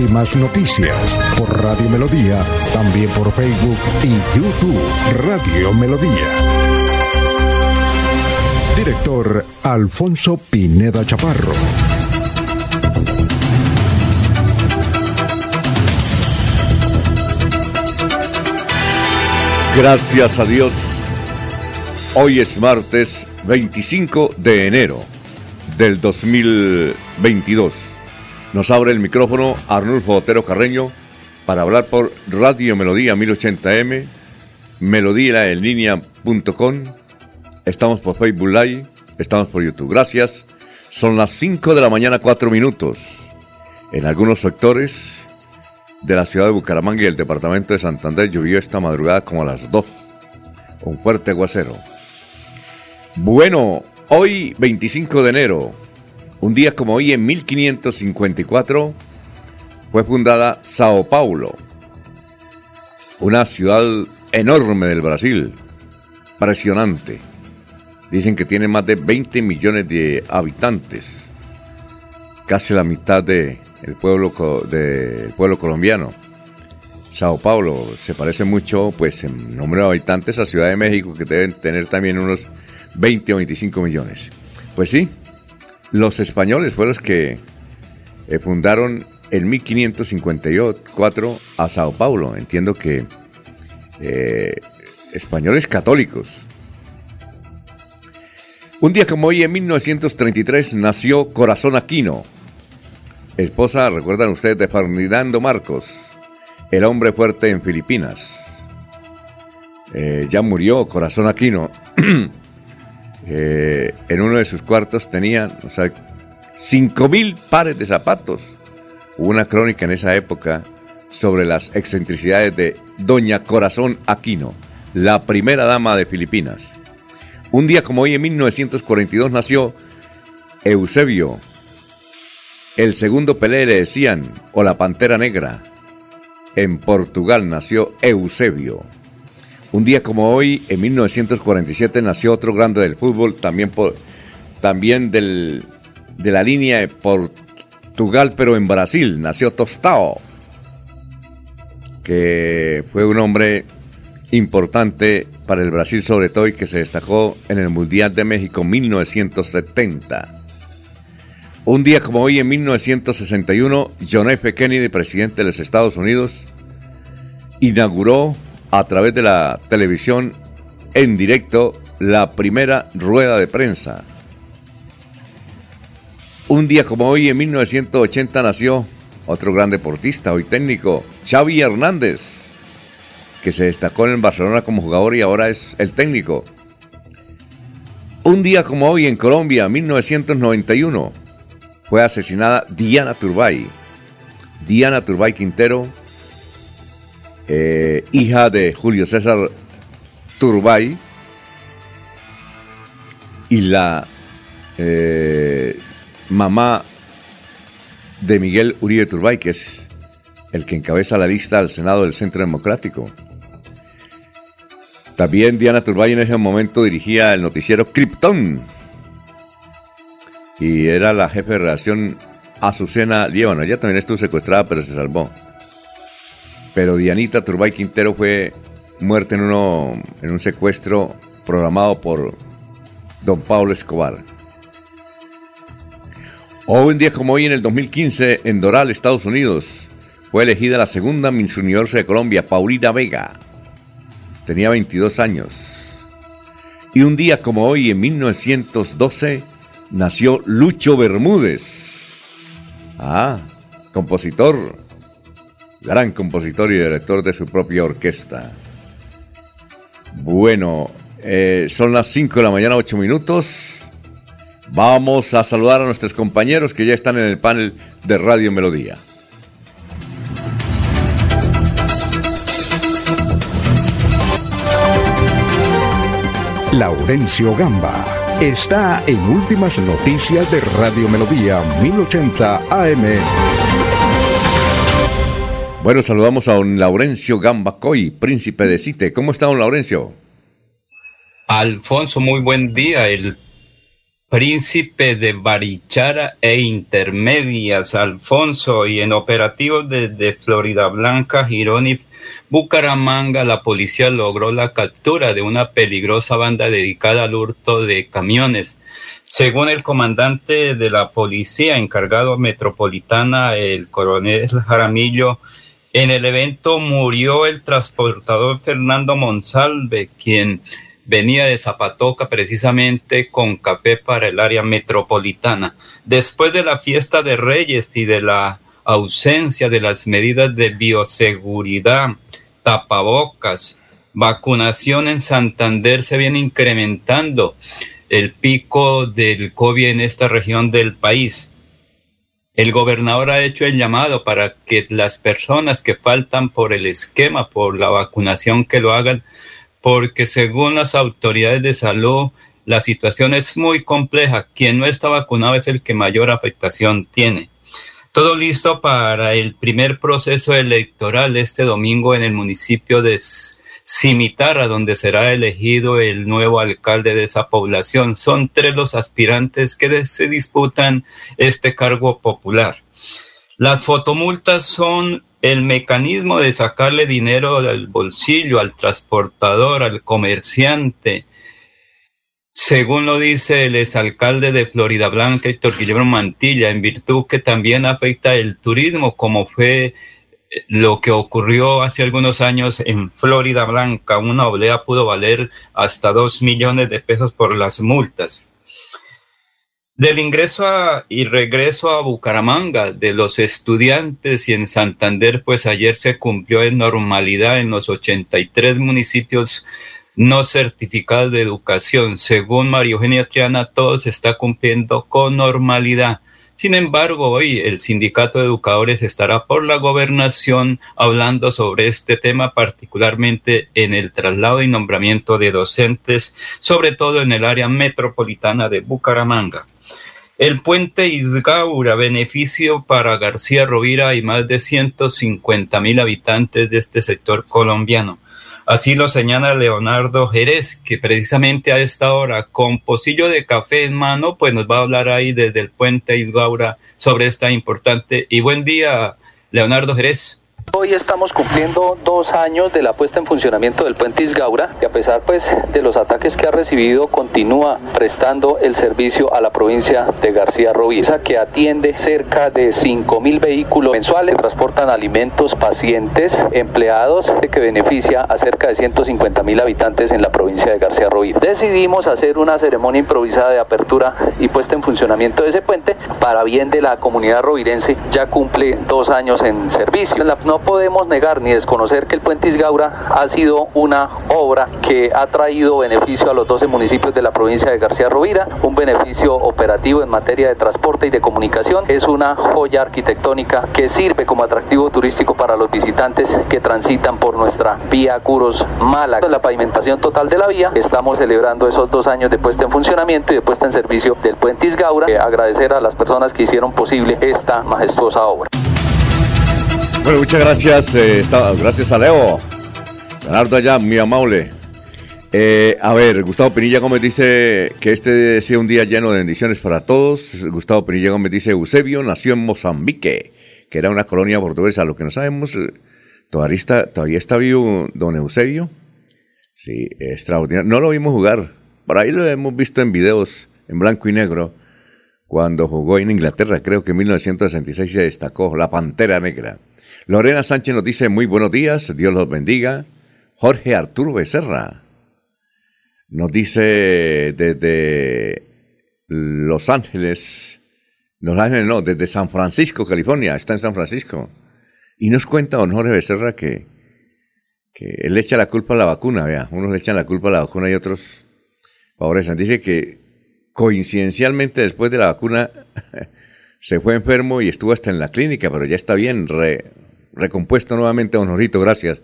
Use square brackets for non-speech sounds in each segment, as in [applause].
Últimas noticias por Radio Melodía, también por Facebook y YouTube Radio Melodía. Director Alfonso Pineda Chaparro. Gracias a Dios. Hoy es martes 25 de enero del 2022. Nos abre el micrófono Arnulfo Otero Carreño para hablar por Radio Melodía 1080m, melodía en. Estamos por Facebook Live, estamos por YouTube. Gracias. Son las 5 de la mañana, 4 minutos. En algunos sectores de la ciudad de Bucaramanga y el departamento de Santander llovió esta madrugada como a las 2. Un fuerte aguacero. Bueno, hoy 25 de enero, un día como hoy en 1554, fue fundada Sao Paulo, una ciudad enorme del Brasil, impresionante. Dicen que tiene más de 20 millones de habitantes, casi la mitad del pueblo, de, pueblo colombiano. Sao Paulo se parece mucho, pues en número de habitantes a Ciudad de México, que deben tener también unos 20 o 25 millones. Pues sí, los españoles fueron los que eh, fundaron en 1554 a Sao Paulo. Entiendo que eh, españoles católicos. Un día como hoy, en 1933, nació Corazón Aquino, esposa, recuerdan ustedes, de Ferdinando Marcos, el hombre fuerte en Filipinas. Eh, ya murió Corazón Aquino. [clears throat] Eh, en uno de sus cuartos tenía, o sea, 5.000 pares de zapatos. Hubo una crónica en esa época sobre las excentricidades de Doña Corazón Aquino, la primera dama de Filipinas. Un día como hoy, en 1942, nació Eusebio. El segundo Pelé le decían, o la Pantera Negra. En Portugal nació Eusebio. Un día como hoy, en 1947, nació otro grande del fútbol, también, por, también del, de la línea de Portugal, pero en Brasil, nació Tostao, que fue un hombre importante para el Brasil sobre todo y que se destacó en el Mundial de México 1970. Un día como hoy, en 1961, John F. Kennedy, presidente de los Estados Unidos, inauguró a través de la televisión en directo la primera rueda de prensa. Un día como hoy, en 1980, nació otro gran deportista, hoy técnico, Xavi Hernández, que se destacó en el Barcelona como jugador y ahora es el técnico. Un día como hoy en Colombia, 1991, fue asesinada Diana Turbay. Diana Turbay Quintero, eh, hija de Julio César Turbay, y la eh, mamá de Miguel Uribe Turbay, que es el que encabeza la lista al Senado del Centro Democrático. También Diana Turbay en ese momento dirigía el noticiero Krypton y era la jefe de relación Azucena Líbano. Ella también estuvo secuestrada, pero se salvó pero Dianita Turbay Quintero fue muerta en, uno, en un secuestro programado por don Pablo Escobar. Hoy un día como hoy, en el 2015, en Doral, Estados Unidos, fue elegida la segunda Miss Universo de Colombia, Paulina Vega. Tenía 22 años. Y un día como hoy, en 1912, nació Lucho Bermúdez. Ah, compositor gran compositor y director de su propia orquesta. Bueno, eh, son las 5 de la mañana, 8 minutos. Vamos a saludar a nuestros compañeros que ya están en el panel de Radio Melodía. Laurencio Gamba está en Últimas Noticias de Radio Melodía 1080 AM. Bueno, saludamos a don Laurencio Gamba Coy, príncipe de Cite. ¿Cómo está don Laurencio? Alfonso, muy buen día. El príncipe de Barichara e Intermedias, Alfonso, y en operativos desde Florida Blanca, Girón y Bucaramanga, la policía logró la captura de una peligrosa banda dedicada al hurto de camiones. Según el comandante de la policía encargado metropolitana, el coronel Jaramillo, en el evento murió el transportador Fernando Monsalve, quien venía de Zapatoca precisamente con café para el área metropolitana. Después de la fiesta de Reyes y de la ausencia de las medidas de bioseguridad, tapabocas, vacunación en Santander se viene incrementando el pico del COVID en esta región del país. El gobernador ha hecho el llamado para que las personas que faltan por el esquema, por la vacunación, que lo hagan porque según las autoridades de salud, la situación es muy compleja. Quien no está vacunado es el que mayor afectación tiene. Todo listo para el primer proceso electoral este domingo en el municipio de Cimitarra, donde será elegido el nuevo alcalde de esa población. Son tres los aspirantes que se disputan este cargo popular. Las fotomultas son el mecanismo de sacarle dinero del bolsillo al transportador, al comerciante, según lo dice el exalcalde de Florida Blanca, Héctor Guillermo Mantilla, en virtud que también afecta el turismo, como fue lo que ocurrió hace algunos años en Florida Blanca. Una oblea pudo valer hasta dos millones de pesos por las multas. Del ingreso y regreso a Bucaramanga de los estudiantes y en Santander, pues ayer se cumplió en normalidad en los 83 municipios no certificados de educación. Según María Eugenia Triana, todo se está cumpliendo con normalidad. Sin embargo, hoy el Sindicato de Educadores estará por la gobernación hablando sobre este tema, particularmente en el traslado y nombramiento de docentes, sobre todo en el área metropolitana de Bucaramanga. El puente Isgaura, beneficio para García Rovira y más de 150 mil habitantes de este sector colombiano. Así lo señala Leonardo Jerez, que precisamente a esta hora, con pocillo de café en mano, pues nos va a hablar ahí desde el puente Isgaura sobre esta importante. Y buen día, Leonardo Jerez. Hoy estamos cumpliendo dos años de la puesta en funcionamiento del puente Isgaura y a pesar pues de los ataques que ha recibido continúa prestando el servicio a la provincia de García Rovisa que atiende cerca de 5 mil vehículos mensuales, transportan alimentos, pacientes, empleados que beneficia a cerca de 150 mil habitantes en la provincia de García Rovira. Decidimos hacer una ceremonia improvisada de apertura y puesta en funcionamiento de ese puente para bien de la comunidad rovirense. Ya cumple dos años en servicio. En la, no podemos negar ni desconocer que el puente Isgaura ha sido una obra que ha traído beneficio a los 12 municipios de la provincia de García Rovira, un beneficio operativo en materia de transporte y de comunicación. Es una joya arquitectónica que sirve como atractivo turístico para los visitantes que transitan por nuestra vía Curos Málaga. La pavimentación total de la vía, estamos celebrando esos dos años de puesta en funcionamiento y de puesta en servicio del puente Isgaura. agradecer a las personas que hicieron posible esta majestuosa obra. Muchas gracias. Eh, gracias a Leo. Leonardo allá, muy amable. Eh, a ver, Gustavo Pinilla Gómez dice que este sea un día lleno de bendiciones para todos. Gustavo Pinilla Gómez dice, Eusebio nació en Mozambique, que era una colonia portuguesa. Lo que no sabemos, eh, todavía está, todavía está vivo don Eusebio. Sí, extraordinario. No lo vimos jugar. Por ahí lo hemos visto en videos en blanco y negro. Cuando jugó en Inglaterra, creo que en 1966 se destacó la Pantera Negra. Lorena Sánchez nos dice muy buenos días, Dios los bendiga. Jorge Arturo Becerra nos dice desde Los Ángeles, Los Ángeles no, desde San Francisco, California, está en San Francisco. Y nos cuenta don Jorge Becerra que, que él le echa la culpa a la vacuna, vea, unos le echan la culpa a la vacuna y otros favorecen. Dice que coincidencialmente después de la vacuna [laughs] se fue enfermo y estuvo hasta en la clínica, pero ya está bien, re, recompuesto nuevamente, don Jorito, gracias.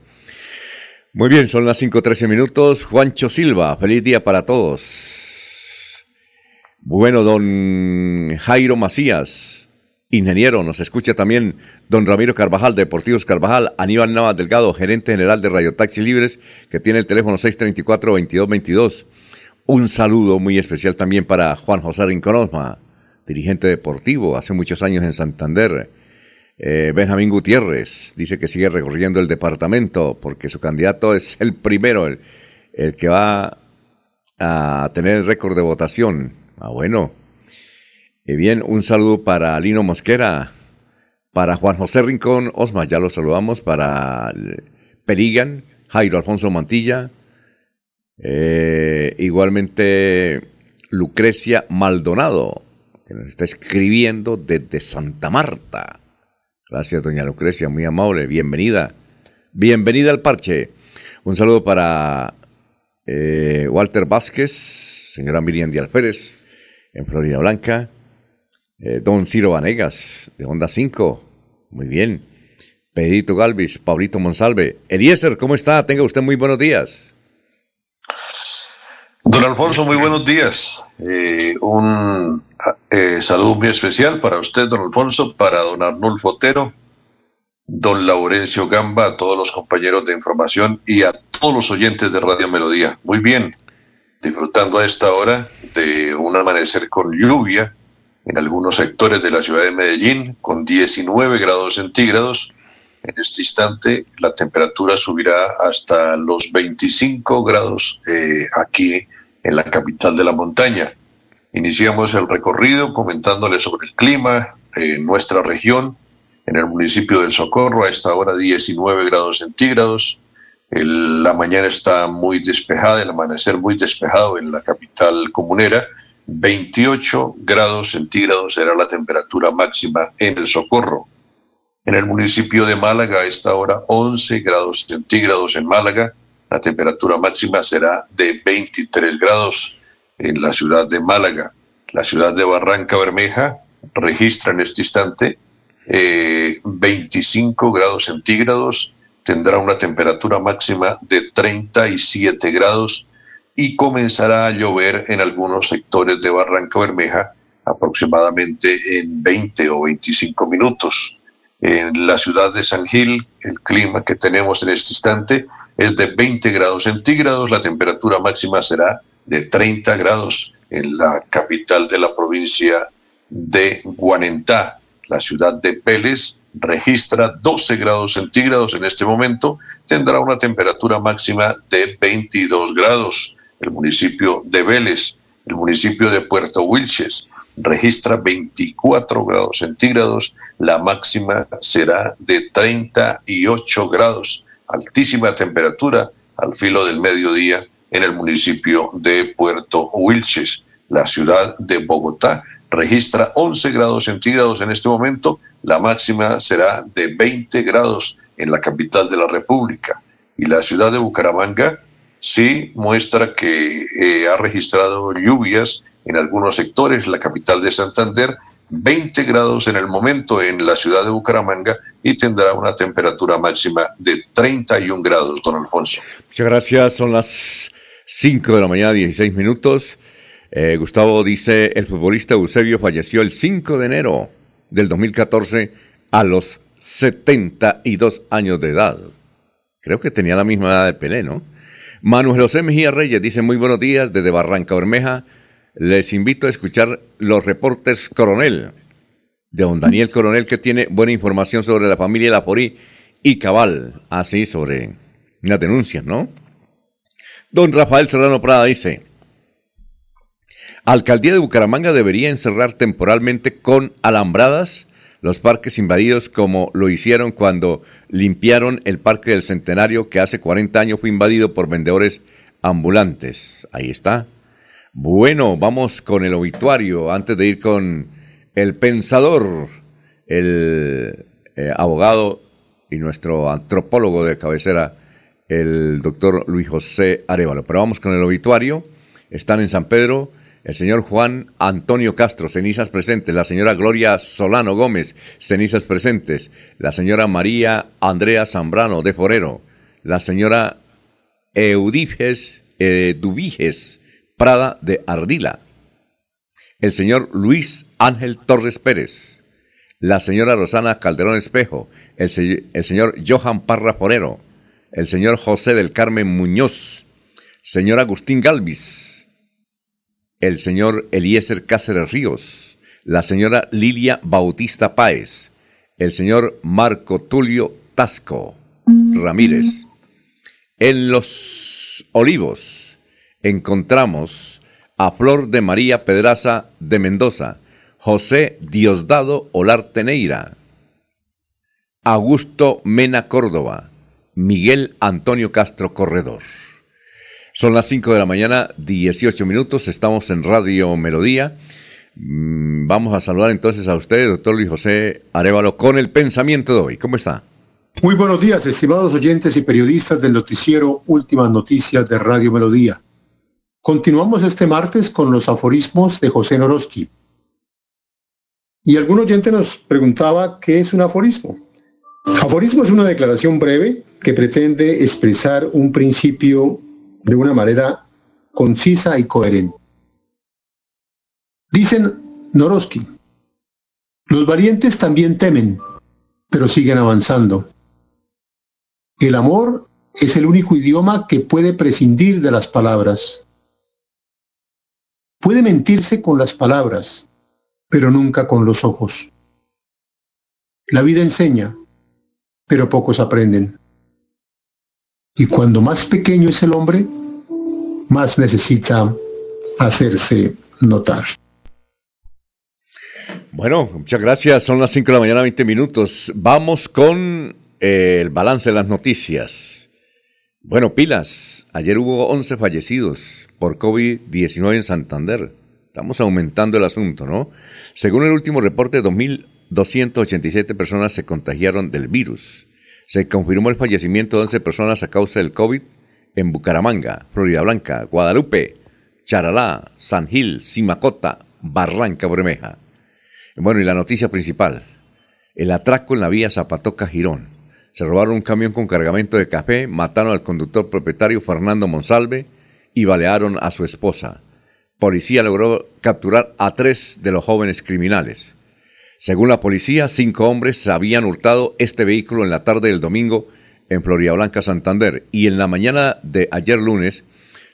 Muy bien, son las 5.13 minutos. Juancho Silva, feliz día para todos. Bueno, don Jairo Macías, ingeniero, nos escucha también don Ramiro Carvajal, Deportivos Carvajal, Aníbal Navas Delgado, gerente general de Radio Taxi Libres, que tiene el teléfono 634-2222. Un saludo muy especial también para Juan José Rinconosma, dirigente deportivo, hace muchos años en Santander. Eh, Benjamín Gutiérrez dice que sigue recorriendo el departamento porque su candidato es el primero, el, que va a tener el récord de votación. Ah, bueno. Y bien, un saludo para Lino Mosquera, para Juan José Rincón Osma, ya lo saludamos, para Perigan, Jairo Alfonso Mantilla, eh, igualmente Lucrecia Maldonado, que nos está escribiendo desde Santa Marta. Gracias, doña Lucrecia, muy amable. Bienvenida. Bienvenida al parche. Un saludo para eh, Walter Vázquez, señora Miriam Díaz Pérez, en Florida Blanca. Eh, don Ciro Vanegas, de Onda 5. Muy bien. Pedito Galvis, Pablito Monsalve. Eliezer, ¿cómo está? Tenga usted muy buenos días. Don Alfonso, muy buenos días. Eh, un eh, saludo muy especial para usted, don Alfonso, para don Arnulfo Otero, don Laurencio Gamba, a todos los compañeros de información y a todos los oyentes de Radio Melodía. Muy bien, disfrutando a esta hora de un amanecer con lluvia en algunos sectores de la ciudad de Medellín, con 19 grados centígrados. En este instante la temperatura subirá hasta los 25 grados eh, aquí en la capital de la montaña. Iniciamos el recorrido comentándole sobre el clima en nuestra región, en el municipio del Socorro, a esta hora 19 grados centígrados. la mañana está muy despejada, el amanecer muy despejado en la capital comunera. 28 grados centígrados será la temperatura máxima en el Socorro. En el municipio de Málaga, a esta hora 11 grados centígrados en Málaga. La temperatura máxima será de 23 grados en la ciudad de Málaga. La ciudad de Barranca Bermeja registra en este instante 25 eh, grados centígrados, tendrá una temperatura máxima de 37 grados y comenzará a llover en algunos sectores de Barranca Bermeja aproximadamente en 20 o 25 minutos. En la ciudad de San Gil, el clima que tenemos en este instante es de 20 grados centígrados, la temperatura máxima será de 30 grados en la capital de la provincia de Guanentá. La ciudad de Vélez registra 12 grados centígrados en este momento, tendrá una temperatura máxima de 22 grados. El municipio de Vélez, el municipio de Puerto Wilches, registra 24 grados centígrados, la máxima será de 38 grados, altísima temperatura al filo del mediodía en el municipio de Puerto Wilches. La ciudad de Bogotá registra 11 grados centígrados en este momento, la máxima será de 20 grados en la capital de la República. Y la ciudad de Bucaramanga sí muestra que eh, ha registrado lluvias en algunos sectores, la capital de Santander, 20 grados en el momento en la ciudad de Bucaramanga y tendrá una temperatura máxima de 31 grados, don Alfonso. Muchas gracias, son las 5 de la mañana, 16 minutos. Eh, Gustavo dice, el futbolista Eusebio falleció el 5 de enero del 2014 a los 72 años de edad. Creo que tenía la misma edad de Pelé, ¿no? Manuel José Mejía Reyes dice, muy buenos días desde Barranca Bermeja. Les invito a escuchar los reportes Coronel, de don Daniel Coronel, que tiene buena información sobre la familia Laporí y Cabal, así sobre una denuncia, ¿no? Don Rafael Serrano Prada dice, Alcaldía de Bucaramanga debería encerrar temporalmente con alambradas los parques invadidos como lo hicieron cuando limpiaron el Parque del Centenario que hace 40 años fue invadido por vendedores ambulantes. Ahí está. Bueno, vamos con el obituario antes de ir con el pensador, el eh, abogado y nuestro antropólogo de cabecera, el doctor Luis José Arevalo. Pero vamos con el obituario. Están en San Pedro el señor Juan Antonio Castro, cenizas presentes, la señora Gloria Solano Gómez, cenizas presentes, la señora María Andrea Zambrano de Forero, la señora Eudiges eh, Dubiges Prada de Ardila, el señor Luis Ángel Torres Pérez, la señora Rosana Calderón Espejo, el, señor Johan Parra Forero, el señor José del Carmen Muñoz, señor Agustín Galvis, el señor Eliezer Cáceres Ríos, la señora Lilia Bautista Páez, el señor Marco Tulio Tasco Ramírez. En los olivos encontramos a Flor de María Pedraza de Mendoza, José Diosdado Olarte Neira, Augusto Mena Córdoba, Miguel Antonio Castro Corredor. Son las 5 de la mañana, 18 minutos, estamos en Radio Melodía. Mm, vamos a saludar entonces a usted, doctor Luis José Arevalo, con el pensamiento de hoy. ¿Cómo está? Muy buenos días, estimados oyentes y periodistas del noticiero Últimas Noticias de Radio Melodía. Continuamos este martes con los aforismos de José Noroski. Y algún oyente nos preguntaba qué es un aforismo. Aforismo es una declaración breve que pretende expresar un principio de una manera concisa y coherente. Dicen Noroski, los valientes también temen, pero siguen avanzando. El amor es el único idioma que puede prescindir de las palabras. Puede mentirse con las palabras, pero nunca con los ojos. La vida enseña, pero pocos aprenden. Y cuando más pequeño es el hombre, más necesita hacerse notar. Bueno, muchas gracias. Son las 5 de la mañana, 20 minutos. Vamos con eh, el balance de las noticias. Bueno, pilas. Ayer hubo 11 fallecidos por COVID-19 en Santander. Estamos aumentando el asunto, ¿no? Según el último reporte, 2.287 personas se contagiaron del virus. Se confirmó el fallecimiento de 11 personas a causa del COVID en Bucaramanga, Florida Blanca, Guadalupe, Charalá, San Gil, Simacota, Barranca Bermeja. Bueno, y la noticia principal, el atraco en la vía Zapatoca-Girón. Se robaron un camión con cargamento de café, mataron al conductor propietario Fernando Monsalve y balearon a su esposa policía logró capturar a tres de los jóvenes criminales. Según la policía, cinco hombres habían hurtado este vehículo en la tarde del domingo en Blanca, Santander, y en la mañana de ayer lunes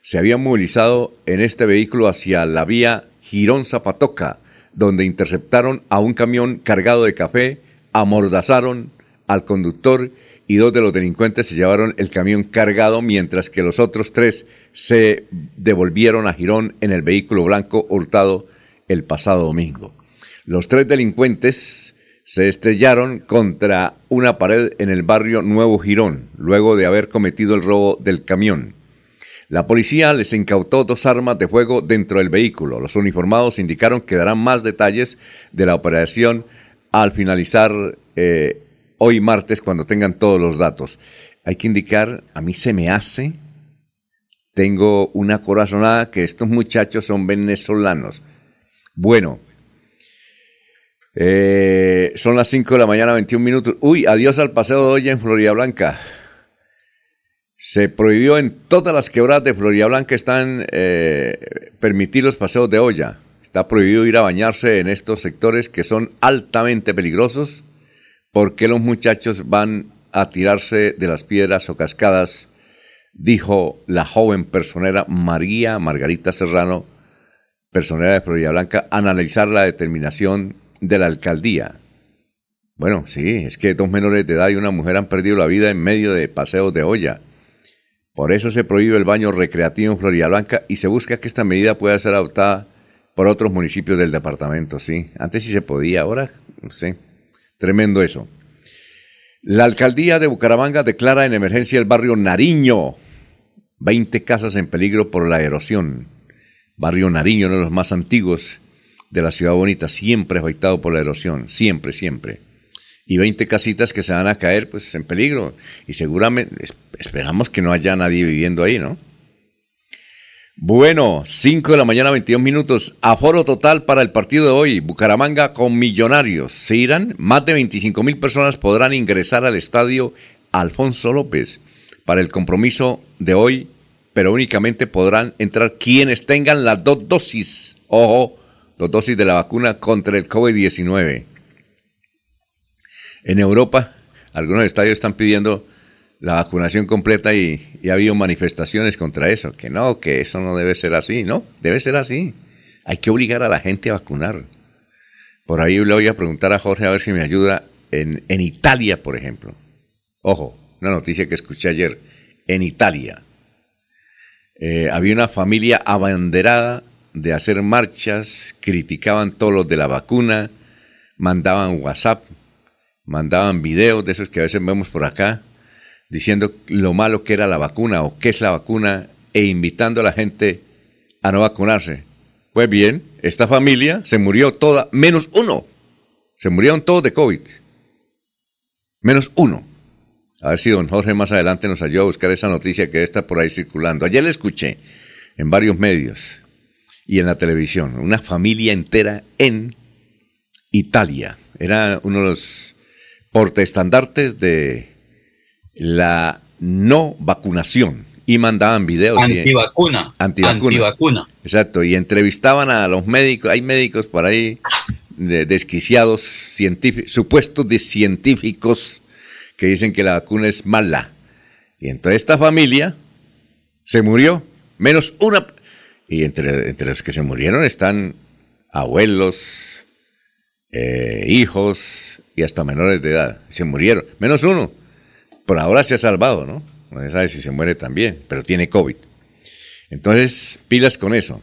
se habían movilizado en este vehículo hacia la vía Girón Zapatoca, donde interceptaron a un camión cargado de café, amordazaron al conductor y dos de los delincuentes se llevaron el camión cargado, mientras que los otros tres se devolvieron a Girón en el vehículo blanco hurtado el pasado domingo. Los tres delincuentes se estrellaron contra una pared en el barrio Nuevo Girón, luego de haber cometido el robo del camión. La policía les incautó dos armas de fuego dentro del vehículo. Los uniformados indicaron que darán más detalles de la operación al finalizar eh, hoy martes cuando tengan todos los datos. Hay que indicar, a mí se me hace, tengo una corazonada que estos muchachos son venezolanos. Bueno, eh, son las 5 de la mañana, 21 minutos. Uy, adiós al paseo de olla en Florida Blanca. Se prohibió en todas las quebradas de Florida Blanca están eh, permitir los paseos de olla. Está prohibido ir a bañarse en estos sectores que son altamente peligrosos ¿Por qué los muchachos van a tirarse de las piedras o cascadas? Dijo la joven personera María Margarita Serrano, personera de Florida Blanca, analizar la determinación de la alcaldía. Bueno, sí, es que dos menores de edad y una mujer han perdido la vida en medio de paseos de olla. Por eso se prohíbe el baño recreativo en Florida Blanca y se busca que esta medida pueda ser adoptada por otros municipios del departamento, sí. Antes sí se podía, ahora no sé. Tremendo eso. La alcaldía de Bucaramanga declara en emergencia el barrio Nariño. 20 casas en peligro por la erosión. Barrio Nariño, uno de los más antiguos de la ciudad bonita, siempre afectado por la erosión, siempre, siempre. Y 20 casitas que se van a caer pues en peligro. Y seguramente esperamos que no haya nadie viviendo ahí, ¿no? Bueno, 5 de la mañana, 22 minutos. Aforo total para el partido de hoy. Bucaramanga con Millonarios. Se irán. Más de 25 mil personas podrán ingresar al estadio Alfonso López para el compromiso de hoy, pero únicamente podrán entrar quienes tengan las dos dosis. Ojo, dos dosis de la vacuna contra el COVID-19. En Europa, algunos estadios están pidiendo la vacunación completa y, ha habido manifestaciones contra eso, que no, que eso no debe ser así, no, debe ser así. Hay que obligar a la gente a vacunar. Por ahí le voy a preguntar a Jorge a ver si me ayuda en, en Italia, por ejemplo. Ojo, una noticia que escuché ayer. En Italia eh, había una familia abanderada de hacer marchas, criticaban todos los de la vacuna, mandaban WhatsApp, mandaban videos de esos que a veces vemos por acá, diciendo lo malo que era la vacuna o qué es la vacuna e invitando a la gente a no vacunarse. Pues bien, esta familia se murió toda, menos uno. Se murieron todos de COVID. Menos uno. A ver si don Jorge más adelante nos ayuda a buscar esa noticia que está por ahí circulando. Ayer la escuché en varios medios y en la televisión. Una familia entera en Italia. Era uno de los portestandartes de la no vacunación y mandaban videos. Antivacuna. antivacuna. Antivacuna. Exacto, y entrevistaban a los médicos, hay médicos por ahí desquiciados, científicos, supuestos de científicos que dicen que la vacuna es mala. Y entonces esta familia se murió, menos una. Y entre, entre los que se murieron están abuelos, eh, hijos y hasta menores de edad. Se murieron, menos uno. Por ahora se ha salvado, ¿no? No se sabe si se muere también, pero tiene COVID. Entonces, pilas con eso.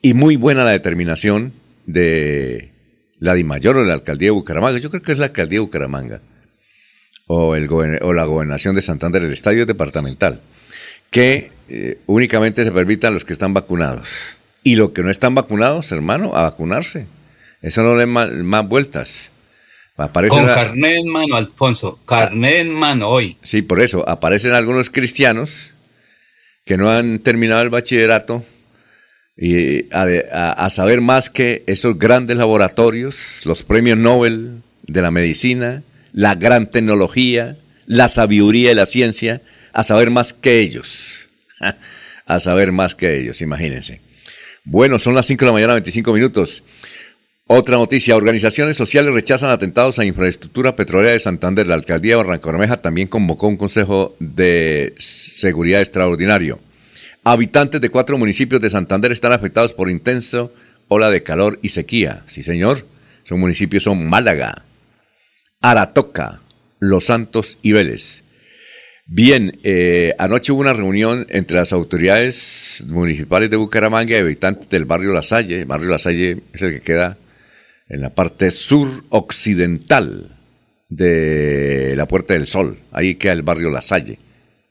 Y muy buena la determinación de la DIMAYOR o de la alcaldía de Bucaramanga. Yo creo que es la alcaldía de Bucaramanga. O, el o la gobernación de Santander, el estadio departamental. Que eh, únicamente se permitan los que están vacunados. Y los que no están vacunados, hermano, a vacunarse. Eso no le más vueltas. Con carnet en mano, Alfonso, carnet en mano hoy. Sí, por eso, aparecen algunos cristianos que no han terminado el bachillerato y a, saber más que esos grandes laboratorios, los premios Nobel de la medicina, la gran tecnología, la sabiduría y la ciencia, a saber más que ellos. [laughs] a saber más que ellos, imagínense. Bueno, son las 5 de la mañana, 25 minutos. Otra noticia, organizaciones sociales rechazan atentados a infraestructura petrolera de Santander. La alcaldía de Barranca también convocó un consejo de seguridad extraordinario. Habitantes de cuatro municipios de Santander están afectados por intenso ola de calor y sequía. Sí, señor. Son municipios son Málaga, Aratoca, Los Santos y Vélez. Bien, eh, anoche hubo una reunión entre las autoridades municipales de Bucaramanga y habitantes del barrio La Salle. Barrio La Salle es el que queda en la parte sur occidental de la Puerta del Sol. Ahí queda el barrio La Salle,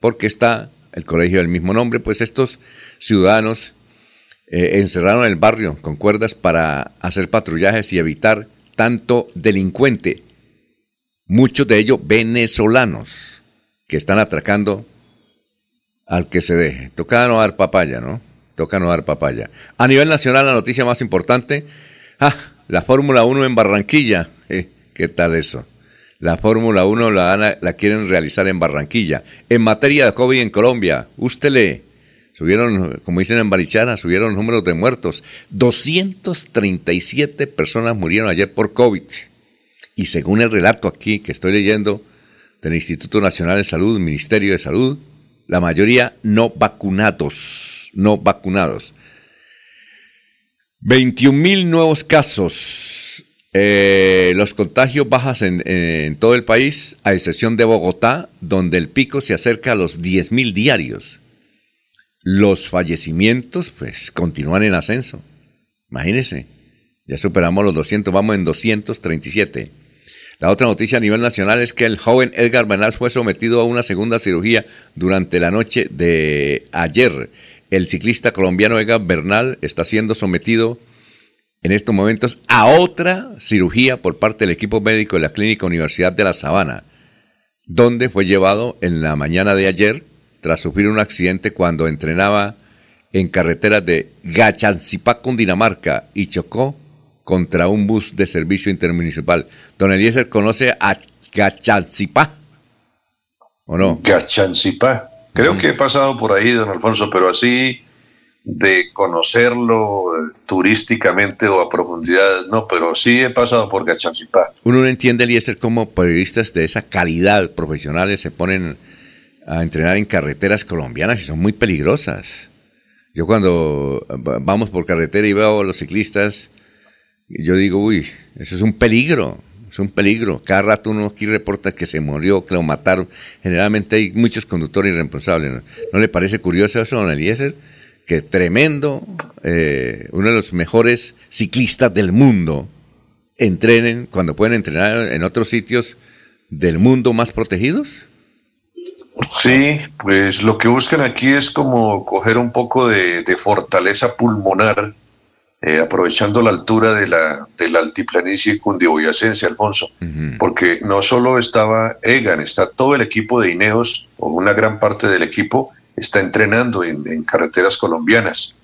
porque está el colegio del mismo nombre, pues estos ciudadanos eh, encerraron el barrio con cuerdas para hacer patrullajes y evitar tanto delincuente, muchos de ellos venezolanos, que están atracando al que se deje. Toca no dar papaya, ¿no? Toca no dar papaya. A nivel nacional, la noticia más importante, ah, la Fórmula 1 en Barranquilla. Eh, ¿Qué tal eso? La Fórmula 1 la, la quieren realizar en Barranquilla. En materia de COVID en Colombia, usted lee, subieron, como dicen en Barichara, subieron números de muertos. 237 personas murieron ayer por COVID. Y según el relato aquí que estoy leyendo del Instituto Nacional de Salud, Ministerio de Salud, la mayoría no vacunados, no vacunados. 21 mil nuevos casos. Eh, los contagios bajas en, todo el país, a excepción de Bogotá, donde el pico se acerca a los 10 mil diarios. Los fallecimientos, pues, continúan en ascenso. Imagínense, ya superamos los 200, vamos en 237. La otra noticia a nivel nacional es que el joven Edgar Bernal fue sometido a una segunda cirugía durante la noche de ayer el ciclista colombiano Ega Bernal está siendo sometido en estos momentos a otra cirugía por parte del equipo médico de la Clínica Universidad de La Sabana, donde fue llevado en la mañana de ayer tras sufrir un accidente cuando entrenaba en carreteras de Gachancipá, Dinamarca, y chocó contra un bus de servicio intermunicipal. Don Eliezer conoce a Gachancipá, ¿o no? Gachancipá. Creo que he pasado por ahí, don Alfonso, pero así de conocerlo eh, turísticamente o a profundidad, no, pero sí he pasado por Gachanchipá. Uno no entiende, Eliezer, cómo periodistas de esa calidad profesionales se ponen a entrenar en carreteras colombianas y son muy peligrosas. Yo cuando vamos por carretera y veo a los ciclistas, yo digo, uy, eso es un peligro, es un peligro. Cada rato uno aquí reporta que se murió, que lo mataron. Generalmente hay muchos conductores irresponsables. ¿No, le parece curioso eso, don Eliezer? Que tremendo, eh, uno de los mejores ciclistas del mundo, entrenen cuando pueden entrenar en otros sitios del mundo más protegidos. Sí, pues lo que buscan aquí es como coger un poco de, fortaleza pulmonar, eh, aprovechando la altura de la, de la altiplanicie cundiboyacense, Alfonso, porque no solo estaba Egan, está todo el equipo de Ineos, o una gran parte del equipo, está entrenando en, carreteras colombianas.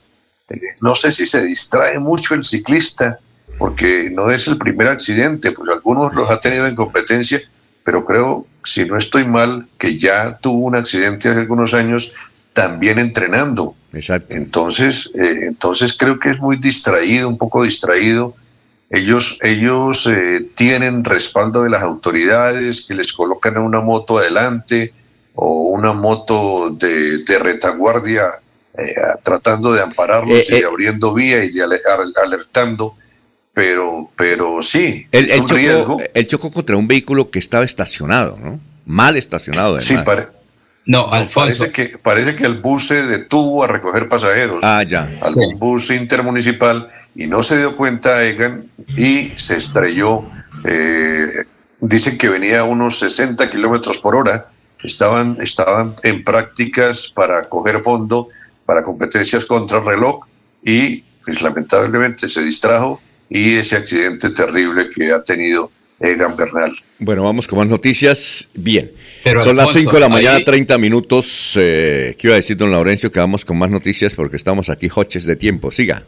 Eh, no sé si se distrae mucho el ciclista, porque no es el primer accidente, pues algunos los ha tenido en competencia, pero creo, si no estoy mal, que ya tuvo un accidente hace algunos años también entrenando. Exacto. Entonces, eh, entonces creo que es muy distraído, un poco distraído. Ellos, ellos eh, tienen respaldo de las autoridades que les colocan una moto adelante o una moto de, retaguardia eh, tratando de ampararlos y abriendo vía y de alertando pero, pero sí, el, el, chocó, chocó, contra un vehículo que estaba estacionado, ¿no? Mal estacionado. Además. Sí, no, Parece que, parece que el bus se detuvo a recoger pasajeros. Ah, ya. Algún bus intermunicipal y no se dio cuenta Egan y se estrelló. Eh, dicen que venía a unos 60 kilómetros por hora. Estaban, estaban en prácticas para coger fondo para competencias contra el reloj y pues, lamentablemente se distrajo y ese accidente terrible que ha tenido Egan Bernal. Bueno, vamos con más noticias. Bien, son las 5 de la mañana, 30 minutos. Eh, ¿Qué iba a decir, don Laurencio? Que vamos con más noticias porque estamos aquí hoches de tiempo. Siga.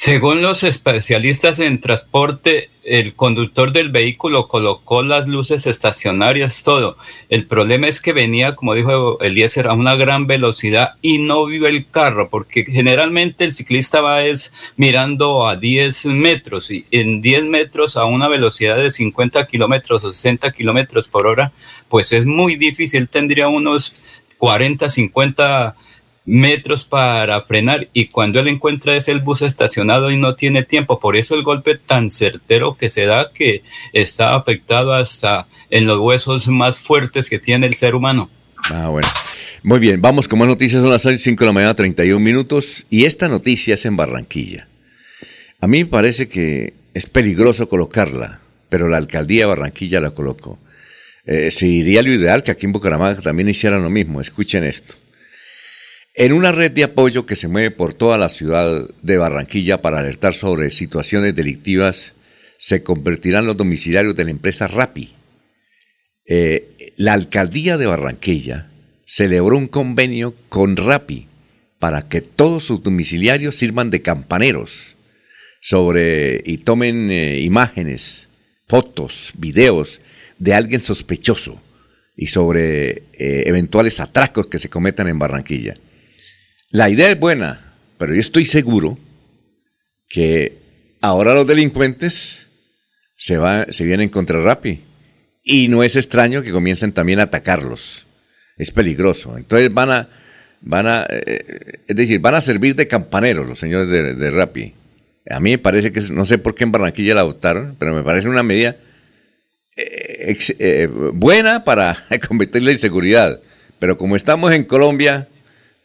Según los especialistas en transporte, el conductor del vehículo colocó las luces estacionarias, todo. El problema es que venía, como dijo Eliezer, a una gran velocidad y no vio el carro, porque generalmente el ciclista va es mirando a 10 metros y en 10 metros a una velocidad de 50 kilómetros o 60 kilómetros por hora, pues es muy difícil. Tendría unos 40, 50 metros para frenar y cuando él encuentra ese el bus estacionado y no tiene tiempo. Por eso el golpe tan certero que se da que está afectado hasta en los huesos más fuertes que tiene el ser humano. Ah, bueno. Muy bien, vamos con más noticias. Son las 5 de la mañana, 31 minutos. Y esta noticia es en Barranquilla. A mí me parece que es peligroso colocarla, pero la alcaldía de Barranquilla la colocó. Eh, sería lo ideal que aquí en Bucaramanga también hicieran lo mismo. Escuchen esto. En una red de apoyo que se mueve por toda la ciudad de Barranquilla para alertar sobre situaciones delictivas, se convertirán los domiciliarios de la empresa Rapi. Eh, la alcaldía de Barranquilla celebró un convenio con Rapi para que todos sus domiciliarios sirvan de campaneros sobre y tomen eh, imágenes, fotos, videos de alguien sospechoso y sobre eh, eventuales atracos que se cometan en Barranquilla. La idea es buena, pero yo estoy seguro que ahora los delincuentes se, va, se vienen contra Rappi. Y no es extraño que comiencen también a atacarlos. Es peligroso. Entonces van a, van a, eh, es decir, van a servir de campaneros los señores de, de Rappi. A mí me parece que, no sé por qué en Barranquilla la adoptaron, pero me parece una medida eh, eh, buena para [laughs] combatir la inseguridad. Pero como estamos en Colombia,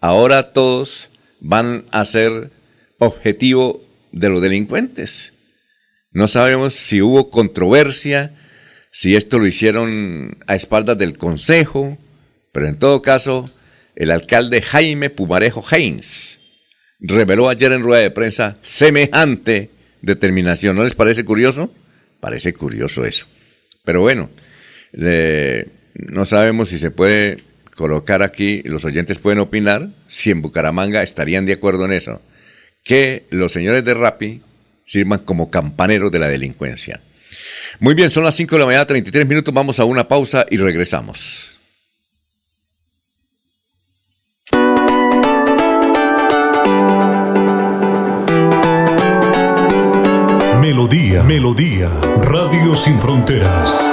ahora todos van a ser objetivo de los delincuentes. No sabemos si hubo controversia, si esto lo hicieron a espaldas del Consejo, pero en todo caso, el alcalde Jaime Pumarejo Haynes reveló ayer en rueda de prensa semejante determinación. ¿No les parece curioso? Parece curioso eso. Pero bueno, no sabemos si se puede colocar aquí, los oyentes pueden opinar si en Bucaramanga estarían de acuerdo en eso, que los señores de Rappi sirvan como campaneros de la delincuencia. Muy bien, son las 5 de la mañana, 33 minutos, vamos a una pausa y regresamos. Melodía, Melodía, Radio Sin Fronteras.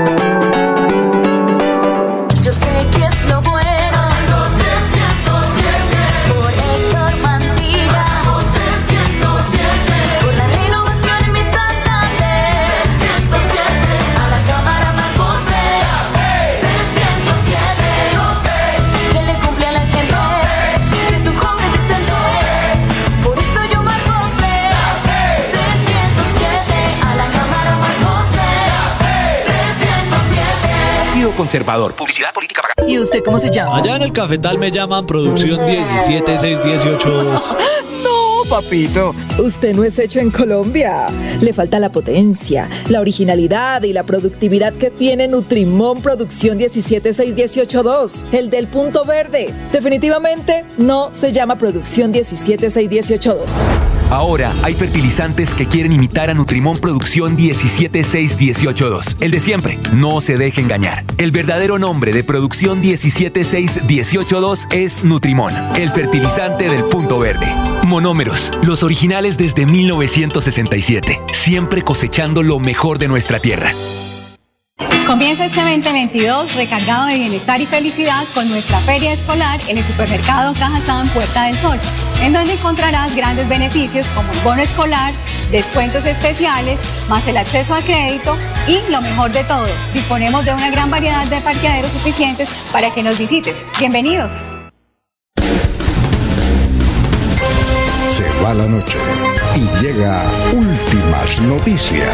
Conservador. Publicidad política pagada. ¿Y usted cómo se llama? Allá en el cafetal me llaman producción 17618. [laughs] papito. Usted no es hecho en Colombia. Le falta la potencia, la originalidad y la productividad que tiene Nutrimón Producción 17618.2, el del punto verde. Definitivamente no se llama Producción 17618.2. Ahora hay fertilizantes que quieren imitar a Nutrimón Producción 176182. El de siempre. No se deje engañar. El verdadero nombre de Producción 176182 es Nutrimón, el fertilizante del punto verde. Monómeros, los originales desde 1967, siempre cosechando lo mejor de nuestra tierra. Comienza este 2022 recargado de bienestar y felicidad con nuestra feria escolar en el supermercado Cajazán Puerta del Sol, en donde encontrarás grandes beneficios como el bono escolar, descuentos especiales, más el acceso a crédito y lo mejor de todo, disponemos de una gran variedad de parqueaderos suficientes para que nos visites. Bienvenidos. Va la noche y llega últimas noticias.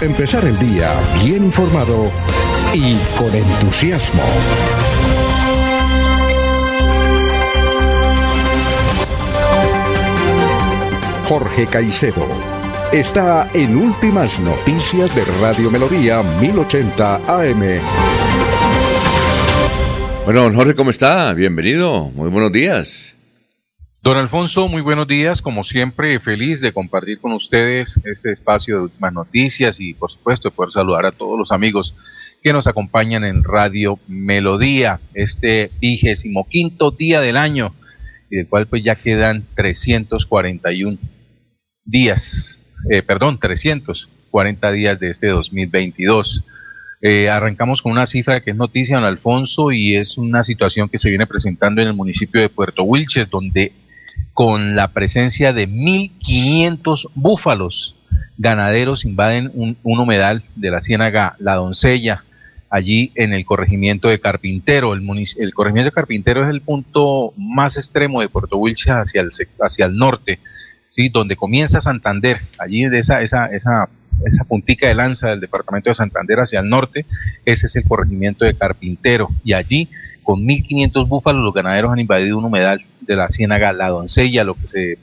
Empezar el día bien informado y con entusiasmo. Jorge Caicedo está en Últimas Noticias de Radio Melodía 1080 AM. Bueno, Jorge, ¿cómo está? Bienvenido. Muy buenos días. Don Alfonso, muy buenos días. Como siempre, feliz de compartir con ustedes este espacio de últimas noticias y, por supuesto, de poder saludar a todos los amigos que nos acompañan en Radio Melodía, este vigésimo quinto día del año y del cual pues ya quedan 341 días, eh, perdón, 340 días de este 2022. Eh, arrancamos con una cifra que es noticia, don Alfonso, y es una situación que se viene presentando en el municipio de Puerto Wilches, donde con la presencia de 1.500 búfalos. Ganaderos invaden un, humedal de la ciénaga La Doncella, allí en el corregimiento de Carpintero. El, el, corregimiento de Carpintero es el punto más extremo de Puerto Wilches hacia el, hacia el norte, ¿sí? donde comienza Santander, allí de esa, esa, esa, esa puntica de lanza del departamento de Santander hacia el norte, ese es el corregimiento de Carpintero. Y allí con 1.500 búfalos, los ganaderos han invadido un humedal de la ciénaga La Doncella, lo que se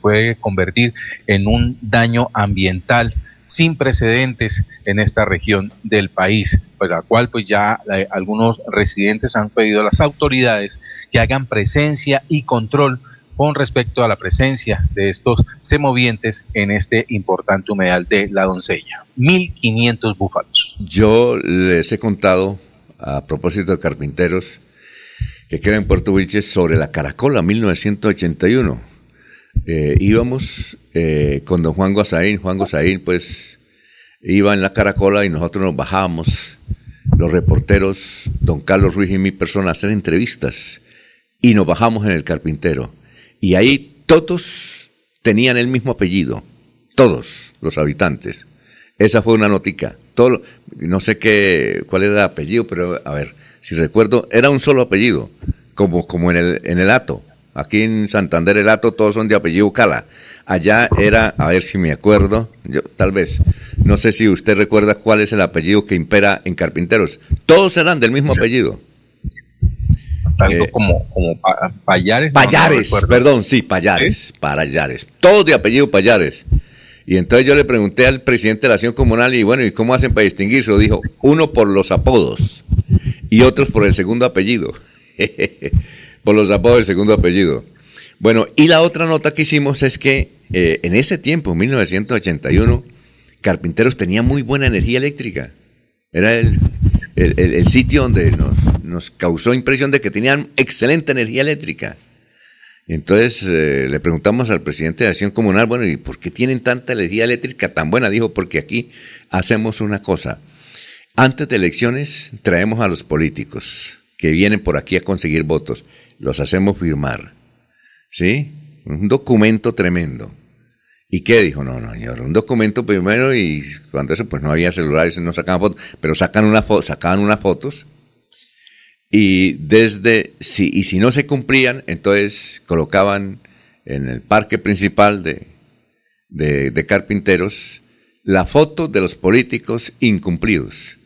puede, convertir en un daño ambiental sin precedentes en esta región del país, por la cual pues ya eh, algunos residentes han pedido a las autoridades que hagan presencia y control con respecto a la presencia de estos semovientes en este importante humedal de la doncella. 1.500 búfalos. Yo les he contado, a propósito de carpinteros, que queda en Puerto Wilches sobre la Caracola, 1981. Eh, íbamos eh, con don Juan Guasaín, Juan Guasaín pues iba en la Caracola y nosotros nos bajábamos, los reporteros, don Carlos Ruiz y mi persona, a hacer entrevistas y nos bajamos en el carpintero. Y ahí todos tenían el mismo apellido, todos los habitantes. Esa fue una notica. Todo, no sé qué, cuál era el apellido, pero a ver, si recuerdo, era un solo apellido, como, como en, el, en el Ato. Aquí en Santander el Ato todos son de apellido Cala. Allá era, a ver si me acuerdo, yo tal vez, no sé si usted recuerda cuál es el apellido que impera en Carpinteros. Todos eran del mismo apellido. Algo eh, como, como Payares. Payares, perdón, sí, Payares, Payares. Todos de apellido Payares. Y entonces yo le pregunté al presidente de la acción comunal y bueno, ¿y cómo hacen para distinguirse? Dijo, uno por los apodos y otros por el segundo apellido. [laughs] por los apodos del segundo apellido. Bueno, y la otra nota que hicimos es que eh, en ese tiempo, en 1981, Carpinteros tenía muy buena energía eléctrica. Era el, el, sitio donde nos, nos, causó impresión de que tenían excelente energía eléctrica. Entonces eh, le preguntamos al presidente de Acción Comunal, bueno, ¿y por qué tienen tanta energía eléctrica tan buena? Dijo, porque aquí hacemos una cosa. Antes de elecciones traemos a los políticos que vienen por aquí a conseguir votos, los hacemos firmar. ¿Sí? Un documento tremendo. ¿Y qué dijo? No, no, señor, un documento primero y cuando eso pues no había celulares, no sacaban fotos, pero sacan una sacaban unas fotos y desde, si, y si no se cumplían, entonces colocaban en el parque principal de, de, carpinteros la foto de los políticos incumplidos.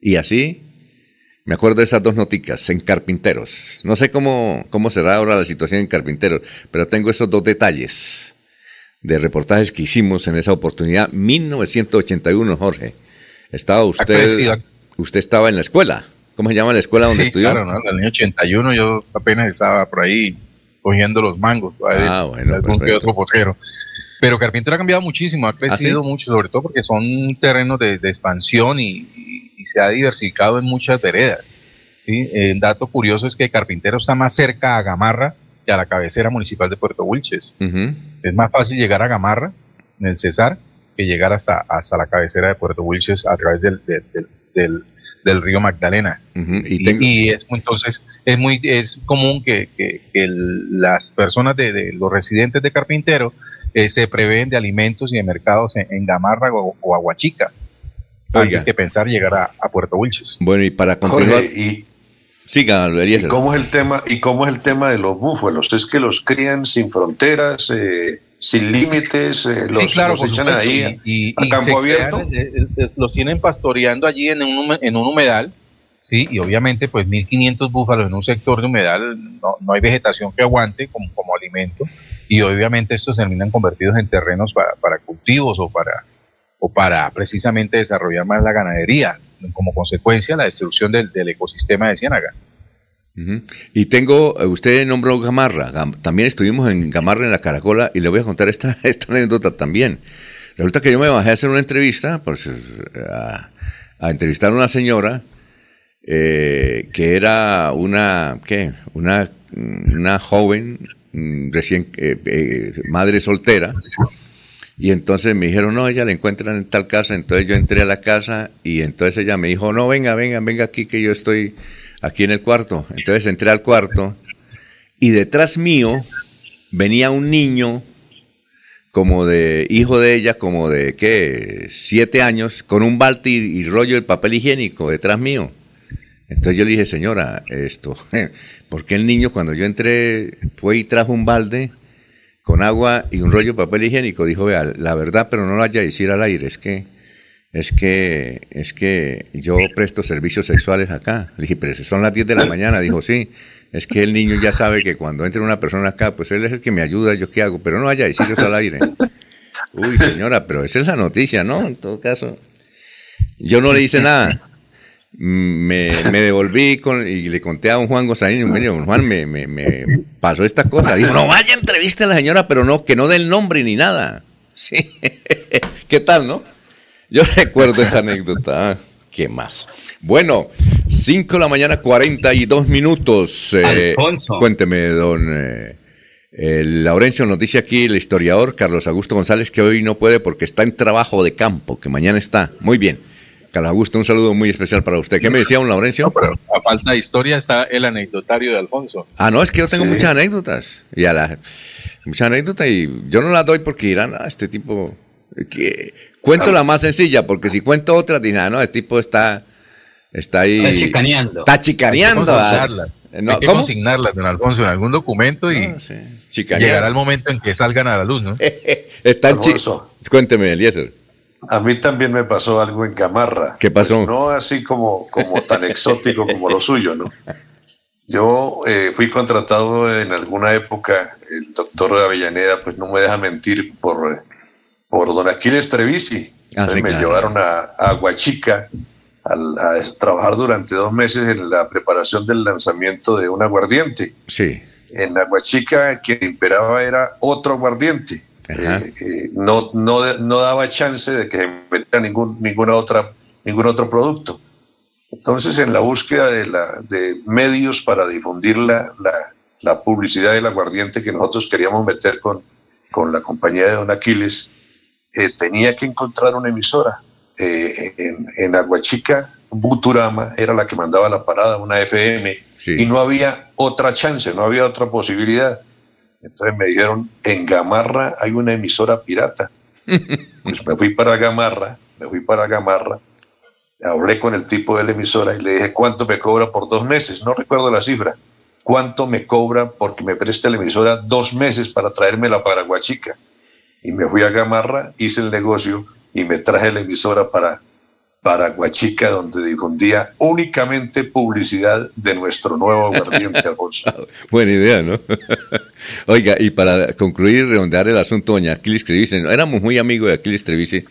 Y así, me acuerdo de esas dos noticas, en carpinteros. No sé cómo, cómo será ahora la situación en carpinteros, pero tengo esos dos detalles de reportajes que hicimos en esa oportunidad. 1981, Jorge. Estaba usted, usted estaba en la escuela. ¿Cómo se llama la escuela donde estudió? Claro, ¿no? en el año 81 yo apenas estaba por ahí cogiendo los mangos. Ah, bueno. Algún que otro potero. Pero Carpintero ha cambiado muchísimo, ha ¿Ah, crecido mucho, sobre todo porque son terrenos de, expansión y, se ha diversificado en muchas veredas. ¿sí? El dato curioso es que Carpintero está más cerca a Gamarra que a la cabecera municipal de Puerto Wilches. Es más fácil llegar a Gamarra, en el Cesar, que llegar hasta, hasta la cabecera de Puerto Wilches a través del, del del río Magdalena. y, es, entonces es muy es común que, las personas de, los residentes de Carpintero eh, se prevén de alimentos y de mercados en, Gamarra o, Aguachica. Antes que pensar llegar a, Puerto Wilches. Bueno, y para continuar. y, Siga, ¿Y cómo es el tema y cómo es el tema de los búfalos? Es que los crían sin fronteras, eh, sin límites, eh, los, echan ahí y, a campo abierto. Eh, los tienen pastoreando allí en un, en un humedal, sí, y obviamente pues 1500 búfalos en un sector de humedal, no, hay vegetación que aguante como, como alimento, y obviamente estos terminan convertidos en terrenos para, para cultivos o para, o para precisamente desarrollar más la ganadería como consecuencia la destrucción del, ecosistema de Ciénaga. Y tengo, eh, usted nombró Gamarra, también estuvimos en Gamarra en la Caracola y le voy a contar esta, [laughs] esta anécdota también. Resulta que yo me bajé a hacer una entrevista, pues, a, entrevistar a una señora eh, que era una, ¿qué? Una, una joven, mm, recién, eh, madre soltera, y entonces me dijeron, no, ella la encuentran en tal casa. Entonces yo entré a la casa y entonces ella me dijo, no, venga, venga, venga aquí que yo estoy aquí en el cuarto. Entonces entré al cuarto y detrás mío venía un niño como de hijo de ella, como de, ¿qué? Siete años, con un balde y, rollo de papel higiénico detrás mío. Entonces yo le dije, señora, esto, [laughs] ¿por qué el niño cuando yo entré fue y trajo un balde? con agua y un rollo de papel higiénico. Dijo, vea, la verdad, pero no lo vaya a decir al aire, es que, es que, es que yo presto servicios sexuales acá. Le dije, pero son las 10 de la [laughs] mañana. Dijo, sí, es que el niño ya sabe que cuando entre una persona acá, pues él es el que me ayuda, yo qué hago, pero no vaya a decir eso al aire. [laughs] Uy, señora, pero esa es la noticia, ¿no? En todo caso, yo no le hice nada me, me devolví con, y le conté a don Juan Gozaín, don Juan me, me, me, pasó esta cosa. Dijo, no vaya entrevista a la señora, pero no, que no dé el nombre ni nada. [laughs] Sí. ¿Qué tal, no? Yo [laughs] recuerdo esa anécdota. Ah, ¿Qué más? Bueno, 5 de la mañana, 42 minutos. Eh, cuénteme, don eh, Laurencio, nos dice aquí el historiador Carlos Augusto González que hoy no puede porque está en trabajo de campo, que mañana está. Muy bien. Carlos Augusto, un saludo muy especial para usted. ¿Qué me decía un Laurencio? a falta de historia está el anecdotario de Alfonso. Ah, no, es que yo tengo muchas anécdotas. Y la, muchas anécdotas y yo no las doy porque dirán, ah, este tipo... Que, cuento la más sencilla, porque si cuento otra, dicen, ah, no, este tipo está... Está ahí. Está chicaneando. Está chicaneando. Hay que no, Hay que consignarlas, don Alfonso, en algún documento y ah, llegará el momento en que salgan a la luz, ¿no? [laughs] Están chicos. Cuénteme, Eliezer. A mí también me pasó algo en Gamarra. ¿Qué pasó? Pues no así como, como tan exótico como lo suyo, ¿no? Yo eh, fui contratado en alguna época, el doctor Avellaneda pues no me deja mentir por, por don Aquiles Trevisi. Ah, sí, me claro. llevaron a, a Aguachica al- a, trabajar durante dos meses en la preparación del lanzamiento de un aguardiente. Sí. En Aguachica quien imperaba era otro aguardiente. Eh, eh, no, no, no daba chance de que se metiera ningún, ninguna otra, ningún otro producto. Entonces, en la búsqueda de, la, de medios para difundir la, la, la publicidad del aguardiente que nosotros queríamos meter con, con la compañía de Don Aquiles, eh, tenía que encontrar una emisora. Eh, en, en Aguachica, Buturama era la que mandaba la parada, una FM, y no había otra chance, no había otra posibilidad. Entonces me dijeron, en Gamarra hay una emisora pirata. [laughs] Pues me fui para Gamarra, me fui para Gamarra, hablé con el tipo de la emisora y le dije, ¿cuánto me cobra por dos meses? No recuerdo la cifra. ¿Cuánto me cobra porque me preste la emisora dos meses para traerme la Paraguachica? Y me fui a Gamarra, hice el negocio y me traje la emisora para Paraguachica, donde difundía únicamente publicidad de nuestro nuevo aguardiente, [laughs] Alfonso. Buena idea, ¿no? [laughs] Oiga, y para concluir y redondear el asunto, doña Aquiles Trevice, ¿no? éramos muy amigos de Aquiles Trevice,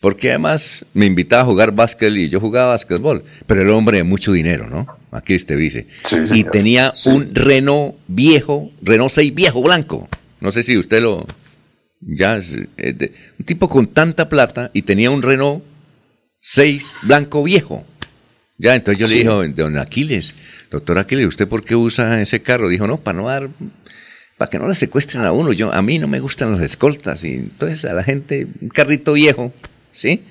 porque además me invitaba a jugar básquet y yo jugaba básquetbol, pero era hombre de mucho dinero, ¿no? Aquiles Trevice. y tenía un Renault viejo, Renault 6 viejo, blanco. No sé si usted lo... Ya, es, es de- un tipo con tanta plata y tenía un Renault 6 blanco viejo. Ya, entonces yo Sí. le dije, don Aquiles, doctor Aquiles, ¿usted por qué usa ese carro? Dijo, no, para no dar, para que no le secuestren a uno. Yo, a mí no me gustan las escoltas. Y entonces a la gente, un carrito viejo, ¿sí?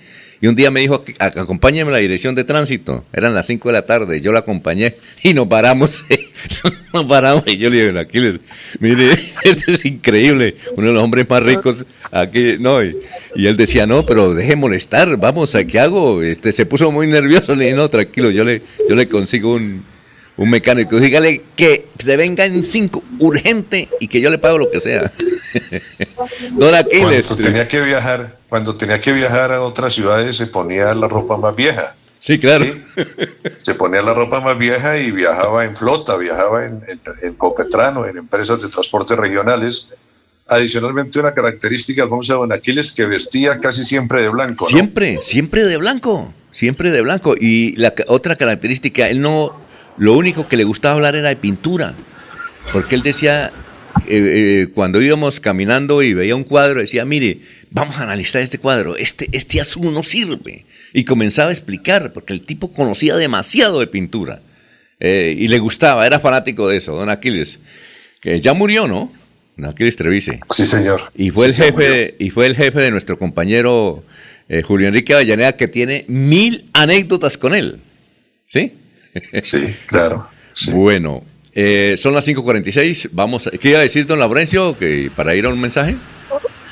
Y un día me dijo, "Ac- acompáñeme a la dirección de tránsito. Eran las 5 de la tarde, yo la acompañé y nos paramos. [laughs] nos paramos y yo le dije, "Don Aquiles, mire, [laughs] esto es increíble. Uno de los hombres más ricos aquí, no. Y, él decía, no, pero deje molestar, vamos, ¿a qué hago? Este, se puso muy nervioso, le dije, no, tranquilo, yo le, yo le consigo un, un mecánico. Dígale que se venga en cinco, urgente, y que yo le pago lo que sea. [laughs] Don Aquiles. Cuando tenía que viajar, cuando tenía que viajar a otras ciudades se ponía la ropa más vieja. Sí, claro. Se ponía la ropa más vieja y viajaba en flota, viajaba en, en, en Copetrano, en empresas de transporte regionales. Adicionalmente, una característica, Alfonso de Don Aquiles, que vestía casi siempre de blanco. ¿no? Siempre, siempre de blanco, siempre de blanco. Y la otra característica, él no, lo único que le gustaba hablar era de pintura, porque él decía, eh, eh, cuando íbamos caminando y veía un cuadro, decía, mire, vamos a analizar este cuadro, este, este azul no sirve. Y comenzaba a explicar, porque el tipo conocía demasiado de pintura. Eh, y le gustaba, era fanático de eso, don Aquiles, que ya murió, ¿no? Don Aquiles Trevice. Sí, señor. Y fue el Sí, jefe, de- y fue el jefe de nuestro compañero eh, Julio Enrique Avellaneda, que tiene mil anécdotas con él. ¿Sí? Sí, claro. Bueno, eh, son las 5.46. Vamos, ¿qué iba a decir don Laurencio que, para ir a un mensaje?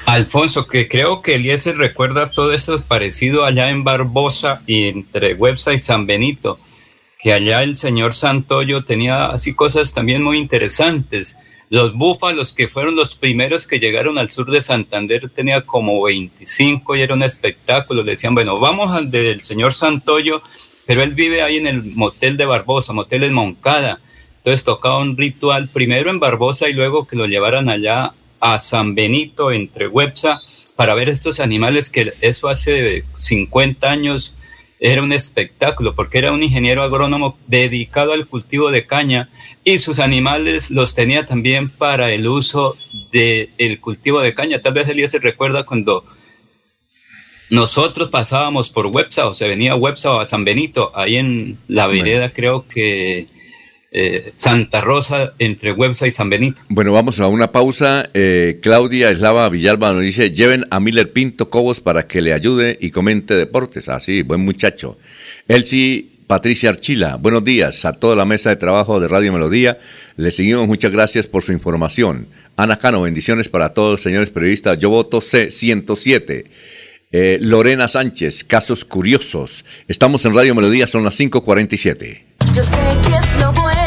Alfonso, que creo que Eliezer recuerda todo esto parecido allá en Barbosa y entre Websa San Benito, que allá el señor Santoyo tenía así cosas también muy interesantes. Los búfalos, que fueron los primeros que llegaron al sur de Santander, tenía como 25 y era un espectáculo. Le decían, bueno, vamos al del señor Santoyo, pero él vive ahí en el motel de Barbosa, motel en Moncada. Entonces tocaba un ritual primero en Barbosa y luego que lo llevaran allá a San Benito entre Websa para ver estos animales que eso hace 50 años era un espectáculo porque era un ingeniero agrónomo dedicado al cultivo de caña y sus animales los tenía también para el uso del cultivo de caña. Tal vez Elías se recuerda cuando nosotros pasábamos por Websa o se venía a Websa o a San Benito, ahí en la vereda creo que eh, Santa Rosa entre Websa y San Benito. Bueno, vamos a una pausa. Eh, Claudia Eslava Villalba nos dice, lleven a Miller Pinto Cobos para que le ayude y comente deportes. Así, buen muchacho. Elsie Patricia Archila, buenos días a toda la mesa de trabajo de Radio Melodía. Le seguimos, muchas gracias por su información. Ana Cano, bendiciones para todos, señores periodistas. Yo voto C107. Eh, Lorena Sánchez, casos curiosos. Estamos en Radio Melodía, son las 5.47. Yo sé que es lo bueno.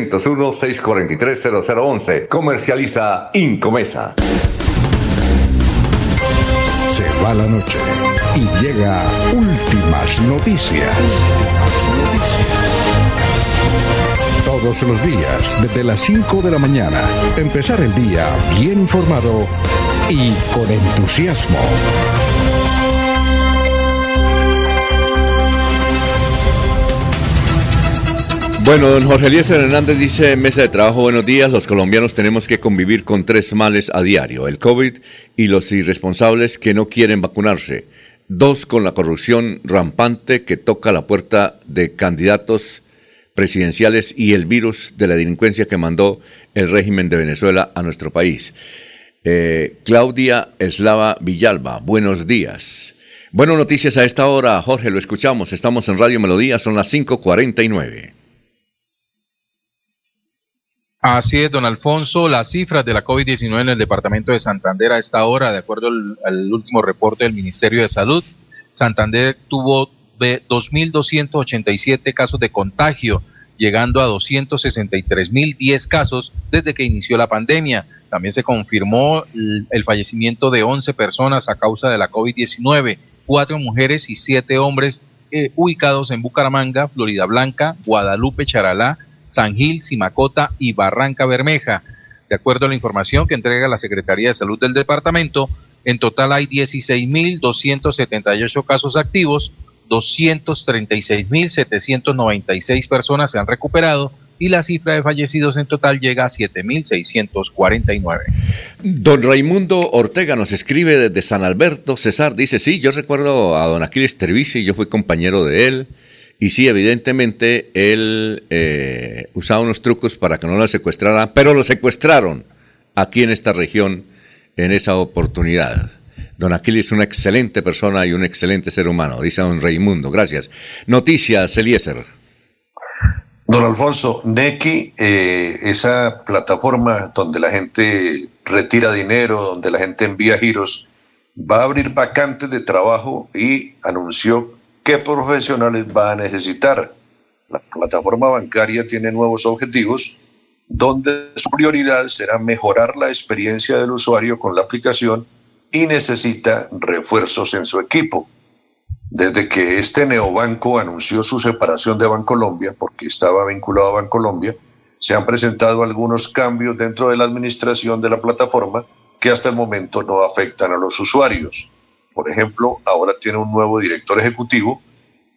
301-643-0011. Comercializa Incomesa. Se va la noche y llega últimas noticias. Todos los días, desde las 5 de la mañana, empezar el día bien informado y con entusiasmo. Bueno, don Jorge Eliezer Hernández dice, mesa de trabajo, buenos días, los colombianos tenemos que convivir con tres males a diario, el COVID y los irresponsables que no quieren vacunarse. Dos, con la corrupción rampante que toca la puerta de candidatos presidenciales y el virus de la delincuencia que mandó el régimen de Venezuela a nuestro país. Eh, Claudia Eslava Villalba, buenos días. Buenas noticias a esta hora, Jorge, lo escuchamos, estamos en Radio Melodía, son las 5.49. Así es, don Alfonso, las cifras de la COVID-19 en el departamento de Santander a esta hora, de acuerdo al, último reporte del Ministerio de Salud, Santander tuvo de 2.287 casos de contagio, llegando a 263.010 casos desde que inició la pandemia. También se confirmó el, el fallecimiento de 11 personas a causa de la COVID-19, cuatro mujeres y siete hombres eh, ubicados en Bucaramanga, Florida Blanca, Guadalupe, Charalá, San Gil, Simacota y Barranca Bermeja. De acuerdo a la información que entrega la Secretaría de Salud del departamento, en total hay 16.278 casos activos, 236.796 personas se han recuperado y la cifra de fallecidos en total llega a 7.649. Don Raimundo Ortega nos escribe desde San Alberto. César dice, sí, yo recuerdo a don Aquiles Tervisi, yo fui compañero de él. Y sí, evidentemente él eh, usaba unos trucos para que no lo secuestraran, pero lo secuestraron aquí en esta región en esa oportunidad. Don Aquiles es una excelente persona y un excelente ser humano, dice don Raimundo. Gracias. Noticias, Eliezer. Don Alfonso, Neki, eh, esa plataforma donde la gente retira dinero, donde la gente envía giros, va a abrir vacantes de trabajo y anunció qué profesionales va a necesitar. La plataforma bancaria tiene nuevos objetivos donde su prioridad será mejorar la experiencia del usuario con la aplicación y necesita refuerzos en su equipo. Desde que este neobanco anunció su separación de Bancolombia, porque estaba vinculado a Bancolombia, se han presentado algunos cambios dentro de la administración de la plataforma que hasta el momento no afectan a los usuarios. Por ejemplo, ahora tiene un nuevo director ejecutivo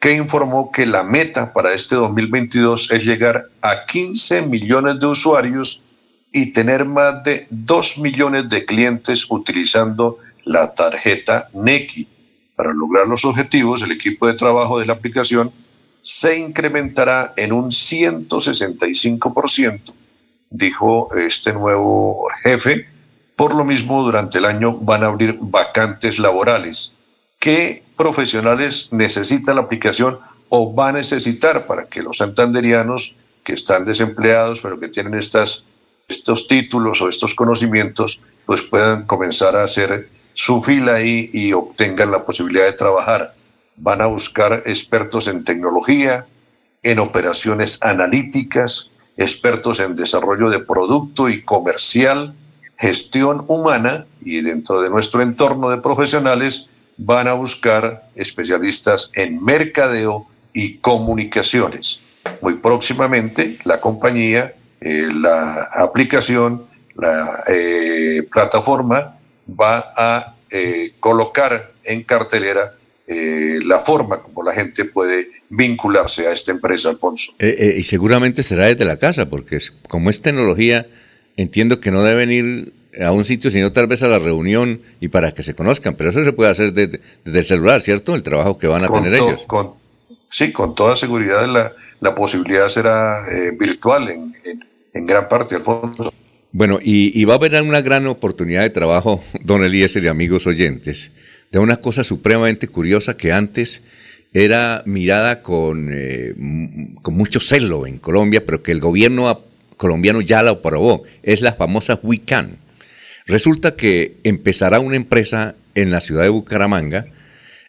que informó que la meta para este 2022 es llegar a 15 millones de usuarios y tener más de 2 millones de clientes utilizando la tarjeta Neki. Para lograr los objetivos, el equipo de trabajo de la aplicación se incrementará en un 165%, dijo este nuevo jefe. Por lo mismo, durante el año van a abrir vacantes laborales. ¿Qué profesionales necesita la aplicación o va a necesitar para que los santanderianos que están desempleados, pero que tienen estas, estos títulos o estos conocimientos, pues puedan comenzar a hacer su fila ahí y obtengan la posibilidad de trabajar? Van a buscar expertos en tecnología, en operaciones analíticas, expertos en desarrollo de producto y comercial, gestión humana y dentro de nuestro entorno de profesionales van a buscar especialistas en mercadeo y comunicaciones. Muy próximamente la compañía, eh, la aplicación, la eh, plataforma va a eh, colocar en cartelera la forma como la gente puede vincularse a esta empresa, Alfonso. Y seguramente será desde la casa, porque como es tecnología, entiendo que no deben ir a un sitio, sino tal vez a la reunión y para que se conozcan. Pero eso se puede hacer desde, desde el celular, ¿cierto? El trabajo que van a Con tener to- ellos. con- sí, con toda seguridad la, la posibilidad será eh, virtual en, en- en gran parte, Alfonso. Bueno, y, y va a haber una gran oportunidad de trabajo, [laughs] don Eliezer y amigos oyentes, de una cosa supremamente curiosa que antes era mirada con, eh, con mucho celo en Colombia, pero que el gobierno a- colombiano ya la aprobó. Es la famosa WICAN. Resulta que empezará una empresa en la ciudad de Bucaramanga.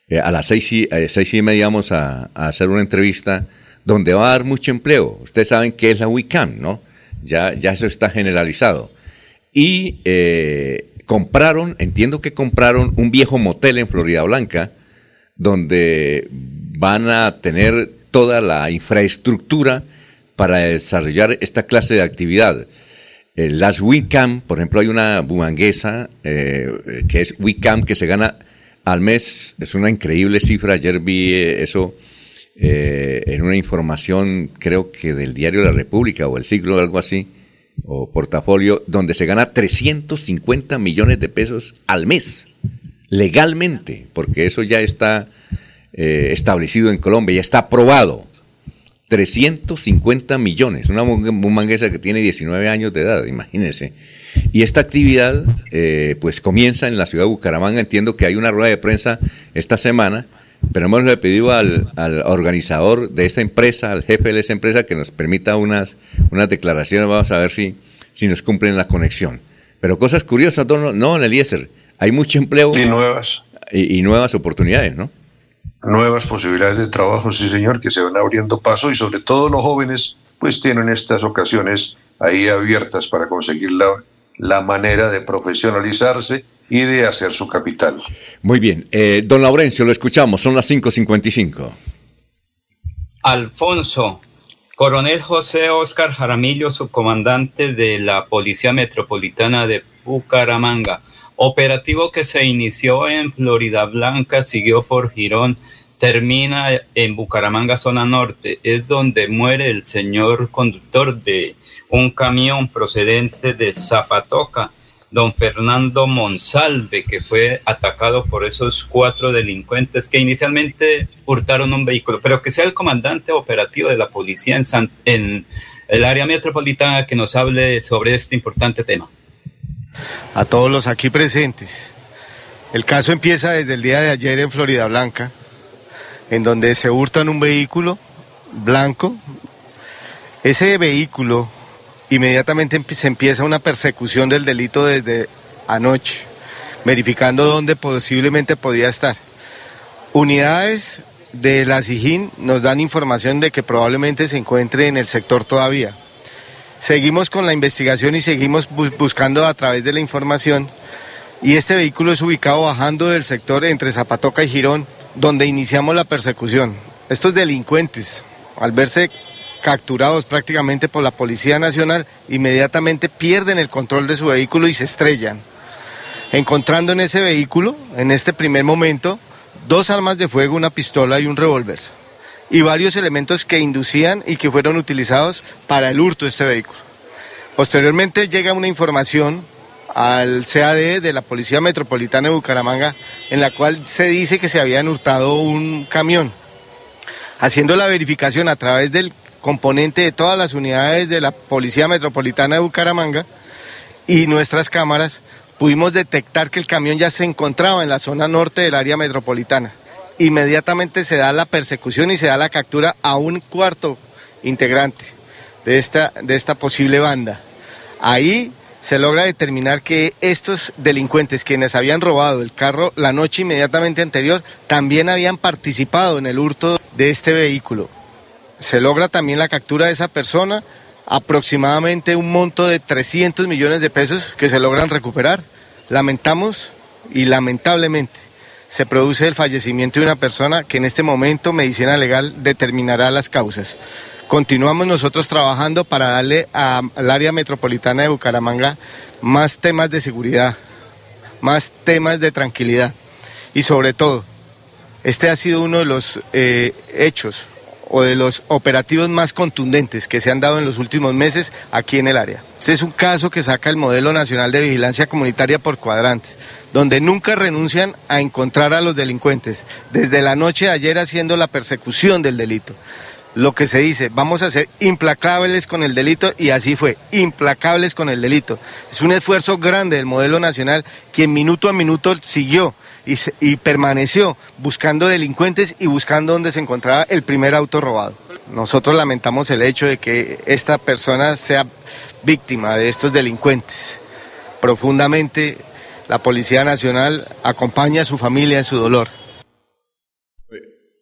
eh, a las seis y, eh, seis y media vamos a, hacer una entrevista donde va a dar mucho empleo. Ustedes saben qué es la WICAN, ¿no? Ya, ya eso está generalizado. Y eh, compraron, entiendo que compraron un viejo motel en Florida Blanca, donde van a tener toda la infraestructura para desarrollar esta clase de actividad. Las WICAM, por ejemplo, hay una bumanguesa eh, que es WICAM que se gana al mes, es una increíble cifra, ayer vi eh, eso eh, en una información, creo que del diario La República o El Siglo, algo así, o portafolio, donde se gana 350 millones de pesos al mes, legalmente, porque eso ya está establecido en Colombia, ya está aprobado. 350 millones, una bumanguesa que tiene 19 años de edad, imagínense. Y esta actividad eh, pues comienza en la ciudad de Bucaramanga, entiendo que hay una rueda de prensa esta semana, pero hemos le pedido al, al organizador de esta empresa, al jefe de esa empresa, que nos permita unas, unas declaraciones, vamos a ver si, si nos cumplen la conexión. Pero cosas curiosas, don, no, en Eliezer, hay mucho empleo Y nuevas. y, y nuevas oportunidades, ¿no? Nuevas posibilidades de trabajo, sí señor, que se van abriendo paso y sobre todo los jóvenes pues tienen estas ocasiones ahí abiertas para conseguir la, la manera de profesionalizarse y de hacer su capital. Muy bien, eh, don Laurencio, lo escuchamos, son las 5.55. Alfonso, coronel José Oscar Jaramillo, subcomandante de la Policía Metropolitana de Bucaramanga. Operativo que se inició en Florida Blanca, siguió por Girón, termina en Bucaramanga, zona norte. Es donde muere el señor conductor de un camión procedente de Zapatoca, don Fernando Monsalve, que fue atacado por esos cuatro delincuentes que inicialmente hurtaron un vehículo, pero que sea el comandante operativo de la policía en, San- en el área metropolitana que nos hable sobre este importante tema. A todos los aquí presentes. El caso empieza desde el día de ayer en Florida Blanca, en donde se hurtan un vehículo blanco. Ese vehículo, inmediatamente se empieza una persecución del delito desde anoche, verificando dónde posiblemente podía estar. Unidades de la SIJIN nos dan información de que probablemente se encuentre en el sector todavía. Seguimos con la investigación y seguimos bus- buscando a través de la información. Y este vehículo es ubicado bajando del sector entre Zapatoca y Girón, donde iniciamos la persecución. Estos delincuentes, al verse capturados prácticamente por la Policía Nacional, inmediatamente pierden el control de su vehículo y se estrellan. Encontrando en ese vehículo, en este primer momento, dos armas de fuego, una pistola y un revólver y varios elementos que inducían y que fueron utilizados para el hurto de este vehículo. Posteriormente llega una información al CAD de la Policía Metropolitana de Bucaramanga en la cual se dice que se habían hurtado un camión. Haciendo la verificación a través del componente de todas las unidades de la Policía Metropolitana de Bucaramanga y nuestras cámaras, pudimos detectar que el camión ya se encontraba en la zona norte del área metropolitana inmediatamente se da la persecución y se da la captura a un cuarto integrante de esta, de esta posible banda. Ahí se logra determinar que estos delincuentes, quienes habían robado el carro la noche inmediatamente anterior, también habían participado en el hurto de este vehículo. Se logra también la captura de esa persona, aproximadamente un monto de 300 millones de pesos que se logran recuperar. Lamentamos y lamentablemente se produce el fallecimiento de una persona que en este momento medicina legal determinará las causas. Continuamos nosotros trabajando para darle al área metropolitana de Bucaramanga más temas de seguridad, más temas de tranquilidad y sobre todo, este ha sido uno de los eh, hechos o de los operativos más contundentes que se han dado en los últimos meses aquí en el área. Este es un caso que saca el modelo nacional de vigilancia comunitaria por cuadrantes, donde nunca renuncian a encontrar a los delincuentes, desde la noche de ayer haciendo la persecución del delito. lo que se dice, vamos a ser implacables con el delito y así fue, implacables con el delito. Es un esfuerzo grande del modelo nacional quien minuto a minuto siguió y, y permaneció buscando delincuentes y buscando donde se encontraba el primer auto robado. Nosotros lamentamos el hecho de que esta persona sea víctima de estos delincuentes. Profundamente, la Policía Nacional acompaña a su familia en su dolor.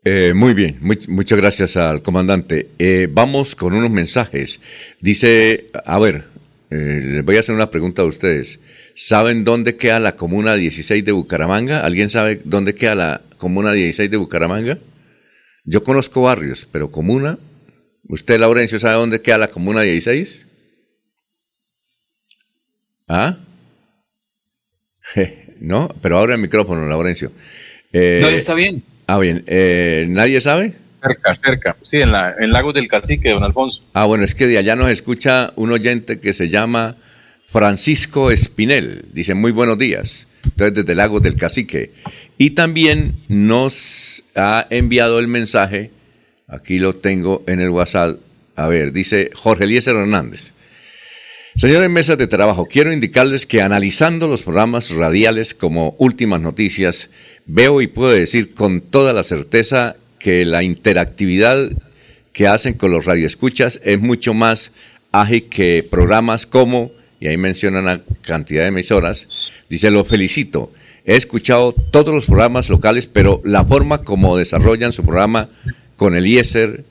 Eh, muy bien, much- muchas gracias al comandante. Eh, vamos con unos mensajes. Dice, a ver, eh, les voy a hacer una pregunta a ustedes. ¿Saben dónde queda la comuna 16 de Bucaramanga? ¿Alguien sabe dónde queda la comuna 16 de Bucaramanga? Yo conozco barrios, pero comuna. ¿Usted, Laurencio, sabe dónde queda la comuna 16? ¿Ah? [laughs] no, pero ahora el micrófono, Laurencio. Eh, No, está bien. Ah, bien. Eh, ¿Nadie sabe? Cerca, cerca. Sí, en, la, en Lagos del Cacique, don Alfonso. Ah, bueno, es que de allá nos escucha un oyente que se llama Francisco Espinel. Dice, muy buenos días. Entonces, desde Lagos del Cacique. Y también nos ha enviado el mensaje, aquí lo tengo en el WhatsApp. A ver, dice Jorge Eliezer Hernández. Señores mesas de trabajo, quiero indicarles que analizando los programas radiales como Últimas Noticias, veo y puedo decir con toda la certeza que la interactividad que hacen con los radioescuchas es mucho más ágil que programas como, y ahí mencionan una cantidad de emisoras, dice, lo felicito, he escuchado todos los programas locales, pero la forma como desarrollan su programa con Eliezer,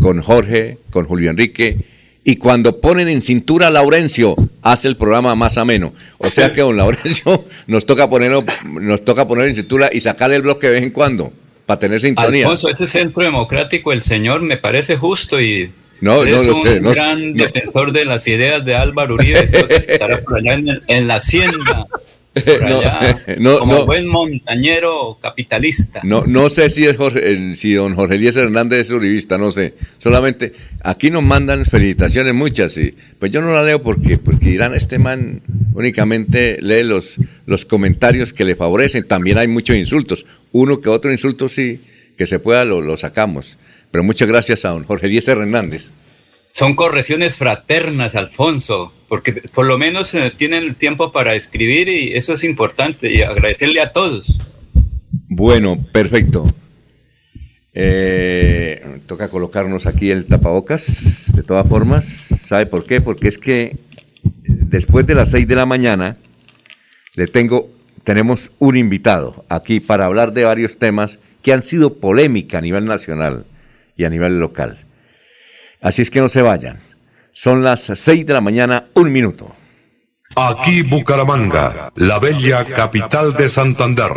con Jorge, con Julio Enrique, y cuando ponen en cintura a Laurencio, hace el programa más ameno. O sea que don Laurencio [laughs] nos toca ponerlo, nos toca poner en cintura y sacarle el bloque de vez en cuando, para tener sintonía. Alfonso, ese centro democrático, el señor me parece justo y No, es no lo un sé, no- gran no. defensor de las ideas de Álvaro Uribe, entonces estará por allá en, el- en la hacienda, [laughs] [laughs] [laughs] No, como no. buen montañero capitalista. No, no sé si es Jorge, eh, si don Jorge Elías Hernández es uribista, no sé. Solamente aquí nos mandan felicitaciones muchas y pues yo no la leo porque porque dirán este man únicamente lee los los comentarios que le favorecen. También hay muchos insultos. Uno que otro insulto sí que se pueda lo, lo sacamos. Pero muchas gracias a don Jorge Elías Hernández. Son correcciones fraternas, Alfonso, porque por lo menos eh, tienen tiempo para escribir y eso es importante y agradecerle a todos. Bueno, perfecto. Eh, toca colocarnos aquí el tapabocas, de todas formas. ¿Sabe por qué? Porque es que después de las 6 de la mañana le tengo, tenemos un invitado aquí para hablar de varios temas que han sido polémica a nivel nacional y a nivel local. Así es que no se vayan. Son las 6 de la mañana, un minuto. Aquí Bucaramanga, la bella capital de Santander.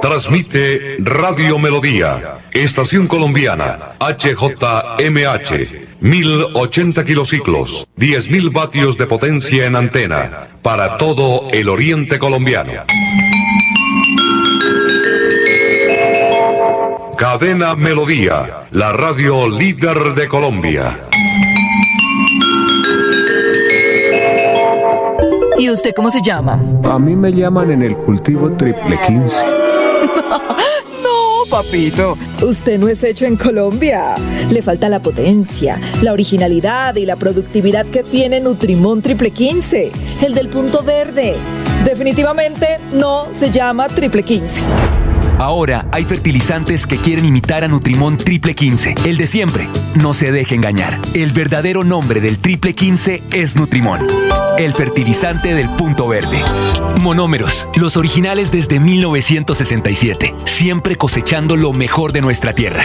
Transmite Radio Melodía, Estación Colombiana, HJMH, 1080 kilociclos, 10.000 vatios de potencia en antena, para todo el oriente colombiano. Cadena Melodía, la radio líder de Colombia. ¿Y usted cómo se llama? A mí me llaman en el cultivo triple 15. [laughs] No, papito. Usted no es hecho en Colombia. Le falta la potencia, la originalidad y la productividad que tiene Nutrimón Triple 15, el del punto verde. Definitivamente no se llama Triple 15. Ahora hay fertilizantes que quieren imitar a Nutrimón Triple 15, el de siempre. No se deje engañar. El verdadero nombre del Triple 15 es Nutrimón, el fertilizante del punto verde. Monómeros, los originales desde 1967, siempre cosechando lo mejor de nuestra tierra.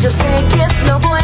Yo sé que es lo bueno.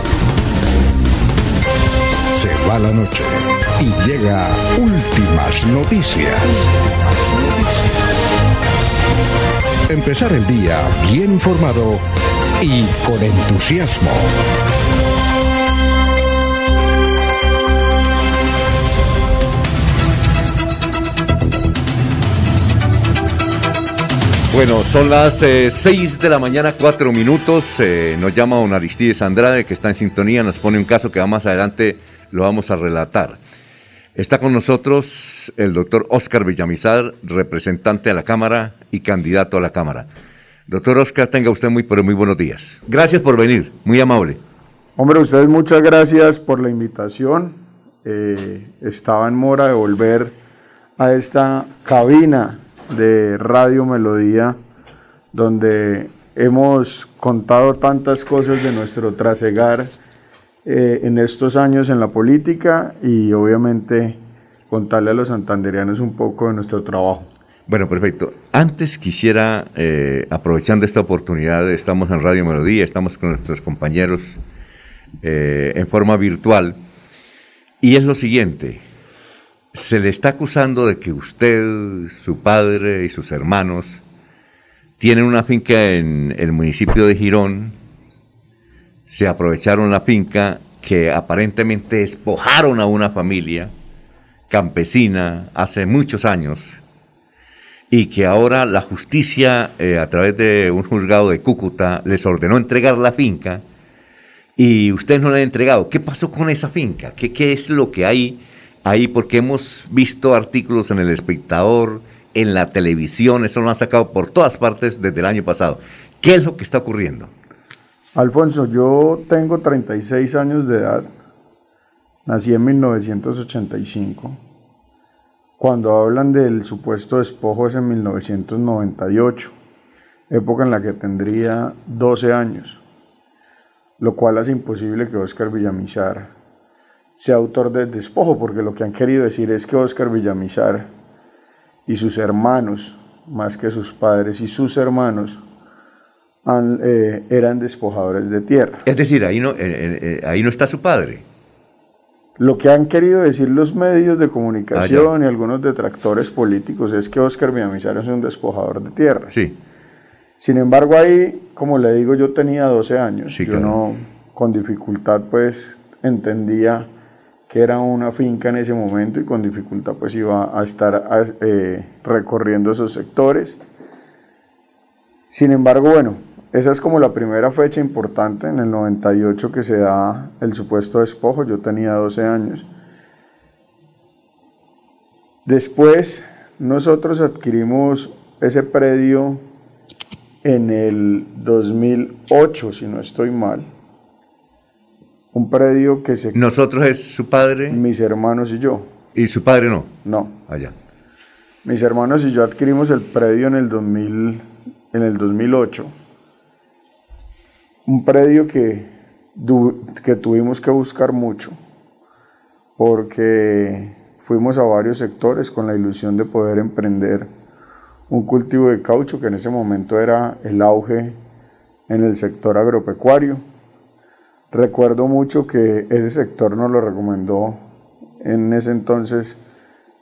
Se va la noche y llega últimas noticias. Empezar el día bien informado y con entusiasmo. Bueno, son las 6 de la mañana, 4 minutos. eh, nos llama don Aristides Andrade, que está en sintonía, nos pone un caso que más adelante lo vamos a relatar. Está con nosotros el doctor Oscar Villamizar, representante a la Cámara y candidato a la Cámara. Doctor Oscar, tenga usted muy, pero muy buenos días. Gracias por venir, muy amable. Hombre, ustedes muchas gracias por la invitación. Eh, estaba en mora de volver a esta cabina de Radio Melodía, donde hemos contado tantas cosas de nuestro trasegar eh, en estos años en la política y obviamente contarle a los santanderianos un poco de nuestro trabajo. Bueno, perfecto. Antes quisiera, eh, aprovechando esta oportunidad, estamos en Radio Melodía, estamos con nuestros compañeros eh, en forma virtual, y es lo siguiente, se le está acusando de que usted, su padre y sus hermanos tienen una finca en el municipio de Girón, se aprovecharon la finca que aparentemente despojaron a una familia campesina hace muchos años y que ahora la justicia, eh, a través de un juzgado de Cúcuta, les ordenó entregar la finca y usted no la ha entregado. ¿Qué pasó con esa finca? ¿Qué, qué es lo que hay ahí? Porque hemos visto artículos en El Espectador, en la televisión, eso lo han sacado por todas partes desde el año pasado. ¿Qué es lo que está ocurriendo? Alfonso, yo tengo 36 años de edad, nací en 1985. Cuando hablan del supuesto despojo es en 1998, época en la que tendría 12 años, lo cual hace imposible que Óscar Villamizar sea autor del despojo, porque lo que han querido decir es que Óscar Villamizar y sus hermanos, más que sus padres y sus hermanos, eran despojadores de tierra. Es decir, ahí no, eh, eh, eh, ahí no está su padre. Lo que han querido decir los medios de Ah, comunicación y algunos detractores políticos es que Óscar Villamizar es un despojador de tierra. Sí. Sin embargo, ahí, como le digo, yo tenía 12 años. Sí, yo claro. no, con dificultad, pues, entendía que era una finca en ese momento y con dificultad, pues, iba a estar eh, recorriendo esos sectores. Sin embargo, bueno, esa es como la primera fecha importante, en el 98 que se da el supuesto despojo, yo tenía 12 años. Después, nosotros adquirimos ese predio en el 2008, si no estoy mal. Un predio que se... ¿Nosotros es su padre? Mis hermanos y yo. ¿Y su padre no? No. Allá. Mis hermanos y yo adquirimos el predio en el 2000, en el 2008. Un predio que, que tuvimos que buscar mucho, porque fuimos a varios sectores con la ilusión de poder emprender un cultivo de caucho, que en ese momento era el auge en el sector agropecuario. Recuerdo mucho que ese sector nos lo recomendó en ese entonces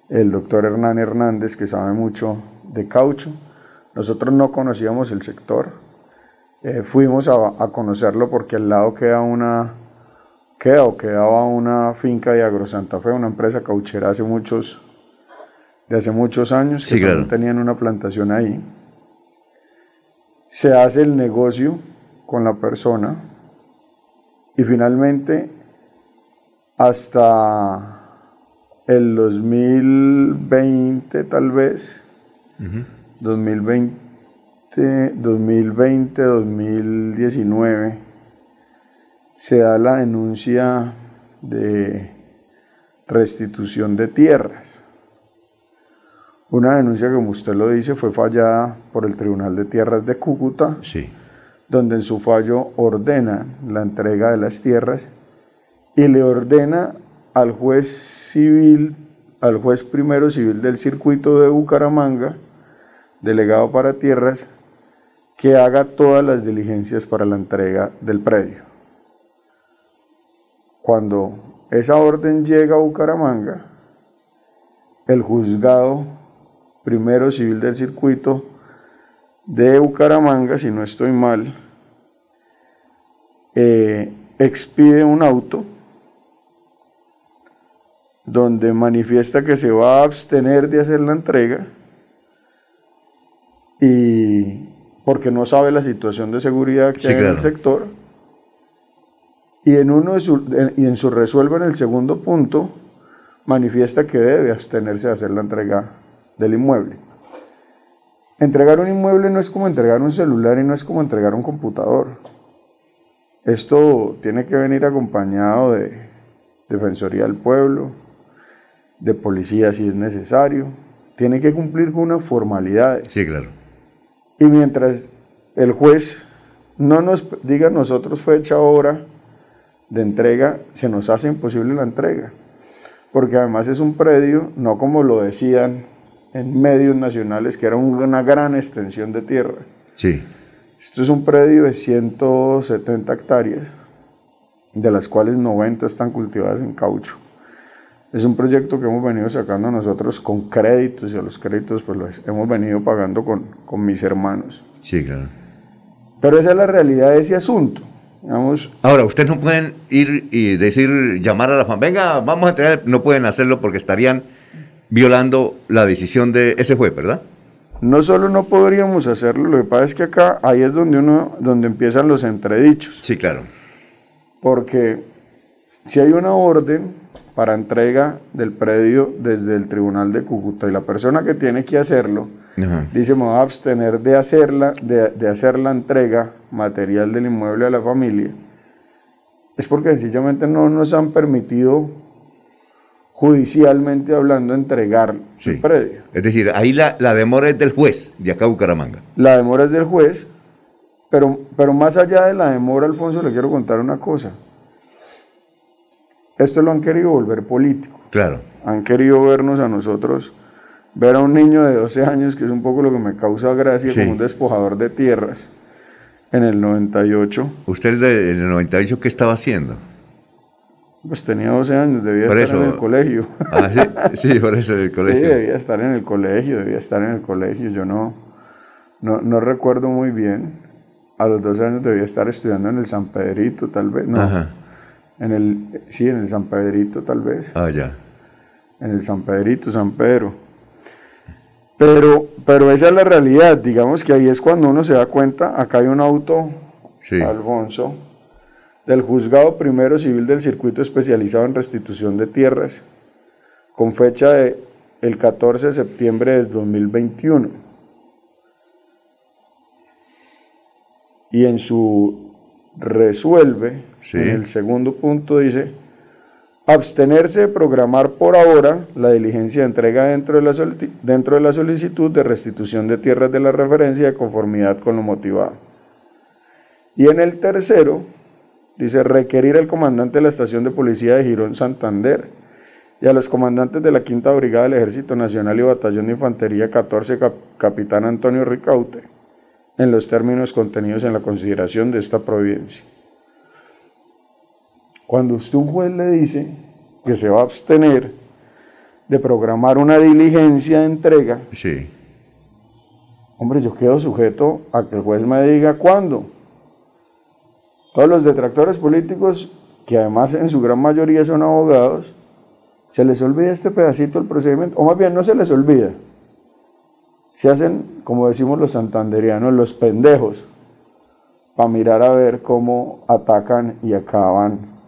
el doctor Hernán Hernández, que sabe mucho de caucho. Nosotros no conocíamos el sector, eh, fuimos a, a conocerlo porque al lado queda una, queda o quedaba una finca de Agro Santa Fe, una empresa cauchera hace muchos, de hace muchos años, que Sí, claro. tenían una plantación ahí. Se hace el negocio con la persona y finalmente hasta el 2020 tal vez, 2020, 2020, 2019, se da la denuncia de restitución de tierras. Una denuncia que, como usted lo dice, fue fallada por el Tribunal de Tierras de Cúcuta, donde en su fallo ordena la entrega de las tierras y le ordena al juez civil, al juez primero civil del circuito de Bucaramanga, delegado para tierras, que haga todas las diligencias para la entrega del predio. Cuando esa orden llega a Bucaramanga, el juzgado primero civil del circuito de Bucaramanga, si no estoy mal, eh, expide un auto donde manifiesta que se va a abstener de hacer la entrega y porque no sabe la situación de seguridad que Sí, hay en el sector y en uno de su, en- y en su resuelva en el segundo punto manifiesta que debe abstenerse de hacer la entrega del inmueble. Entregar un inmueble no es como entregar un celular y no es como entregar un computador. Esto tiene que venir acompañado de Defensoría del Pueblo, de policía si es necesario. Tiene que cumplir con unas formalidades. Sí, claro. Y mientras el juez no nos diga a nosotros fecha hora de entrega, se nos hace imposible la entrega. Porque además es un predio, no como lo decían en medios nacionales, que era un- una gran extensión de tierra. Sí. Esto es un predio de 170 hectáreas, de las cuales 90 están cultivadas en caucho. Es un proyecto que hemos venido sacando nosotros con créditos y a los créditos pues los hemos venido pagando con, con mis hermanos. Sí, claro. Pero esa es la realidad de ese asunto. Digamos, Ahora, ustedes no pueden ir y decir, llamar a la familia, venga, vamos a entregar, no pueden hacerlo porque estarían violando la decisión de ese juez, ¿verdad? no solo no podríamos hacerlo, lo que pasa es que acá ahí es donde uno, donde empiezan los entredichos. Sí, claro. Porque si hay una orden para entrega del predio desde el Tribunal de Cúcuta y la persona que tiene que hacerlo Ajá. dice me voy a abstener de hacerla, de, de hacer la entrega material del inmueble a la familia, es porque sencillamente no nos han permitido judicialmente hablando entregar Sí. el predio. Es decir, ahí la, la demora es del juez de acá a Bucaramanga. La demora es del juez, pero, pero más allá de la demora, Alfonso, le quiero contar una cosa. Esto lo han querido volver político. Claro. Han querido vernos a nosotros, ver a un niño de 12 años, que es un poco lo que me causa gracia, Sí. como un despojador de tierras, en el 98. ¿Usted del 98 qué estaba haciendo? Pues tenía 12 años, debía Por estar en el colegio. Ah, sí, [laughs] sí, por eso del Sí, colegio. debía estar en el colegio, debía estar en el colegio. Yo no, no, no recuerdo muy bien. A los 12 años debía estar estudiando en el San Pedrito, tal vez. No, Ajá. En el, sí, en el San Pedrito, tal vez. Ah, ya. En el San Pedrito, San Pedro. Pero, pero esa es la realidad. Digamos que ahí es cuando uno se da cuenta. Acá hay un auto, Sí. Alfonso, del Juzgado Primero Civil del Circuito Especializado en Restitución de Tierras, con fecha de el 14 de septiembre del 2021. Y en su resuelve, En el segundo punto dice, abstenerse de programar por ahora la diligencia de entrega dentro de la, solicitud de restitución de tierras de la referencia de conformidad con lo motivado. Y en el tercero, dice requerir al comandante de la estación de policía de Girón Santander y a los comandantes de la Quinta Brigada del Ejército Nacional y Batallón de Infantería 14, cap- capitán Antonio Ricaute, en los términos contenidos en la consideración de esta providencia. Cuando usted un juez le dice que se va a abstener de programar una diligencia de entrega, Sí. hombre, yo quedo sujeto a que el juez me diga cuándo. Todos los detractores políticos, que además en su gran mayoría son abogados, Se les olvida este pedacito del procedimiento, o más bien no se les olvida. Se hacen, como decimos los santanderianos, los pendejos, para mirar a ver cómo atacan y acaban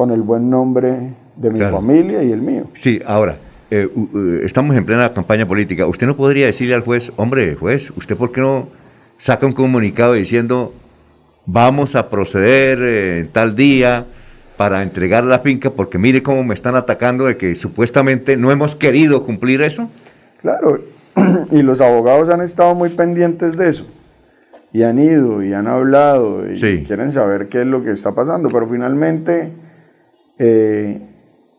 con el buen nombre de mi Claro. familia y el mío. Sí, ahora, eh, estamos en plena campaña política. ¿Usted no podría decirle al juez, hombre, juez, ¿usted por qué no saca un comunicado diciendo vamos a proceder eh, tal día para entregar la finca porque mire cómo me están atacando de que supuestamente no hemos querido cumplir eso? Claro, [clears throat] y los abogados han estado muy pendientes de eso. Y han ido y han hablado y Sí. quieren saber qué es lo que está pasando. Pero finalmente, eh,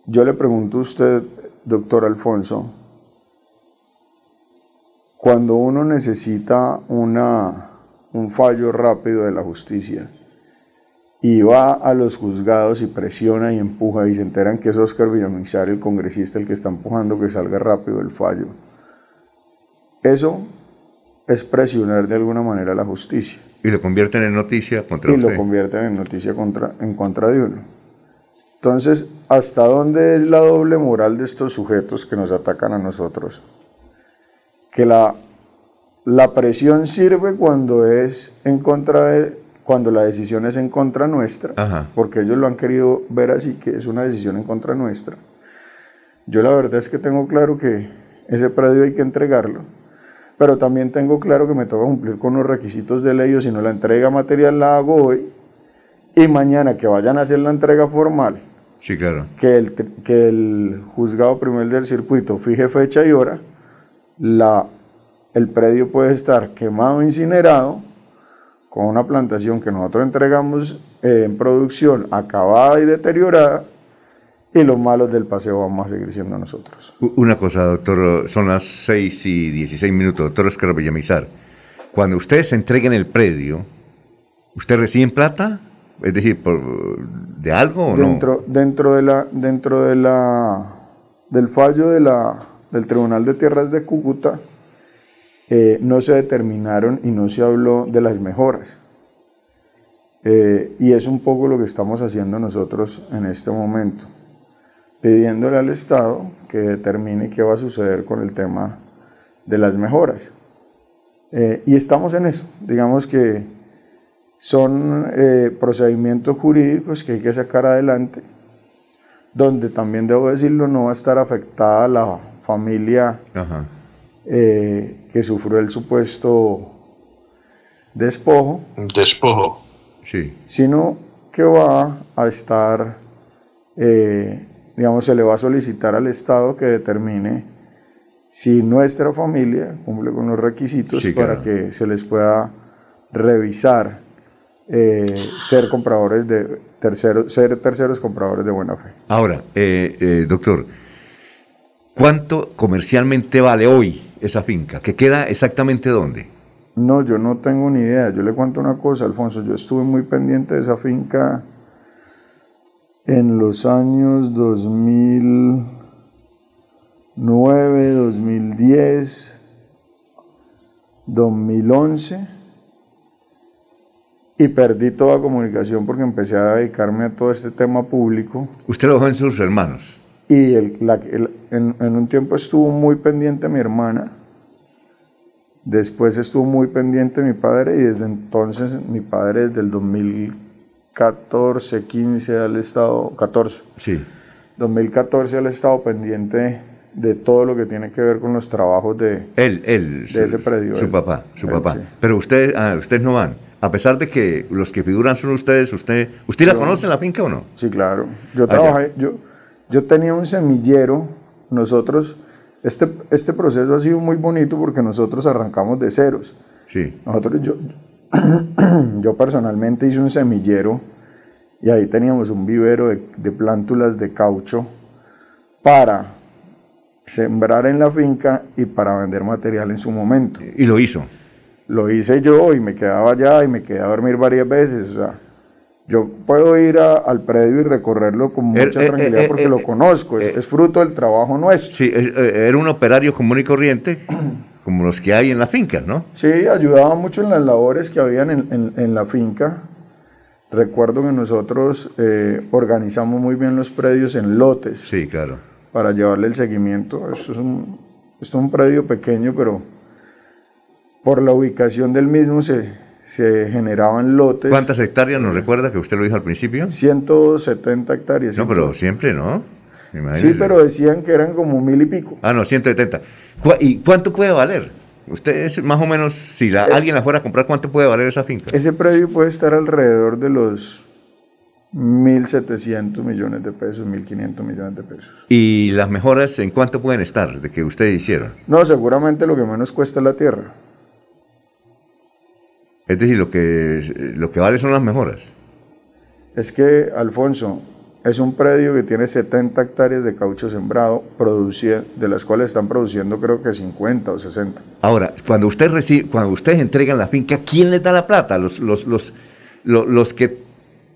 yo le pregunto a usted, doctor Alfonso, cuando uno necesita una, un fallo rápido de la justicia y va a los juzgados y presiona y empuja y se enteran que es Oscar Villamizar, el congresista, el que está empujando que salga rápido el fallo, eso es presionar de alguna manera la justicia Y lo convierten en noticia contra y lo usted. convierten en noticia contra, en contra de uno. Entonces, ¿hasta dónde es la doble moral de estos sujetos que nos atacan a nosotros? Que la, la presión sirve cuando es en contra de, cuando la decisión es en contra nuestra, Ajá. porque ellos lo han querido ver así, que es una decisión en contra nuestra. Yo la verdad es que tengo claro que ese predio hay que entregarlo, pero también tengo claro que me toca cumplir con los requisitos de ley o si no la entrega material la hago hoy y mañana que vayan a hacer la entrega formal, Sí, claro. que el, que el juzgado primer del circuito fije fecha y hora, la, el predio puede estar quemado, incinerado, con una plantación que nosotros entregamos eh, en producción acabada y deteriorada, y los malos del paseo vamos a seguir siendo nosotros. Una cosa, doctor, son las 6 y 16 minutos, doctor Oscar Villamizar. Cuando ustedes entreguen el predio, ¿usted reciben plata? Es decir, por, ¿de algo o no? dentro, dentro de la dentro de la del fallo de la del Tribunal de Tierras de Cúcuta eh, no se determinaron y no se habló de las mejoras. Eh, y es un poco lo que estamos haciendo nosotros en este momento pidiéndole al Estado que determine qué va a suceder con el tema de las mejoras. Eh, y estamos en eso. Digamos que son eh, procedimientos jurídicos que hay que sacar adelante, donde también debo decirlo, no va a estar afectada la familia Ajá. eh, que sufrió el supuesto despojo, Despojo. Sí. sino que va a estar, eh, digamos, se le va a solicitar al Estado que determine si nuestra familia cumple con los requisitos Sí, para claro. que se les pueda revisar eh, ser compradores de terceros, ser terceros compradores de buena fe. Ahora, eh, eh, doctor, ¿cuánto comercialmente vale hoy esa finca? ¿Que queda exactamente dónde? No, yo no tengo ni idea. Yo le cuento una cosa, Alfonso. Yo estuve muy pendiente de esa finca en los años 2009, 2010, 2011 y perdí toda comunicación porque empecé a dedicarme a todo este tema público. Usted lo en sus hermanos. Y el- la- el- en, en un tiempo estuvo muy pendiente mi hermana, después estuvo muy pendiente mi padre y desde entonces mi padre desde el 2014, 15 al estado, 14, Sí. 2014 al estado pendiente de todo lo que tiene que ver con los trabajos de... Él, él, De ese predio, Su él. papá, su Él, papá. sí. Pero usted, ah, ustedes no van. A pesar de que los que figuran son ustedes, usted, ¿usted la Yo- conoce la finca o no? Sí, claro. Yo trabajé, yo, yo tenía un semillero, nosotros, este, este proceso ha sido muy bonito porque nosotros arrancamos de ceros. Sí. Nosotros, yo, [clears throat] yo personalmente hice un semillero y ahí teníamos un vivero de, de plántulas de caucho para sembrar en la finca y para vender material en su momento. Y lo hizo. Lo hice yo y me quedaba allá y me quedé a dormir varias veces. O sea, yo puedo ir a- al predio y recorrerlo con Er- mucha eh, tranquilidad eh, porque eh, lo conozco, es, es fruto del trabajo nuestro. Sí, era un operario común y corriente, [clears throat] como los que hay en la finca, ¿no? Sí, ayudaba mucho en las labores que habían en, en- en la finca. Recuerdo que nosotros organizamos muy bien los predios en lotes. Sí, claro. Para llevarle el seguimiento. Esto es un, esto es un predio pequeño, pero por la ubicación del mismo se, se generaban lotes. ¿Cuántas hectáreas nos recuerda que usted lo dijo al principio? 170 hectáreas. No, pero siempre, ¿no? Sí, pero decían que eran como mil y pico. Ah, no, 170. ¿Cu- ¿Y cuánto puede valer? Usted es más o menos, si la- Eh. alguien la fuera a comprar, ¿cuánto puede valer esa finca? Ese predio puede estar alrededor de los 1.700 millones de pesos, 1.500 millones de pesos. ¿Y las mejoras en cuánto pueden estar de que ustedes hicieron? No, seguramente lo que menos cuesta es la tierra. Es decir, lo que, lo que vale son las mejoras. Es que, Alfonso, es un predio que tiene 70 hectáreas de caucho sembrado, de las cuales están produciendo creo que 50 o 60. Ahora, cuando usted recibe, cuando ustedes entregan la finca, ¿quién les da la plata? Los, los, los, lo- los que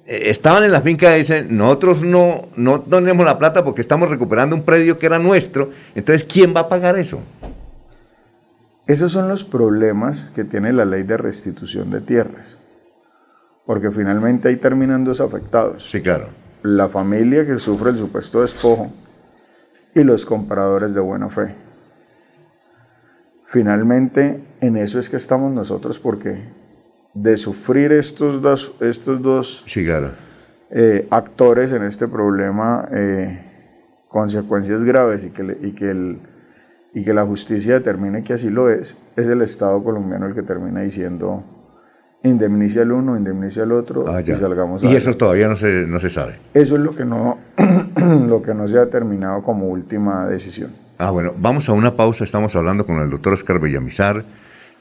eh, estaban en la finca dicen, nosotros no, no tenemos la plata porque estamos recuperando un predio que era nuestro, entonces ¿quién va a pagar eso? Esos son los problemas que tiene la ley de restitución de tierras, porque finalmente ahí terminan dos afectados. Sí, claro. La familia que sufre el supuesto despojo y los compradores de buena fe. Finalmente, en eso es que estamos nosotros, porque de sufrir estos dos, estos dos Sí, claro. eh, actores en este problema eh, consecuencias graves y que, le- y, que el- y que la justicia determine que así lo es, es el Estado colombiano el que termina diciendo indemnicia al uno, indemnicia al otro Ah, y salgamos Y adelante". eso todavía no se, no se sabe. Eso es lo que no [clears throat] lo que no se ha determinado como última decisión. Ah, bueno, vamos a una pausa. Estamos hablando con el doctor Oscar Villamizar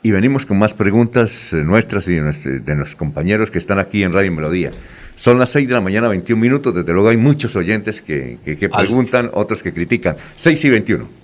y venimos con más preguntas eh, nuestras y de nuestros compañeros que están aquí en Radio Melodía. Son las 6 de la mañana, 21 minutos. Desde luego hay muchos oyentes que, que- que preguntan, otros que critican. 6 y 21.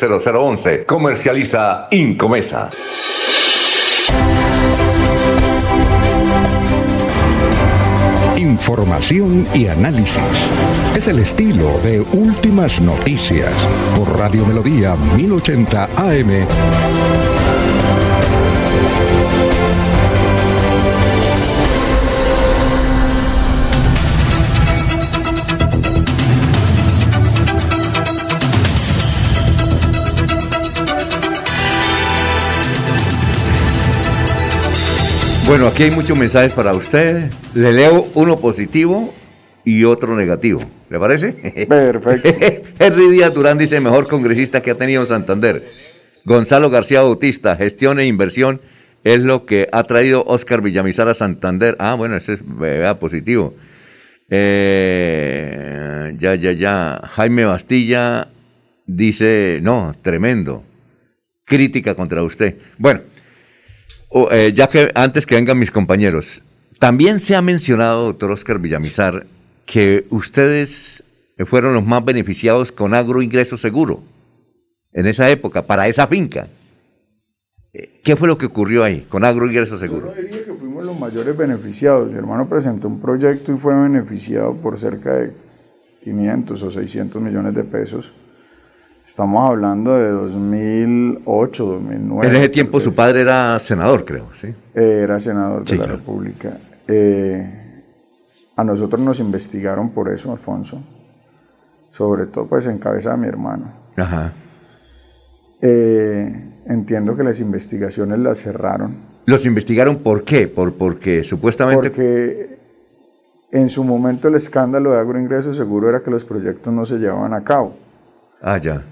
301-643-0011. Comercializa Incomesa. Información y análisis. Es el estilo de Últimas Noticias por Radio Melodía 1080 AM. Bueno, aquí hay muchos mensajes para usted. Le leo uno positivo y otro negativo. ¿Le parece? Perfecto. [laughs] Henry Díaz Durán dice, mejor congresista que ha tenido Santander. Gonzalo García Bautista, gestión e inversión es lo que ha traído Oscar Villamizar a Santander. Ah, bueno, ese es positivo. Eh, ya, ya, ya. Jaime Bastilla dice, no, tremendo. Crítica contra usted. Bueno, eh, ya que antes que vengan mis compañeros, también se ha mencionado, doctor Oscar Villamizar, que ustedes fueron los más beneficiados con agroingreso seguro en esa época, para esa finca. Eh, ¿Qué fue lo que ocurrió ahí con agroingreso seguro? Yo diría que fuimos los mayores beneficiados. Mi hermano presentó un proyecto y fue beneficiado por cerca de 500 o 600 millones de pesos. Estamos hablando de 2008, 2009. En ese tiempo su padre era senador, creo, ¿sí? Eh, Era senador de la claro. República. Eh, a nosotros nos investigaron por eso, Alfonso. Sobre todo, pues, en cabeza de mi hermano. Ajá. Eh, entiendo que las investigaciones las cerraron. ¿Los investigaron por qué? Por, porque supuestamente... Porque en su momento el escándalo de agroingreso seguro era que los proyectos no se llevaban a cabo. Ah, ya.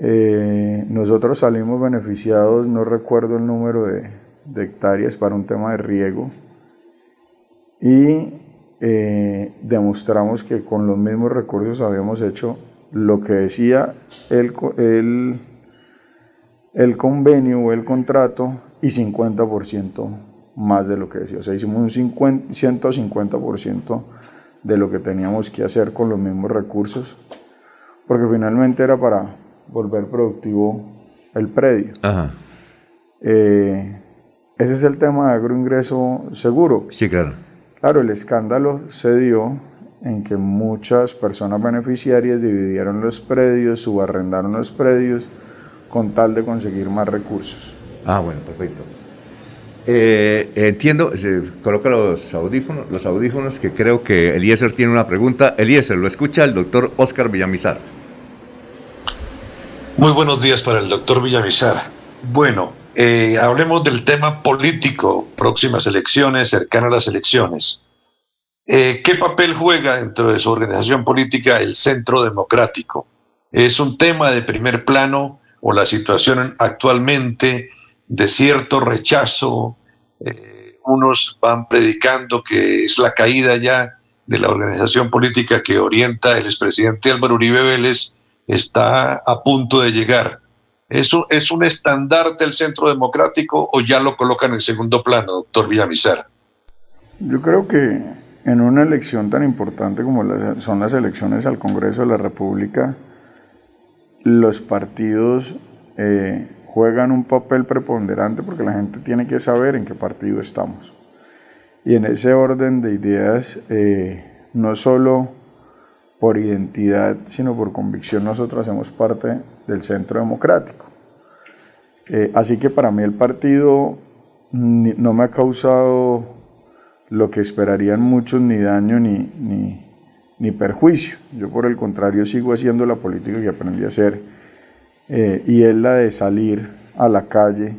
Eh, nosotros salimos beneficiados, no recuerdo el número de, hectáreas para un tema de riego y eh, demostramos que con los mismos recursos habíamos hecho lo que decía el, el, el convenio o el contrato y 50% más de lo que decía. O sea, hicimos un 50, 150% de lo que teníamos que hacer con los mismos recursos, porque finalmente era para volver productivo el predio. Eh, ese es el tema de agroingreso seguro. Sí, claro. Claro, el escándalo se dio en que muchas personas beneficiarias dividieron los predios, subarrendaron los predios con tal de conseguir más recursos. Ah, bueno, perfecto. Eh, entiendo, coloca los audífonos, los audífonos que creo que Eliezer tiene una pregunta. Eliezer, lo escucha el doctor Oscar Villamizar. Muy buenos días para el doctor Villamizar. Bueno, eh, hablemos del tema político, próximas elecciones, cercanas a las elecciones. Eh, ¿Qué papel juega dentro de su organización política el Centro Democrático? ¿Es un tema de primer plano o la situación actualmente de cierto rechazo. Eh, unos van predicando que es la caída ya de la organización política que orienta el expresidente Álvaro Uribe Vélez, está a punto de llegar. ¿Eso es un estandarte del centro democrático o ya lo colocan en segundo plano, doctor Villamizar? Yo creo que en una elección tan importante como son las elecciones al Congreso de la República, los partidos eh, juegan un papel preponderante porque la gente tiene que saber en qué partido estamos. Y en ese orden de ideas, eh, no solo por identidad, sino por convicción, nosotros hacemos parte del centro democrático. Eh, así que para mí el partido no me ha causado lo que esperarían muchos, ni daño ni, ni, perjuicio. Yo por el contrario sigo haciendo la política que aprendí a hacer eh, y es la de salir a la calle,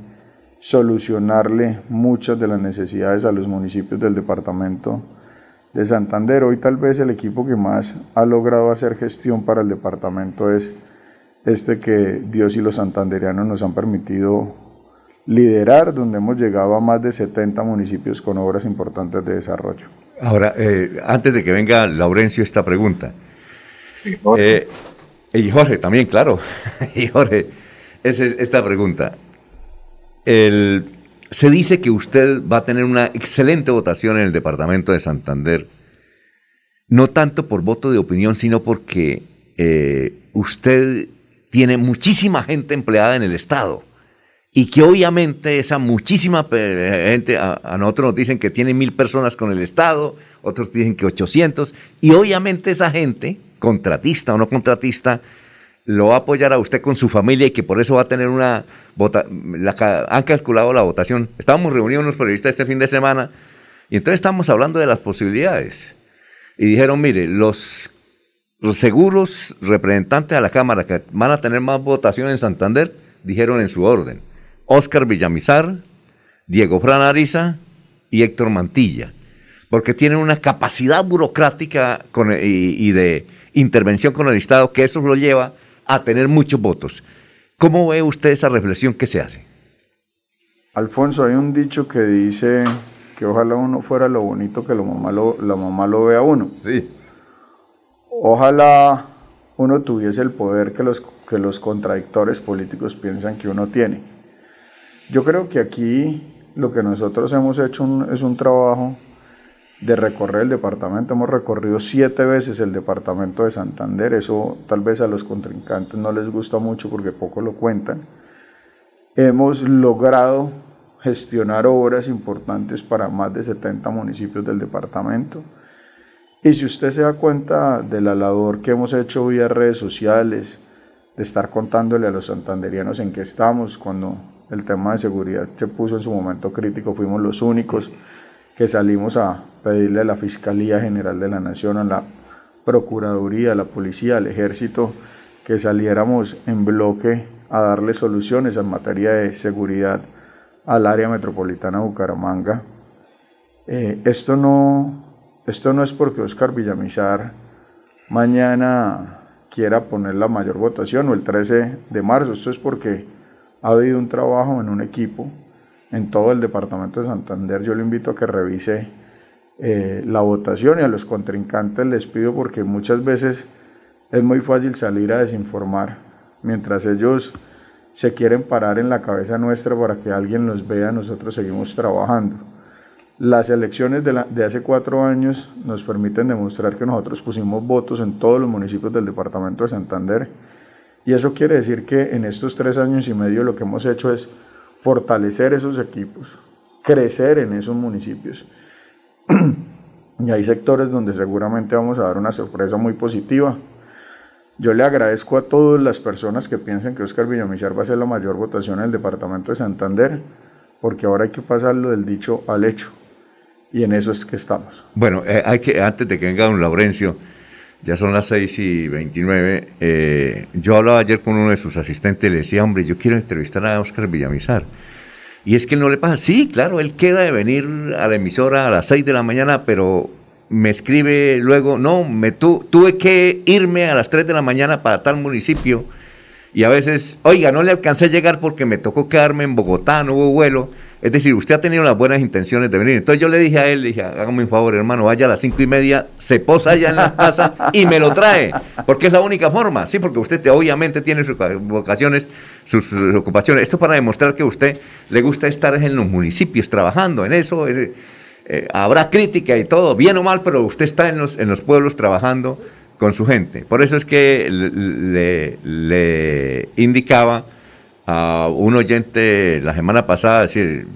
solucionarle muchas de las necesidades a los municipios del departamento de Santander. Hoy tal vez el equipo que más ha logrado hacer gestión para el departamento es este que Dios y los santanderianos nos han permitido liderar, donde hemos llegado a más de 70 municipios con obras importantes de desarrollo. Ahora, eh, antes de que venga Laurencio esta pregunta, eh, y Jorge también, claro. [laughs] y Jorge, es esta pregunta. Se dice que usted va a tener una excelente votación en el departamento de Santander, no tanto por voto de opinión, sino porque eh, usted tiene muchísima gente empleada en el Estado y que obviamente esa muchísima gente, a, a, nosotros nos dicen que tiene mil personas con el Estado, otros dicen que 800, y obviamente esa gente contratista o no contratista, lo va a apoyar a usted con su familia y que por eso va a tener una vota han calculado la votación. Estábamos reunidos unos periodistas este fin de semana y entonces estamos hablando de las posibilidades. Y dijeron, mire, los, los seguros representantes a la Cámara que van a tener más votación en Santander, dijeron en su orden, Óscar Villamizar, Diego Fran Ariza y Héctor Mantilla, porque tienen una capacidad burocrática con, y de intervención con el Estado, que eso lo lleva a tener muchos votos. ¿Cómo ve usted esa reflexión que se hace? Alfonso, hay un dicho que dice que ojalá uno fuera lo bonito que la mamá lo, la mamá lo vea uno. Sí. Ojalá uno tuviese el poder que los, que los contradictores políticos piensan que uno tiene. Yo creo que aquí lo que nosotros hemos hecho es un trabajo de recorrer el departamento. Hemos recorrido siete veces el departamento de Santander. Eso tal vez a los contrincantes no les gusta mucho porque poco lo cuentan. Hemos logrado gestionar obras importantes para más de 70 municipios del departamento. Y si usted se da cuenta de la labor que hemos hecho vía redes sociales, de estar contándole a los santanderianos en qué estamos, cuando el tema de seguridad se puso en su momento crítico, fuimos los únicos que salimos a pedirle a la Fiscalía General de la Nación, a la Procuraduría, a la Policía, al Ejército, que saliéramos en bloque a darle soluciones en materia de seguridad al área metropolitana de Bucaramanga. Eh, esto, no, esto no es porque Oscar Villamizar mañana quiera poner la mayor votación o el 13 de marzo, esto es porque ha habido un trabajo en un equipo en todo el departamento de Santander. Yo le invito a que revise eh, la votación y a los contrincantes les pido porque muchas veces es muy fácil salir a desinformar mientras ellos se quieren parar en la cabeza nuestra para que alguien los vea, nosotros seguimos trabajando. Las elecciones de, de hace cuatro años nos permiten demostrar que nosotros pusimos votos en todos los municipios del departamento de Santander y eso quiere decir que en estos tres años y medio lo que hemos hecho es fortalecer esos equipos, crecer en esos municipios. [clears throat] y hay sectores donde seguramente vamos a dar una sorpresa muy positiva. Yo le agradezco a todas las personas que piensan que Oscar Villamizar va a ser la mayor votación en el departamento de Santander, porque ahora hay que pasarlo del dicho al hecho. Y en eso es que estamos. Bueno, eh, hay que, antes de que venga don Laurencio, ya son las 6 y 29, eh, yo hablaba ayer con uno de sus asistentes y le decía, hombre, yo quiero entrevistar a Oscar Villamizar. Y es que no le pasa, sí, claro, él queda de venir a la emisora a las 6 de la mañana, pero me escribe luego, no, me tu- tuve que irme a las 3 de la mañana para tal municipio. Y a veces, oiga, no le alcancé a llegar porque me tocó quedarme en Bogotá, no hubo vuelo. Es decir, usted ha tenido las buenas intenciones de venir. Entonces yo le dije a él, le dije, hágame un favor, hermano, vaya a las cinco y media, se posa allá en la casa y me lo trae. Porque es la única forma. Sí, porque usted te- obviamente tiene sus vocaciones, sus, ocupaciones. Esto para demostrar que a usted le gusta estar en los municipios trabajando en eso. eh, habrá crítica y todo, bien o mal, pero usted está en los, en los pueblos trabajando con su gente. Por eso es que le, le indicaba a un oyente la semana pasada decir,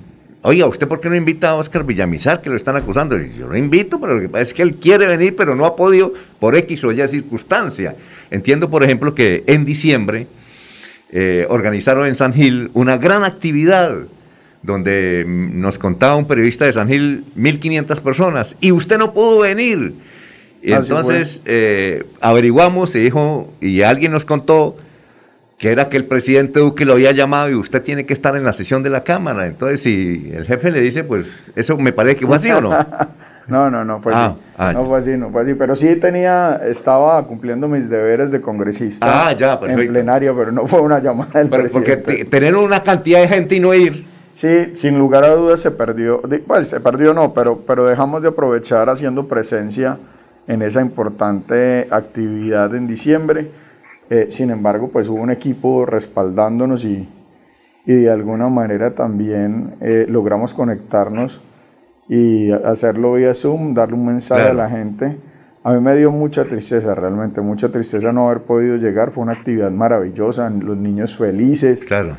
oiga, ¿usted por qué no invita a Oscar Villamizar que lo están acusando? Y yo lo invito, pero lo que pasa es que él quiere venir, pero no ha podido por X o Y circunstancia. Entiendo, por ejemplo, que en diciembre eh, organizaron en San Gil una gran actividad donde nos contaba un periodista de San Gil 1.500 personas y usted no pudo venir. Y Así entonces eh, averiguamos y dijo, y alguien nos contó que era que el presidente Duque lo había llamado y usted tiene que estar en la sesión de la Cámara. Entonces, si el jefe le dice, pues eso me parece que fue así o no. [laughs] No, no, no fue Ah, así. ah, no fue así, no fue así. Pero sí tenía, estaba cumpliendo mis deberes de congresista Ah, ya, en plenario, pero no fue una llamada del Pero porque presidente. tener una cantidad de gente y no ir. Sí, sin lugar a dudas se perdió, di- pues se perdió no, pero, pero dejamos de aprovechar haciendo presencia en esa importante actividad en diciembre. Eh, sin embargo, pues hubo un equipo respaldándonos y, y de alguna manera también eh, logramos conectarnos y hacerlo vía Zoom, darle un mensaje Claro. a la gente. A mí me dio mucha tristeza, realmente mucha tristeza no haber podido llegar. Fue una actividad maravillosa, los niños felices. Claro.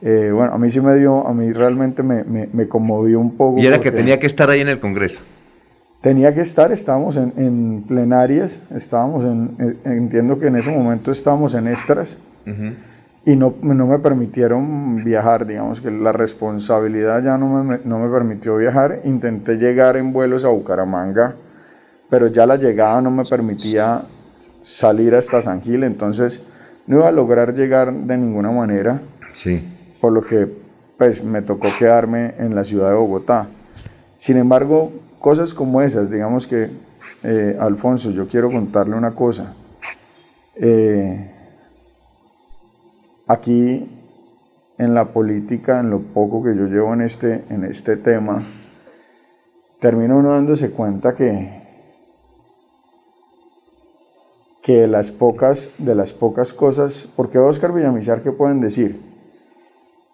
Eh, bueno, a mí sí me dio, a mí realmente me, me, me conmovió un poco. Y era que tenía que estar ahí en el Congreso. Tenía que estar, estábamos en, en plenarias, estábamos en, en- entiendo que en ese momento estábamos en extras y no, no me permitieron viajar, digamos que la responsabilidad ya no me, no me permitió viajar. Intenté llegar en vuelos a Bucaramanga, pero ya la llegada no me permitía salir hasta San Gil, entonces no iba a lograr llegar de ninguna manera Sí. por lo que pues me tocó quedarme en la ciudad de Bogotá. Sin embargo, cosas como esas, digamos que, eh, Alfonso, yo quiero contarle una cosa. Eh, aquí en la política, en lo poco que yo llevo en este, en este tema, termina uno dándose cuenta que, que de las pocas, de las pocas cosas, porque Oscar Villamizar, ¿qué pueden decir?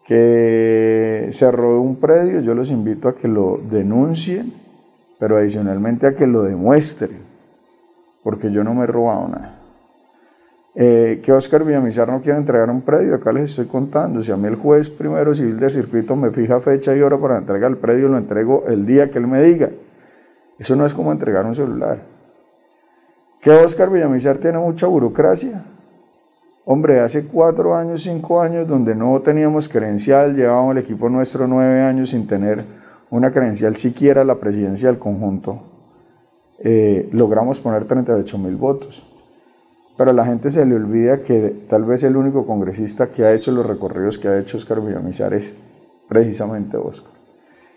Que se un predio, yo los invito a que lo denuncien, pero adicionalmente a que lo demuestren, porque yo no me he robado nada. Eh, que Oscar Villamizar no quiere entregar un predio, acá les estoy contando. Si a mí el juez primero civil del circuito me fija fecha y hora para entregar el predio, lo entrego el día que él me diga. Eso no es como entregar un celular. Que Oscar Villamizar tiene mucha burocracia. Hombre, hace cuatro años, cinco años, donde no teníamos credencial, llevábamos el equipo nuestro nueve años sin tener una credencial siquiera a la presidencia del conjunto. Eh, logramos poner 38 mil votos pero a la gente se le olvida que tal vez el único congresista que ha hecho los recorridos que ha hecho Oscar Villamizar es precisamente Oscar.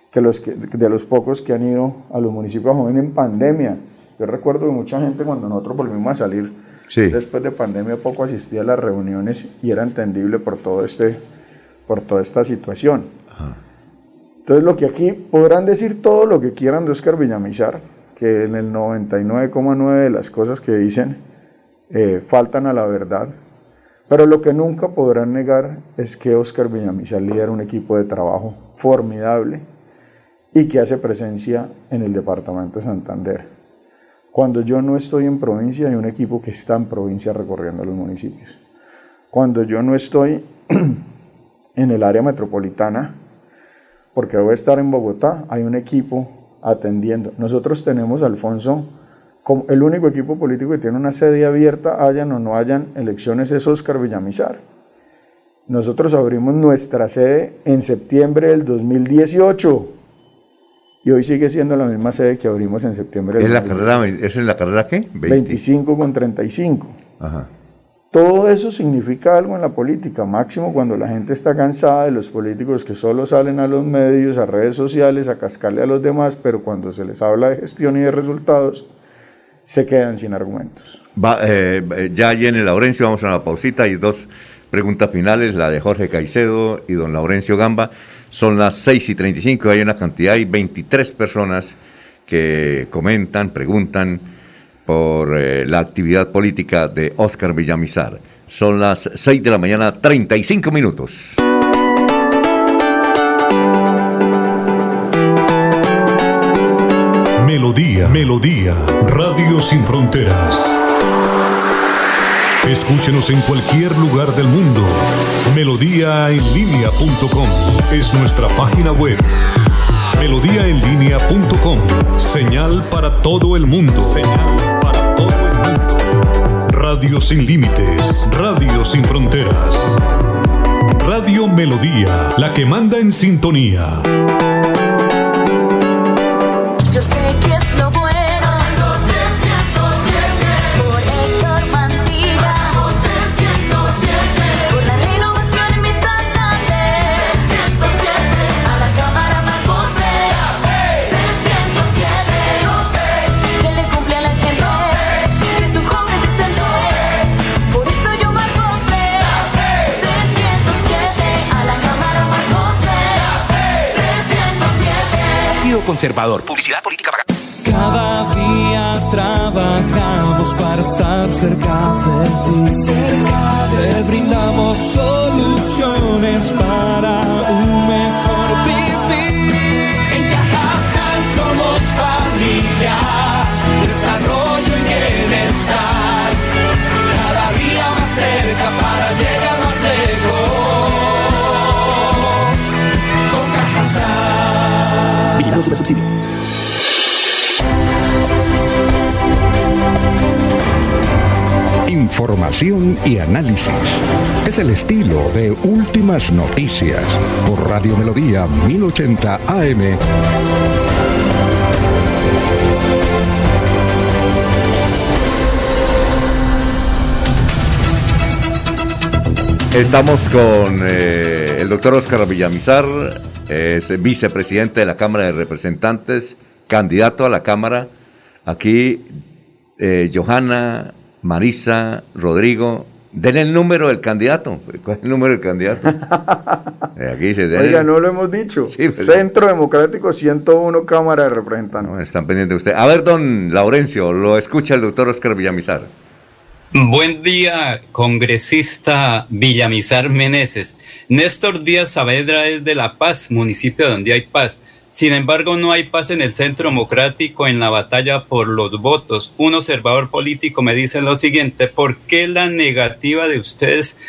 Que, los que de los pocos que han ido a los municipios jóvenes en pandemia. Yo recuerdo que mucha gente cuando nosotros volvimos a salir Sí. después de pandemia poco asistía a las reuniones y era entendible por todo este por toda esta situación. Entonces lo que aquí podrán decir todo lo que quieran de Oscar Villamizar, que en el 99,9 de las cosas que dicen eh, faltan a la verdad. Pero lo que nunca podrán negar es que Oscar Villamizar lidera un equipo de trabajo formidable y que hace presencia en el departamento de Santander. Cuando yo no estoy en provincia, hay un equipo que está en provincia recorriendo los municipios. Cuando yo no estoy [clears throat] en el área metropolitana, porque debo estar en Bogotá, hay un equipo atendiendo. Nosotros tenemos, Alfonso, como el único equipo político que tiene una sede abierta, hayan o no hayan elecciones, es Oscar Villamizar. Nosotros abrimos nuestra sede en septiembre del 2018 y hoy sigue siendo la misma sede que abrimos en septiembre del ¿Es la 2018. carrera, ¿Es en la carrera qué? 25 con 35. Ajá. Todo eso significa algo en la política, máximo cuando la gente está cansada de los políticos que solo salen a los medios, a redes sociales, a cascarle a los demás, pero cuando se les habla de gestión y de resultados, se quedan sin argumentos. Va, eh, ya Jenny Laurencio, vamos a una pausita y dos preguntas finales, la de Jorge Caicedo y don Laurencio Gamba. Son las 6 y 35, hay una cantidad, hay 23 personas que comentan, preguntan por eh, la actividad política de Óscar Villamizar. Son las 6 de la mañana, 35 minutos. Melodía, Melodía, Radio Sin Fronteras. Escúchenos en cualquier lugar del mundo. Melodíaenlínea.com es nuestra página web. Melodíaenlínea.com. Señal para todo el mundo. Radio sin límites. Radio sin fronteras. Radio Melodía, la que manda en sintonía. Yo sé que Conservador. Publicidad política pagada. Cada día trabajamos para estar cerca de ti. Te brindamos soluciones para un mejor vivir. Vigilado super subsidio. Información y análisis. Es el estilo de Últimas Noticias por Radio Melodía 1080 AM. Estamos con eh, el doctor Óscar Villamizar, es vicepresidente de la Cámara de Representantes, candidato a la Cámara. Aquí, eh, Johanna, Marisa, Rodrigo, den el número del candidato. ¿Cuál es el número del candidato? [laughs] Eh, Aquí dice, den Oiga, el- no lo hemos dicho. [laughs] Centro Democrático 101, Cámara de Representantes. Están pendientes de usted. A ver, don Laurencio, lo escucha el doctor Óscar Villamizar. Buen día, congresista Villamizar Meneses. Néstor Díaz Saavedra es de La Paz, municipio donde hay paz. Sin embargo, no hay paz en el Centro Democrático en la batalla por los votos. Un observador político me dice lo siguiente, ¿por qué la negativa de ustedes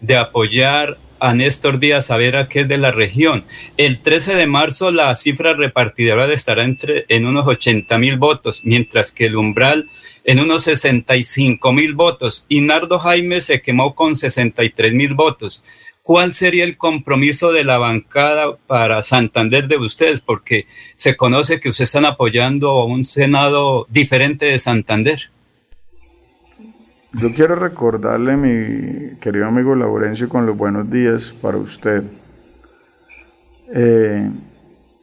de apoyar a Néstor Díaz Saavedra, que es de la región? El 13 de marzo la cifra repartidora estará entre, en unos 80 mil votos, mientras que el umbral en unos 65 mil votos y Nardo Jaime se quemó con 63 mil votos. ¿Cuál sería el compromiso de la bancada para Santander de ustedes? Porque se conoce que ustedes están apoyando a un Senado diferente de Santander. Yo quiero recordarle, mi querido amigo Laurencio, con los buenos días para usted, eh,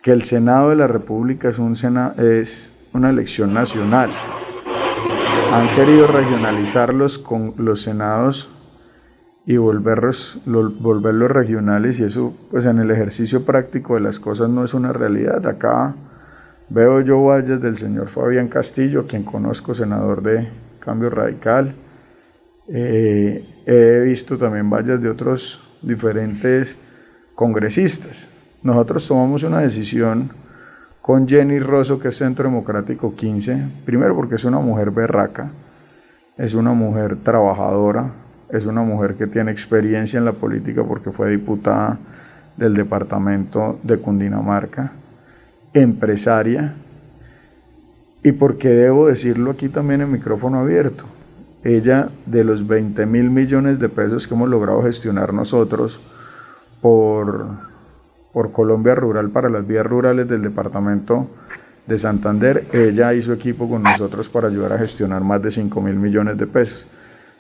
que el Senado de la República es, un es una elección nacional. Han querido regionalizar los, con, los senados y volverlos, lo- volverlos regionales y eso pues en el ejercicio práctico de las cosas no es una realidad. Acá veo yo vallas del señor Fabián Castillo, quien conozco, senador de Cambio Radical. Eh, he visto también vallas de otros diferentes congresistas. Nosotros tomamos una decisión con Jenny Rosso, que es Centro Democrático 15, primero porque es una mujer berraca, es una mujer trabajadora, es una mujer que tiene experiencia en la política porque fue diputada del departamento de Cundinamarca, empresaria, y porque debo decirlo aquí también en micrófono abierto, ella de los 20 mil millones de pesos que hemos logrado gestionar nosotros por, por Colombia Rural para las vías rurales del departamento de Santander, ella hizo equipo con nosotros para ayudar a gestionar más de 5 mil millones de pesos.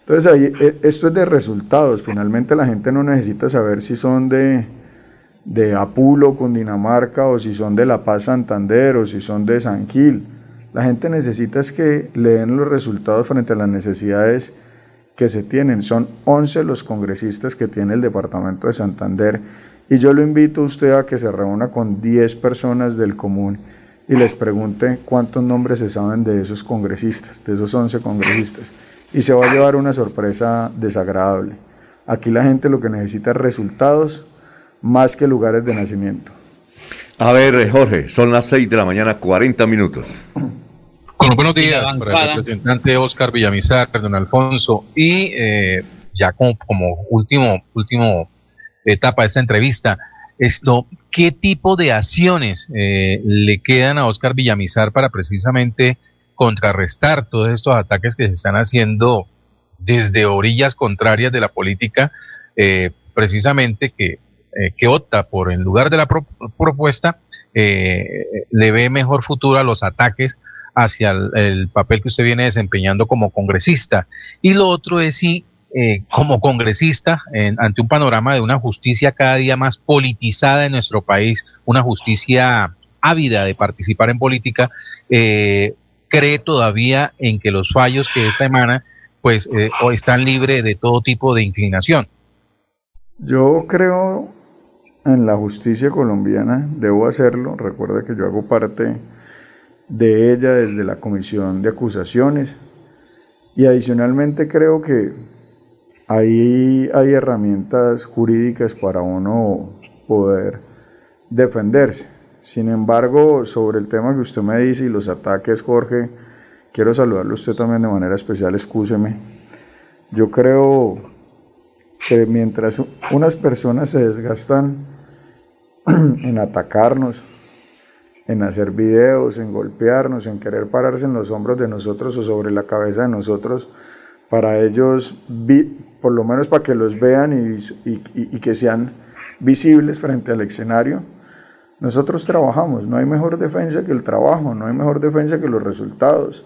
Entonces ahí, e, esto es de resultados, finalmente la gente no necesita saber si son de, de Apulo, Cundinamarca, o si son de La Paz, Santander, o si son de San Gil. La gente necesita es que le den los resultados frente a las necesidades que se tienen. Son 11 los congresistas que tiene el departamento de Santander y yo lo invito a usted a que se reúna con 10 personas del común y les pregunte cuántos nombres se saben de esos congresistas, de esos 11 congresistas. Y se va a llevar una sorpresa desagradable. Aquí la gente lo que necesita es resultados más que lugares de nacimiento. A ver, Jorge, son las 6 de la mañana, 40 minutos. Bueno, buenos días para el representante Oscar Villamizar, don Alfonso. Y eh, ya como, como último, último etapa de esta entrevista, esto, ¿qué tipo de acciones eh, le quedan a Oscar Villamizar para precisamente contrarrestar todos estos ataques que se están haciendo desde orillas contrarias de la política, eh, precisamente que, eh, que opta por, en lugar de la propuesta, le ve mejor futuro a los ataques hacia el, papel que usted viene desempeñando como congresista. Y lo otro es si eh, como congresista, ante un panorama de una justicia cada día más politizada en nuestro país, una justicia ávida de participar en política, eh, cree todavía en que los fallos que esta emana pues eh, están libres de todo tipo de inclinación. Yo creo en la justicia colombiana, debo hacerlo, recuerde que yo hago parte de ella desde la comisión de acusaciones y adicionalmente creo que ahí hay herramientas jurídicas para uno poder defenderse. Sin embargo, sobre el tema que usted me dice y los ataques, Jorge, quiero saludarle a usted también de manera especial, excúseme. Yo creo que mientras unas personas se desgastan [clears throat] en atacarnos, en hacer videos, en golpearnos, en querer pararse en los hombros de nosotros o sobre la cabeza de nosotros, para ellos, por lo menos para que los vean y, que sean visibles frente al escenario, nosotros trabajamos, no hay mejor defensa que el trabajo, no hay mejor defensa que los resultados.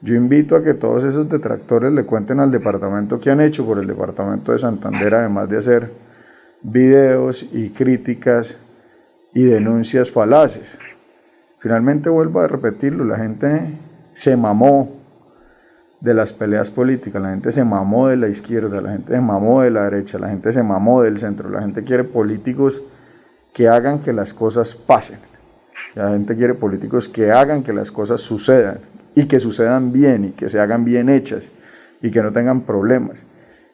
Yo invito a que todos esos detractores le cuenten al departamento que han hecho por el departamento de Santander, además de hacer videos y críticas y denuncias falaces. Finalmente vuelvo a repetirlo, la gente se mamó de las peleas políticas, la gente se mamó de la izquierda, la gente se mamó de la derecha, la gente se mamó del centro, la gente quiere políticos que hagan que las cosas pasen, la gente quiere políticos que hagan que las cosas sucedan y que sucedan bien y que se hagan bien hechas y que no tengan problemas.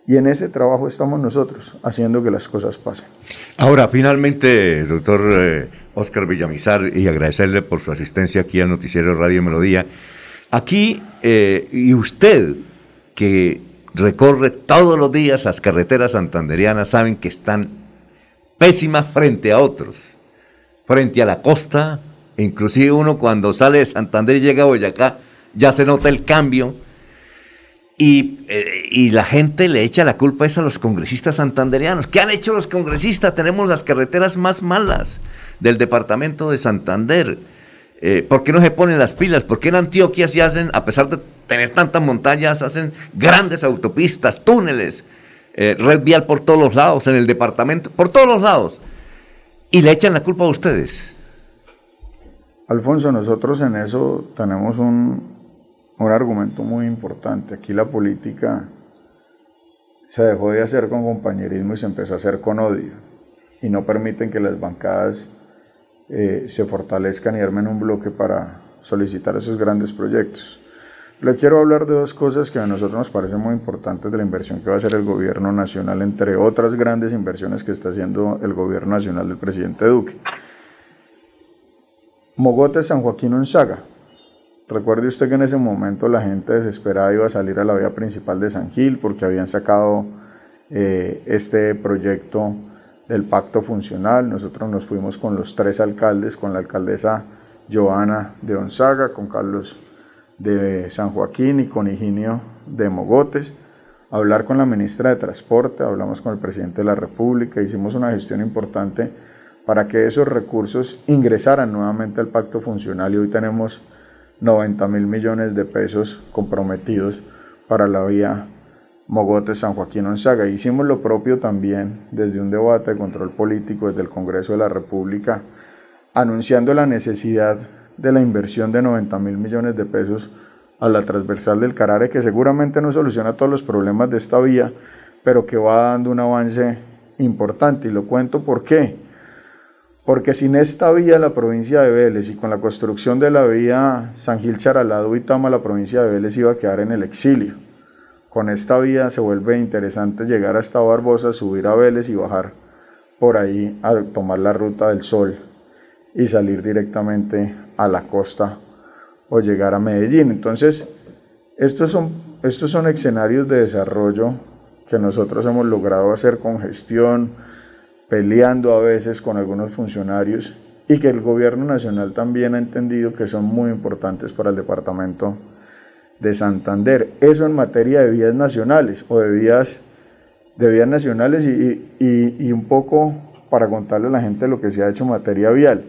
Y en ese trabajo estamos nosotros, haciendo que las cosas pasen. Ahora, finalmente, doctor eh, Oscar Villamizar y agradecerle por su asistencia aquí al noticiero Radio Melodía. Aquí, eh, y usted que recorre todos los días las carreteras santanderianas, saben que están pésimas frente a otros, frente a la costa, inclusive uno cuando sale de Santander y llega a Boyacá, ya se nota el cambio. Y, eh, y, la gente le echa la culpa esa a los congresistas santanderianos. ¿Qué han hecho los congresistas? Tenemos las carreteras más malas del departamento de Santander. Eh, ¿Por qué no se ponen las pilas? ¿Por qué en Antioquia se hacen, a pesar de tener tantas montañas, hacen grandes autopistas, túneles, eh, red vial por todos los lados, en el departamento, por todos los lados? Y le echan la culpa a ustedes. Alfonso, nosotros en eso tenemos un, un argumento muy importante. Aquí la política se dejó de hacer con compañerismo y se empezó a hacer con odio. Y no permiten que las bancadas eh, se fortalezcan y armen un bloque para solicitar esos grandes proyectos. Le quiero hablar de dos cosas que a nosotros nos parecen muy importantes de la inversión que va a hacer el gobierno nacional, entre otras grandes inversiones que está haciendo el gobierno nacional del presidente Duque. Mogotes San Joaquín Onzaga. Recuerde usted que en ese momento la gente desesperada iba a salir a la vía principal de San Gil porque habían sacado eh, este proyecto del pacto funcional. Nosotros nos fuimos con los tres alcaldes, con la alcaldesa Joana de Onzaga, con Carlos de San Joaquín y con Higinio de Mogotes, a hablar con la ministra de Transporte, hablamos con el presidente de la República, hicimos una gestión importante para que esos recursos ingresaran nuevamente al pacto funcional y hoy tenemos 90 mil millones de pesos comprometidos para la vía Mogote San Joaquín Onzaga. Hicimos lo propio también desde un debate de control político desde el Congreso de la República, anunciando la necesidad de la inversión de 90 mil millones de pesos a la transversal del Carare, que seguramente no soluciona todos los problemas de esta vía, pero que va dando un avance importante. Y lo cuento por qué porque sin esta vía la provincia de Vélez y con la construcción de la vía San Gil Charalado y Tama la provincia de Vélez iba a quedar en el exilio. Con esta vía se vuelve interesante llegar hasta Barbosa, subir a Vélez y bajar por ahí a tomar la ruta del sol y salir directamente a la costa o llegar a Medellín. Entonces, estos son, estos son escenarios de desarrollo que nosotros hemos logrado hacer con gestión, peleando a veces con algunos funcionarios y que el gobierno nacional también ha entendido que son muy importantes para el departamento de Santander. Eso en materia de vías nacionales o de vías, de vías nacionales y, un poco para contarle a la gente lo que se ha hecho en materia vial.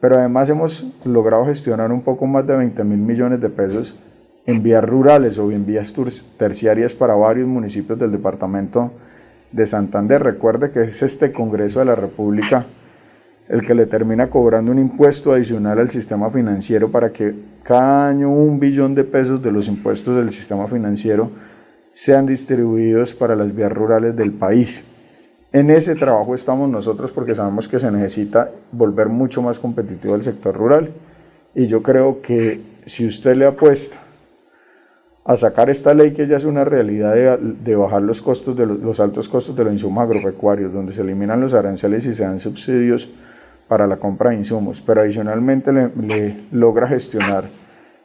Pero además hemos logrado gestionar un poco más de 20 mil millones de pesos en vías rurales o en vías terciarias para varios municipios del departamento de Santander. Recuerde que es este Congreso de la República el que le termina cobrando un impuesto adicional al sistema financiero para que cada año un billón de pesos de los impuestos del sistema financiero sean distribuidos para las vías rurales del país. En ese trabajo estamos nosotros porque sabemos que se necesita volver mucho más competitivo el sector rural y yo creo que si usted le apuesta a sacar esta ley que ya es una realidad de, bajar los costos de los, altos costos de los insumos agropecuarios, donde se eliminan los aranceles y se dan subsidios para la compra de insumos, pero adicionalmente le, logra gestionar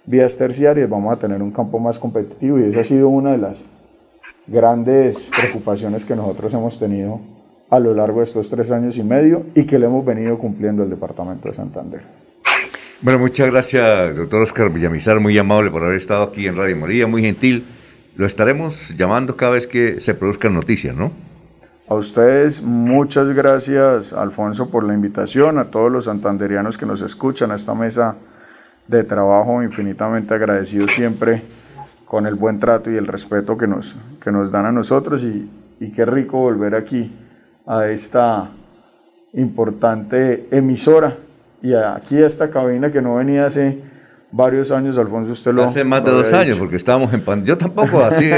vías terciarias, vamos a tener un campo más competitivo y esa ha sido una de las grandes preocupaciones que nosotros hemos tenido a lo largo de estos tres años y medio y que le hemos venido cumpliendo el Departamento de Santander. Bueno, muchas gracias, doctor Oscar Villamizar, muy amable por haber estado aquí en Radio María, muy gentil. Lo estaremos llamando cada vez que se produzcan noticias, ¿no? A ustedes muchas gracias, Alfonso, por la invitación, a todos los santanderianos que nos escuchan a esta mesa de trabajo, infinitamente agradecido siempre con el buen trato y el respeto que nos, que nos dan a nosotros y, y qué rico volver aquí a esta importante emisora y aquí esta cabina que no venía hace varios años, Alfonso, usted lo Hace más de dos años, porque estábamos en pan. Yo tampoco, así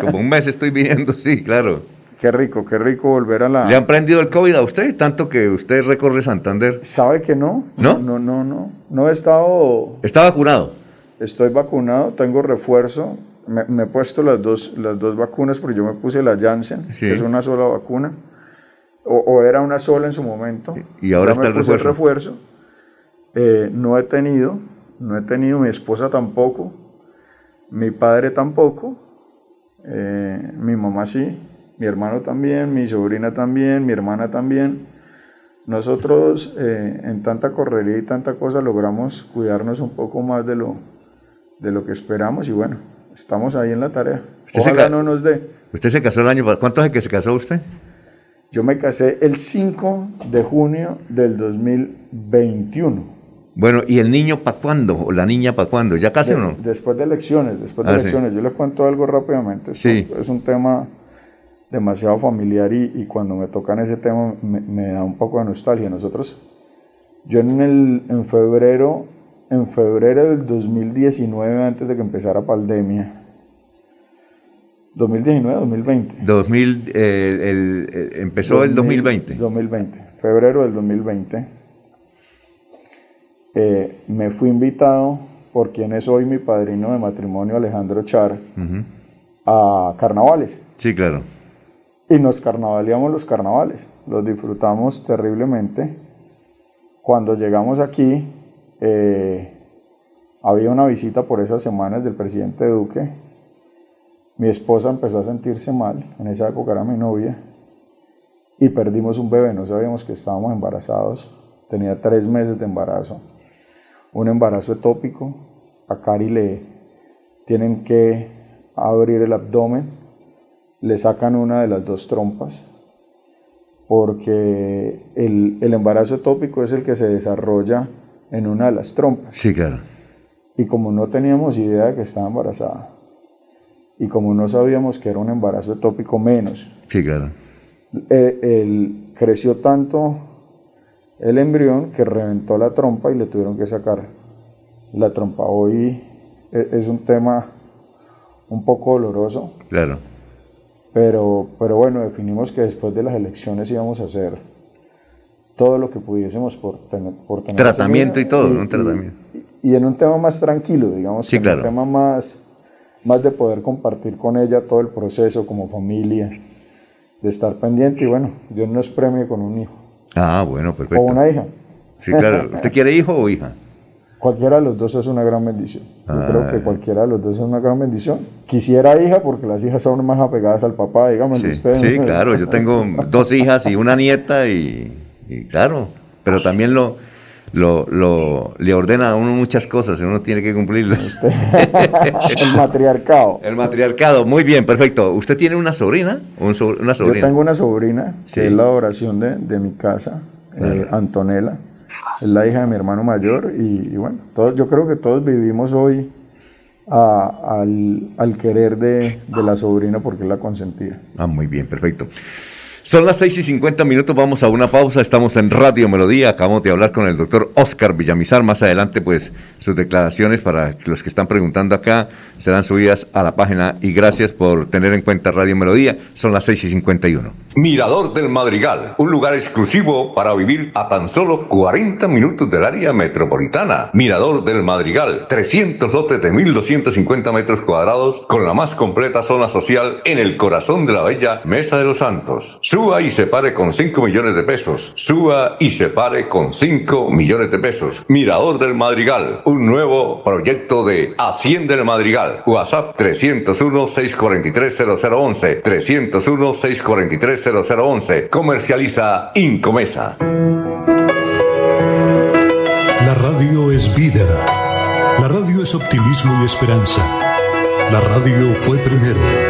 como un mes estoy viniendo, [laughs] sí, claro. Qué rico, qué rico volver a la... ¿Le han prendido el COVID a usted, tanto que usted recorre Santander? ¿Sabe que no? ¿No? No, no, no. No he estado... ¿Está vacunado? Estoy vacunado, tengo refuerzo. Me, he puesto las dos, las dos vacunas porque yo me puse la Janssen, que es una sola vacuna. O, era una sola en su momento. Y ahora está el refuerzo. el refuerzo eh, no he tenido, no he tenido, mi esposa tampoco, mi padre tampoco, eh, mi mamá sí, mi hermano también, mi sobrina también, mi hermana también. Nosotros eh, en tanta correría y tanta cosa logramos cuidarnos un poco más de lo, de lo que esperamos y bueno, estamos ahí en la tarea. Ojalá no nos dé. ¿Usted se casó el año ¿Cuánto hace que se casó usted? Yo me casé el 5 de junio del 2021. Bueno, ¿y el niño para cuándo? ¿O la niña para cuándo? ¿Ya casi o no? Después de elecciones, después de ah, elecciones. Yo le cuento algo rápidamente. Sí. Es un tema demasiado familiar y, cuando me tocan ese tema me, da un poco de nostalgia. Nosotros, yo en, el, en febrero, en febrero del 2019, antes de que empezara pandemia, 2019, 2020. 2000, el, empezó el 2020. 2020, febrero del 2020 eh, me fui invitado por quien es hoy mi padrino de matrimonio, Alejandro Char, a carnavales. Sí, claro. Y nos carnavaleamos los carnavales, los disfrutamos terriblemente. Cuando llegamos aquí, eh, había una visita por esas semanas del presidente Duque. Mi esposa empezó a sentirse mal, en esa época era mi novia, y perdimos un bebé, no sabíamos que estábamos embarazados, tenía tres meses de embarazo, un embarazo etópico, a Cari le tienen que abrir el abdomen, le sacan una de las dos trompas, porque el, el embarazo etópico es el que se desarrolla en una de las trompas. Sí, claro. Y como no teníamos idea de que estaba embarazada, y como no sabíamos que era un embarazo etópico menos, Sí, claro. eh, el- creció tanto el embrión que reventó la trompa y le tuvieron que sacar la trompa. Hoy e- es un tema un poco doloroso, Claro. Pero, pero bueno, definimos que después de las elecciones íbamos a hacer todo lo que pudiésemos por tener, por tener esa Tratamiento y todo, un tratamiento. y en un tema más tranquilo, digamos, Sí, que en claro. un tema más, más de poder compartir con ella todo el proceso como familia, de estar pendiente y bueno, Dios nos premie con un hijo Ah, bueno, perfecto. o una hija. Sí, claro. ¿Usted quiere hijo o hija? Cualquiera de los dos es una gran bendición. Yo Ah. creo que cualquiera de los dos es una gran bendición. Quisiera hija porque las hijas son más apegadas al papá, dígame Sí, usted. sí, claro. Yo tengo [laughs] dos hijas y una nieta y, y claro, pero también lo, lo, lo- le ordena a uno muchas cosas y uno tiene que cumplirlas. [laughs] el matriarcado. El matriarcado, muy bien, perfecto. ¿Usted tiene una sobrina? Un so- una Yo sobrina. tengo una sobrina, Sí. que es la oración de, de mi casa, eh, Antonella. Es la hija de mi hermano mayor y, bueno, todos, yo creo que todos vivimos hoy a- al, al querer de, de la sobrina porque la consentida. Ah, muy bien, perfecto. Son las 6 y 50 minutos, vamos a una pausa, estamos en Radio Melodía, acabamos de hablar con el doctor Oscar Villamizar, más adelante pues sus declaraciones para los que están preguntando acá serán subidas a la página y gracias por tener en cuenta Radio Melodía, son las 6 y 51. Mirador del Madrigal, un lugar exclusivo para vivir a tan solo 40 minutos del área metropolitana. Mirador del Madrigal, 300 lotes de 1.250 metros cuadrados con la más completa zona social en el corazón de la bella Mesa de los Santos. Suba y se pare con 5 millones de pesos. Suba y se pare con 5 millones de pesos. Mirador del Madrigal, un nuevo proyecto de Hacienda del Madrigal. WhatsApp 301-643-0011. 301-643-0011. Comercializa Incomesa. La radio es vida. La radio es optimismo y esperanza. La radio fue primero.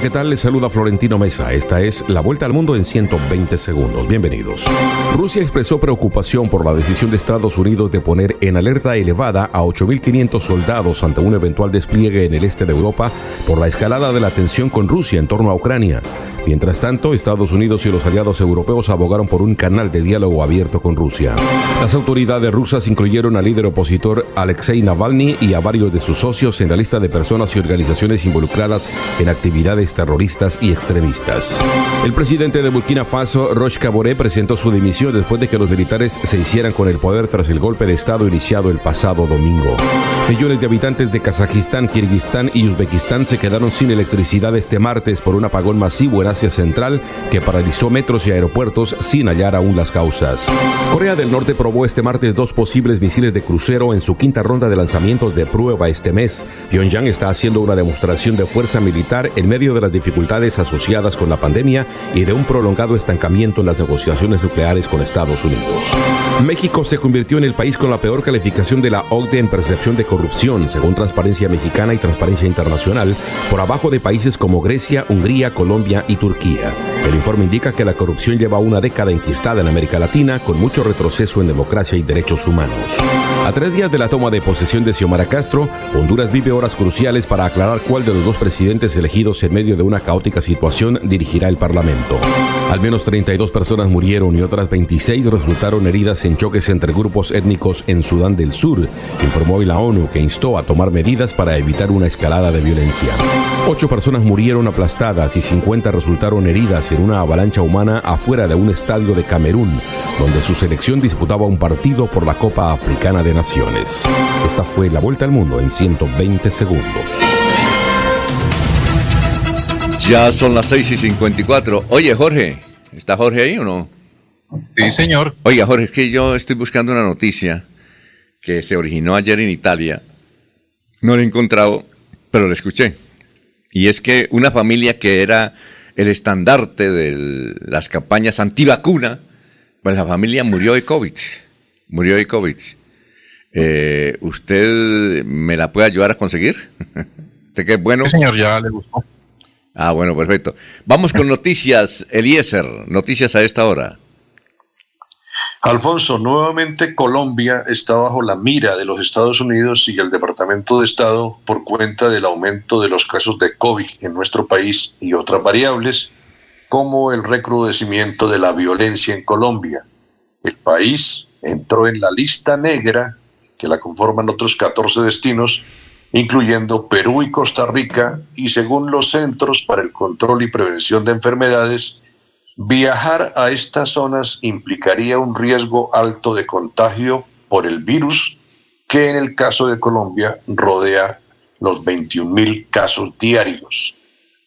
¿Qué tal? Les saluda Florentino Mesa. Esta es La Vuelta al Mundo en 120 segundos. Bienvenidos. Rusia expresó preocupación por la decisión de Estados Unidos de poner en alerta elevada a 8.500 soldados ante un eventual despliegue en el este de Europa por la escalada de la tensión con Rusia en torno a Ucrania. Mientras tanto, Estados Unidos y los aliados europeos abogaron por un canal de diálogo abierto con Rusia. Las autoridades rusas incluyeron al líder opositor Alexei Navalny y a varios de sus socios en la lista de personas y organizaciones involucradas en actividades terroristas y extremistas. El presidente de Burkina Faso, Roch Kabore, presentó su dimisión después de que los militares se hicieran con el poder tras el golpe de Estado iniciado el pasado domingo. Millones de habitantes de Kazajistán, Kirguistán y Uzbekistán se quedaron sin electricidad este martes por un apagón masivo en Central que paralizó metros y aeropuertos sin hallar aún las causas. Corea del Norte probó este martes dos posibles misiles de crucero en su quinta ronda de lanzamientos de prueba este mes. Pyongyang está haciendo una demostración de fuerza militar en medio de las dificultades asociadas con la pandemia y de un prolongado estancamiento en las negociaciones nucleares con Estados Unidos. México se convirtió en el país con la peor calificación de la OCDE en percepción de corrupción, según Transparencia Mexicana y Transparencia Internacional, por abajo de países como Grecia, Hungría, Colombia y Turquía. El informe indica que la corrupción lleva una década enquistada en América Latina, con mucho retroceso en democracia y derechos humanos. A tres días de la toma de posesión de Xiomara Castro, Honduras vive horas cruciales para aclarar cuál de los dos presidentes elegidos en medio de una caótica situación dirigirá el Parlamento. Al menos 32 personas murieron y otras 26 resultaron heridas en choques entre grupos étnicos en Sudán del Sur, informó hoy la ONU que instó a tomar medidas para evitar una escalada de violencia. Ocho personas murieron aplastadas y 50 resultaron heridas en una avalancha humana afuera de un estadio de Camerún, donde su selección disputaba un partido por la Copa Africana de Naciones. Esta fue la vuelta al mundo en 120 segundos. Ya son las 6 y 54. Oye, Jorge, ¿está Jorge ahí o no? Sí, señor. Oiga, Jorge, es que yo estoy buscando una noticia que se originó ayer en Italia. No la he encontrado, pero la escuché. Y es que una familia que era el estandarte de las campañas antivacuna, pues la familia murió de COVID. Murió de COVID. Eh, ¿Usted me la puede ayudar a conseguir? [laughs] ¿Usted qué es bueno? Sí, señor, ya le gustó. Ah, bueno, perfecto. Vamos con noticias, Eliezer. Noticias a esta hora. Alfonso, nuevamente Colombia está bajo la mira de los Estados Unidos y el Departamento de Estado por cuenta del aumento de los casos de COVID en nuestro país y otras variables, como el recrudecimiento de la violencia en Colombia. El país entró en la lista negra, que la conforman otros 14 destinos, incluyendo Perú y Costa Rica, y según los Centros para el Control y Prevención de Enfermedades, viajar a estas zonas implicaría un riesgo alto de contagio por el virus, que en el caso de Colombia rodea los 21 mil casos diarios.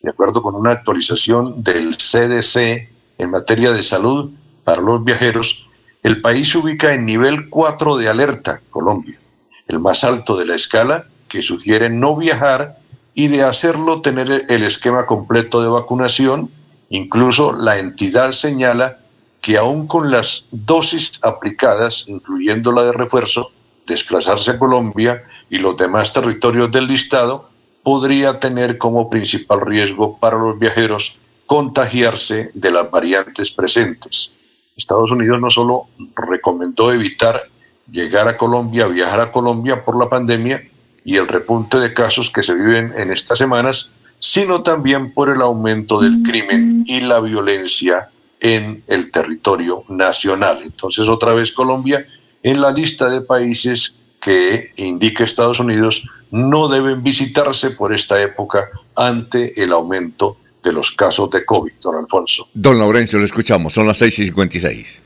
De acuerdo con una actualización del CDC en materia de salud para los viajeros, el país se ubica en nivel 4 de alerta, Colombia, el más alto de la escala que sugiere no viajar y de hacerlo tener el esquema completo de vacunación. Incluso la entidad señala que aún con las dosis aplicadas, incluyendo la de refuerzo, desplazarse a Colombia y los demás territorios del listado podría tener como principal riesgo para los viajeros contagiarse de las variantes presentes. Estados Unidos no solo recomendó evitar llegar a Colombia, viajar a Colombia por la pandemia, y el repunte de casos que se viven en estas semanas, sino también por el aumento del crimen y la violencia en el territorio nacional. Entonces, otra vez Colombia en la lista de países que indica Estados Unidos no deben visitarse por esta época ante el aumento de los casos de COVID, don Alfonso. Don Laurencio, lo escuchamos, son las 6 y 56.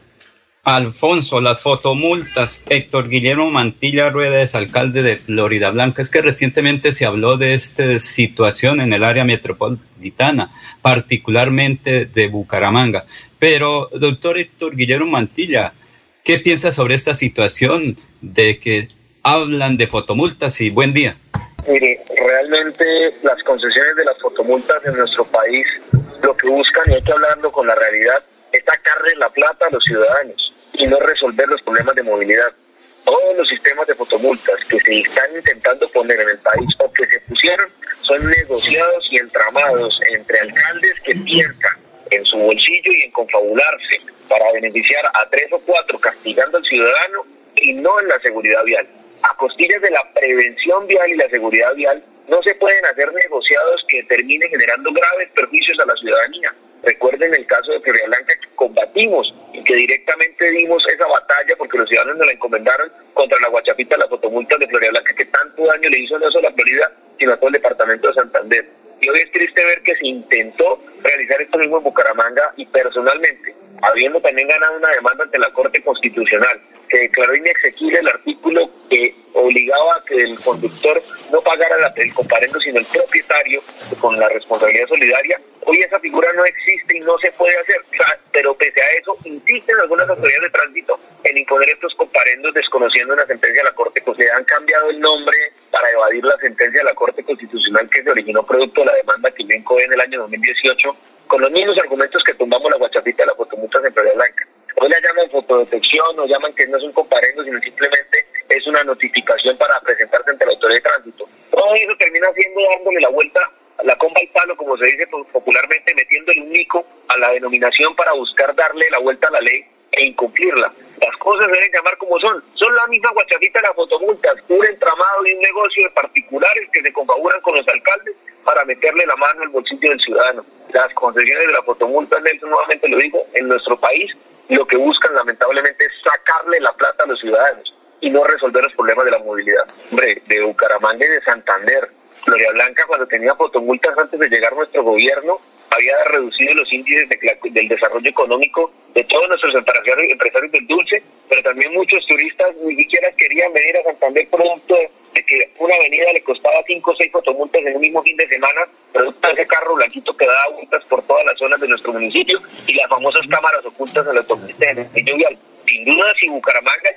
Alfonso, las fotomultas. Héctor Guillermo Mantilla Rueda es alcalde de Florida Blanca. Es que recientemente se habló de esta situación en el área metropolitana, particularmente de Bucaramanga. Pero, doctor Héctor Guillermo Mantilla, ¿qué piensa sobre esta situación de que hablan de fotomultas y buen día? Mire, realmente las concesiones de las fotomultas en nuestro país lo que buscan, y hay que con la realidad, es sacarle la plata a los ciudadanos y no resolver los problemas de movilidad. Todos los sistemas de fotomultas que se están intentando poner en el país o que se pusieron son negociados y entramados entre alcaldes que piensan en su bolsillo y en confabularse para beneficiar a tres o cuatro castigando al ciudadano y no en la seguridad vial. A costillas de la prevención vial y la seguridad vial no se pueden hacer negociados que terminen generando graves perjuicios a la ciudadanía. Recuerden el caso de Florida Blanca que combatimos y que directamente dimos esa batalla porque los ciudadanos nos la encomendaron contra la guachapita, la fotomulta de Florida Blanca que tanto daño le hizo no solo a Florida, sino a todo el departamento de Santander. Y hoy es triste ver que se intentó realizar esto mismo en Bucaramanga y personalmente, habiendo también ganado una demanda ante la Corte Constitucional, que declaró inexequible el artículo que obligaba a que el conductor no pagara la, el comparendo, sino el propietario con la responsabilidad solidaria. Hoy esa figura no existe y no se puede hacer, pero pese a eso, insisten algunas autoridades de tránsito en imponer estos comparendos desconociendo una sentencia de la Corte Constitucional. Han cambiado el nombre para evadir la sentencia de la Corte Constitucional que se originó producto de la demanda que Invenco en el año 2018 con los mismos argumentos que tumbamos la guachapita de la fotomultas en Florida Blanca. Hoy la llaman fotodetección, o llaman que no es un comparendo, sino simplemente es una notificación para presentarse ante la autoridad de tránsito. Todo eso termina siendo dándole la vuelta, la comba al palo, como se dice popularmente, metiéndole un mico a la denominación para buscar darle la vuelta a la ley e incumplirla. Las cosas deben llamar como son. Son la misma guachapita de las fotomultas, un entramado y un negocio de particulares que se confabulan con los alcaldes para meterle la mano al bolsillo del ciudadano. Las concesiones de la fotomulta, Nelson, nuevamente lo digo, en nuestro país lo que buscan lamentablemente es sacarle la plata a los ciudadanos y no resolver los problemas de la movilidad. Hombre, de Bucaramanga y de Santander, Gloria Blanca cuando tenía fotomultas antes de llegar nuestro gobierno había reducido los índices del desarrollo económico de todos nuestros empresarios, del dulce, pero también muchos turistas ni siquiera querían venir a Santander producto de que una avenida le costaba cinco o seis fotomultas en un mismo fin de semana, producto de ese carro blanquito que daba vueltas por todas las zonas de nuestro municipio y las famosas cámaras ocultas en la autopista de sin duda si Bucaramanga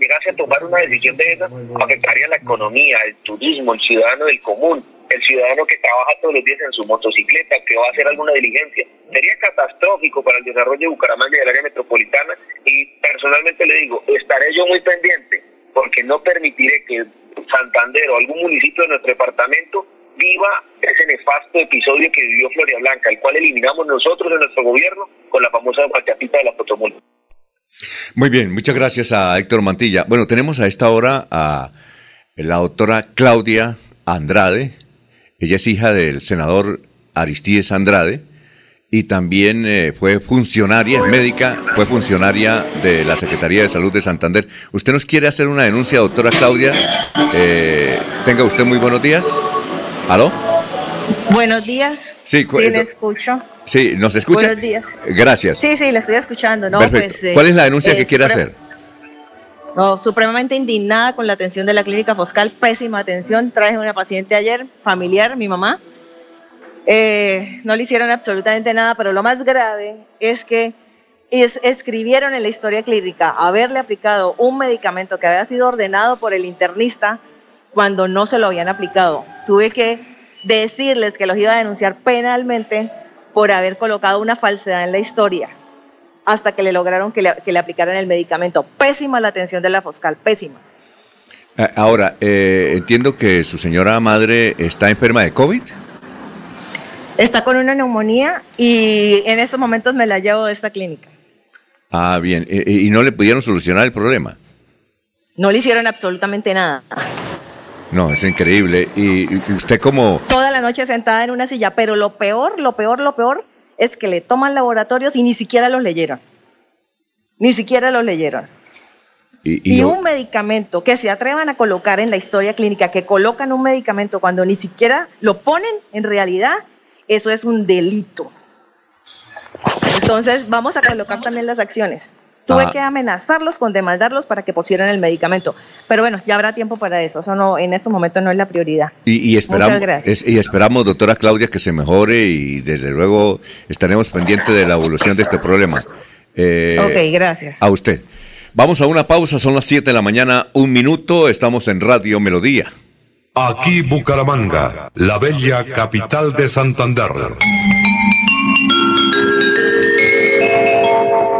llegase a tomar una decisión de esa, afectaría la economía, el turismo, el ciudadano del común, el ciudadano que trabaja todos los días en su motocicleta, que va a hacer alguna diligencia. Sería catastrófico para el desarrollo de Bucaramanga y del área metropolitana y personalmente le digo, estaré yo muy pendiente porque no permitiré que Santander o algún municipio de nuestro departamento viva ese nefasto episodio que vivió Floria Blanca, el cual eliminamos nosotros en nuestro gobierno con la famosa guachapita de la fotomulta. Muy bien, muchas gracias a Héctor Mantilla. Bueno, tenemos a esta hora a la doctora Claudia Andrade. Ella es hija del senador Aristides Andrade y también eh, fue funcionaria, médica, fue funcionaria de la Secretaría de Salud de Santander. ¿Usted nos quiere hacer una denuncia, doctora Claudia? Eh, tenga usted muy buenos días. ¿Aló? Buenos días. Sí, sí le escucho. Sí, ¿nos escucha? Buenos días. Gracias. Sí, sí, le estoy escuchando. No, Perfecto. pues, eh, ¿Cuál es la denuncia que eh, quiere hacer? No, supremamente indignada con la atención de la clínica Foscal, pésima atención. Traje una paciente ayer, familiar, mi mamá. Eh, no le hicieron absolutamente nada, pero lo más grave es que es- escribieron en la historia clínica haberle aplicado un medicamento que había sido ordenado por el internista cuando no se lo habían aplicado. Tuve que decirles que los iba a denunciar penalmente por haber colocado una falsedad en la historia hasta que le lograron que le, que le aplicaran el medicamento. Pésima la atención de la Foscal, pésima. Eh, Ahora, eh, entiendo que su señora madre está enferma de COVID. Está con una neumonía y en estos momentos me la llevo de esta clínica. Ah, bien. Eh, eh, ¿Y no le pudieron solucionar el problema? No le hicieron absolutamente nada. No, es increíble. ¿Y y usted como... Toda la noche sentada en una silla, pero lo peor, lo peor, lo peor es que le toman laboratorios y ni siquiera los leyeron. Ni siquiera los leyeron. Y, Y, y lo- un medicamento que se atrevan a colocar en la historia clínica, que colocan un medicamento cuando ni siquiera lo ponen en realidad, eso es un delito. Entonces vamos a colocar también las acciones. Tuve Ah. que amenazarlos con demandarlos para que pusieran el medicamento. Pero bueno, ya habrá tiempo para eso. Eso no, en estos momentos no es la prioridad. Y, y esperamos, Muchas gracias. es- y esperamos, doctora Claudia, que se mejore y desde luego estaremos pendientes de la evolución de este problema. Eh, ok, gracias. A usted. Vamos a una pausa, son las 7 de la mañana, un minuto, estamos en Radio Melodía. Aquí Bucaramanga, la bella capital de Santander.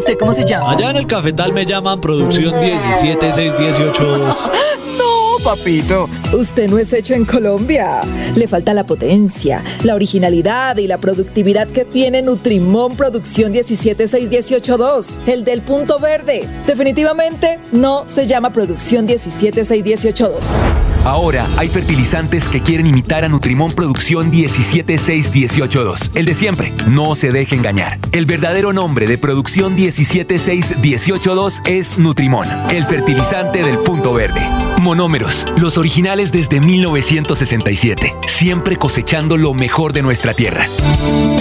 Usted cómo se llama? Allá en el cafetal me llaman producción 17618. [laughs] No, papito. Usted no es hecho en Colombia. Le falta la potencia, la originalidad y la productividad que tiene Nutrimón Producción 17618.2, el del punto verde. Definitivamente no se llama Producción 17618.2. Ahora hay fertilizantes que quieren imitar a Nutrimón Producción 176182, el de siempre. No se deje engañar. El verdadero nombre de Producción 176182 es Nutrimón, el fertilizante del punto verde. Monómeros, los originales desde 1967, siempre cosechando lo mejor de nuestra tierra.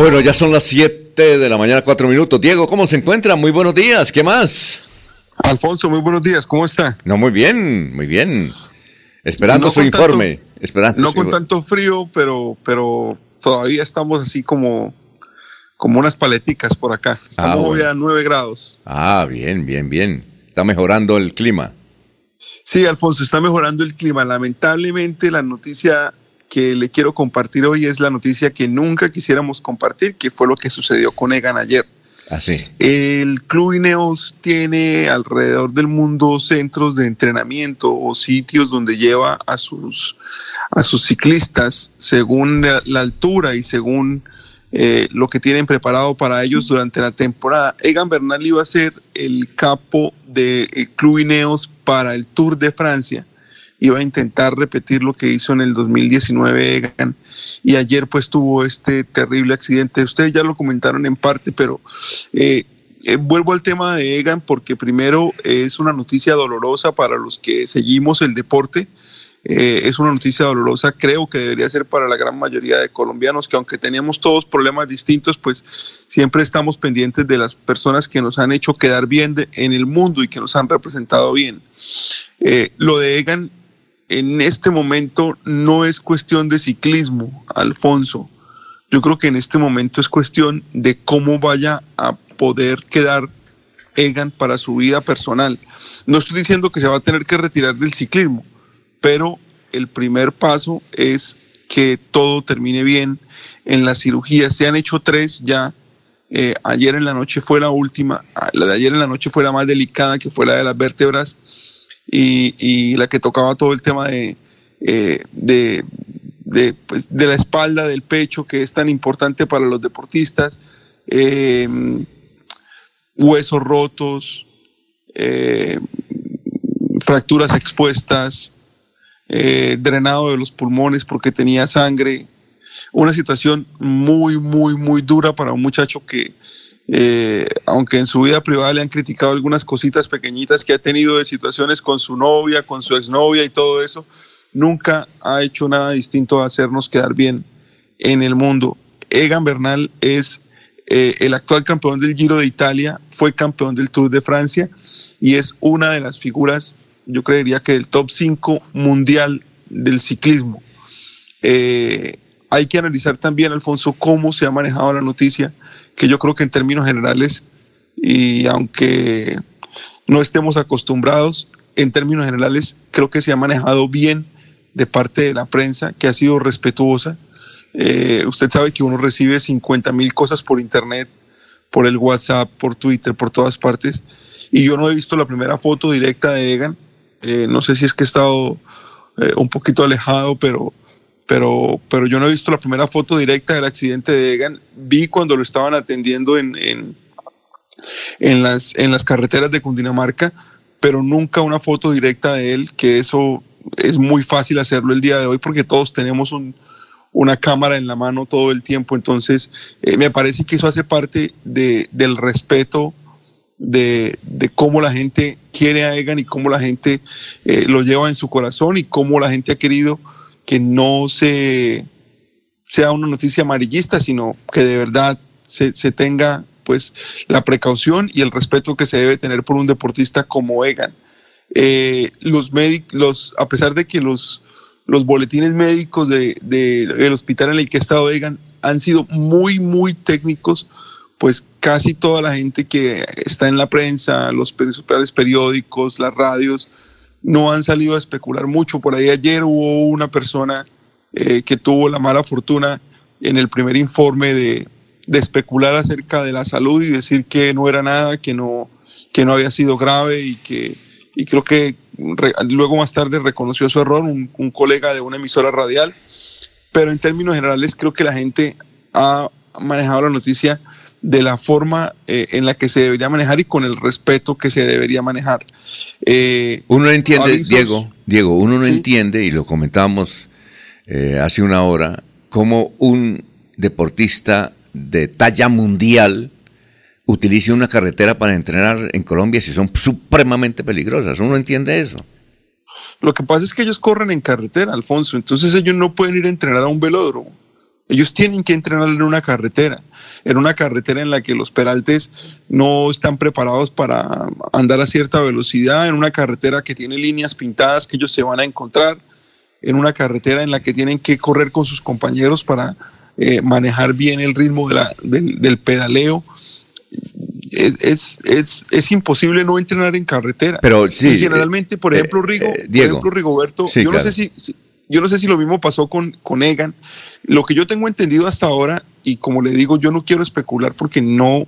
Bueno, ya son las 7 de la mañana, 4 minutos. Diego, ¿cómo se encuentra? Muy buenos días. ¿Qué más? Alfonso, muy buenos días. ¿Cómo está? No, muy bien, muy bien. Esperando No su informe. tanto- esperando No su con tanto frío, pero, pero todavía estamos así como, como unas paleticas por acá. Estamos Ah, hoy bueno. a 9 grados. Ah, bien, bien, bien. Está mejorando el clima. Sí, Alfonso, está mejorando el clima. Lamentablemente, la noticia que le quiero compartir hoy es la noticia que nunca quisiéramos compartir, que fue lo que sucedió con Egan ayer. Así. El Club Ineos tiene alrededor del mundo centros de entrenamiento o sitios donde lleva a sus, a sus ciclistas según la, la altura y según eh, lo que tienen preparado para ellos durante la temporada. Egan Bernal iba a ser el capo del Club Ineos para el Tour de Francia. Iba a intentar repetir lo que hizo en el 2019 Egan y ayer pues tuvo este terrible accidente. Ustedes ya lo comentaron en parte, pero eh, eh, vuelvo al tema de Egan porque primero eh, es una noticia dolorosa para los que seguimos el deporte. Es una noticia dolorosa, creo que debería ser para la gran mayoría de colombianos, que aunque tenemos todos problemas distintos, pues siempre estamos pendientes de las personas que nos han hecho quedar bien de- en el mundo y que nos han representado bien. Lo de Egan en este momento no es cuestión de ciclismo, Alfonso. Yo creo que en este momento es cuestión de cómo vaya a poder quedar Egan para su vida personal. No estoy diciendo que se va a tener que retirar del ciclismo, pero el primer paso es que todo termine bien en la cirugía. Se han hecho tres ya. Eh, ayer en la noche fue la última. Ah, La de ayer en la noche fue la más delicada, que fue la de las vértebras y, la que tocaba todo el tema de, eh, de, pues, de la espalda, del pecho, que es tan importante para los deportistas, eh, huesos rotos, eh, fracturas expuestas, drenado de los pulmones porque tenía sangre. Una situación muy, muy, muy dura para un muchacho que, eh, aunque en su vida privada le han criticado algunas cositas pequeñitas que ha tenido de situaciones con su novia, con su exnovia y todo eso, nunca ha hecho nada distinto a hacernos quedar bien en el mundo. Egan Bernal es eh, el actual campeón del Giro de Italia, fue campeón del Tour de Francia y es una de las figuras, yo creería que del top 5 mundial del ciclismo. Eh, hay que analizar también, Alfonso, cómo se ha manejado la noticia, que yo creo que en términos generales, y aunque no estemos acostumbrados, en términos generales creo que se ha manejado bien de parte de la prensa, que ha sido respetuosa. Eh, usted sabe que uno recibe 50 mil cosas por internet, por el WhatsApp, por Twitter, por todas partes, y yo no he visto la primera foto directa de Egan. Eh, no sé si es que he estado eh, un poquito alejado, pero, pero, pero yo no he visto la primera foto directa del accidente de Egan. Vi cuando lo estaban atendiendo en, en, las, en las carreteras de Cundinamarca, pero nunca una foto directa de él, que eso es muy fácil hacerlo el día de hoy porque todos tenemos un, una cámara en la mano todo el tiempo. Entonces, eh, me parece que eso hace parte de, del respeto de, de, cómo la gente quiere a Egan y cómo la gente eh, lo lleva en su corazón y cómo la gente ha querido que no se sea una noticia amarillista, sino que de verdad se, se tenga pues la precaución y el respeto que se debe tener por un deportista como Egan. Eh, los médicos, a pesar de que los, los boletines médicos de, de, del hospital en el que ha estado Egan han sido muy, muy técnicos, pues casi toda la gente que está en la prensa, los principales periódicos, las radios, no han salido a especular mucho. Por ahí ayer hubo una persona eh, que tuvo la mala fortuna en el primer informe de, especular acerca de la salud y decir que no era nada, que no, que no había sido grave y que y creo que luego más tarde reconoció su error un, un colega de una emisora radial, pero en términos generales creo que la gente ha manejado la noticia de la forma eh, en la que se debería manejar y con el respeto que se debería manejar. Eh, uno no entiende, Diego, Diego, uno no entiende, y lo comentábamos eh, hace una hora, cómo un deportista de talla mundial utilice una carretera para entrenar en Colombia si son supremamente peligrosas. Uno no entiende eso. Lo que pasa es que ellos corren en carretera, Alfonso, entonces ellos no pueden ir a entrenar a un velódromo. Ellos tienen que entrenar en una carretera, en una carretera en la que los peraltes no están preparados para andar a cierta velocidad, en una carretera que tiene líneas pintadas que ellos se van a encontrar, en una carretera en la que tienen que correr con sus compañeros para eh, manejar bien el ritmo de la, del, del, pedaleo. Es, es, es, imposible no entrenar en carretera. Pero sí. Y generalmente, por ejemplo, Rigo, eh, Diego, por ejemplo, Rigoberto, sí, yo claro. no sé si, si yo no sé si lo mismo pasó con, con Egan. Lo que yo tengo entendido hasta ahora, y como le digo, yo no quiero especular porque no,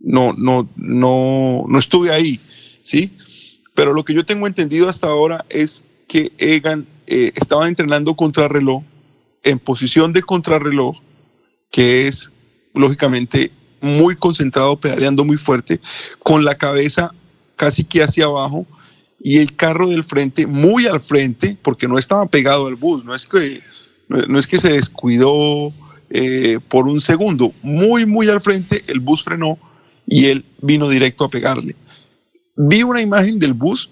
no, no, no, no estuve ahí, ¿sí? Pero lo que yo tengo entendido hasta ahora es que Egan eh, estaba entrenando contrarreloj en posición de contrarreloj, que es lógicamente muy concentrado, pedaleando muy fuerte, con la cabeza casi que hacia abajo y el carro del frente muy al frente, porque no estaba pegado al bus, no es que, no, es que se descuidó eh, por un segundo, muy, muy al frente, el bus frenó y él vino directo a pegarle. Vi una imagen del bus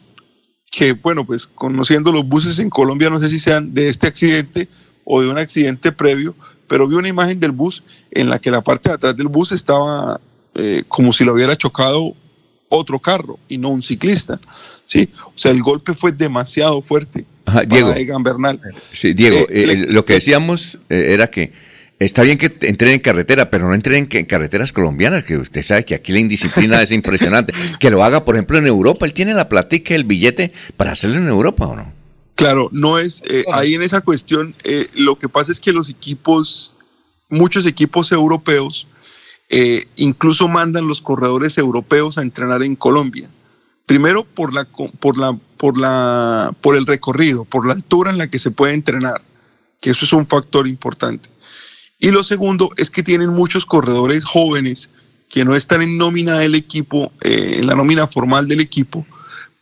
que, bueno, pues conociendo los buses en Colombia, no sé si sean de este accidente o de un accidente previo, pero vi una imagen del bus en la que la parte de atrás del bus estaba eh, como si lo hubiera chocado otro carro y no un ciclista. ¿sí? O sea, el golpe fue demasiado fuerte Ajá, Diego, para Egan Bernal. Sí, Diego, eh, eh, le, lo que decíamos eh, era que está bien que entren en carretera, pero no entren en, en carreteras colombianas, que usted sabe que aquí la indisciplina es impresionante. [laughs] Que lo haga, por ejemplo, en Europa. Él tiene la platica, el billete para hacerlo en Europa, ¿o no? Claro, no es, eh, ahí en esa cuestión, eh, lo que pasa es que los equipos, muchos equipos europeos, eh, incluso mandan los corredores europeos a entrenar en Colombia. Primero por la, por la, por la, por el recorrido, por la altura en la que se puede entrenar, que eso es un factor importante. Y lo segundo es que tienen muchos corredores jóvenes que no están en nómina del equipo, eh, en la nómina formal del equipo,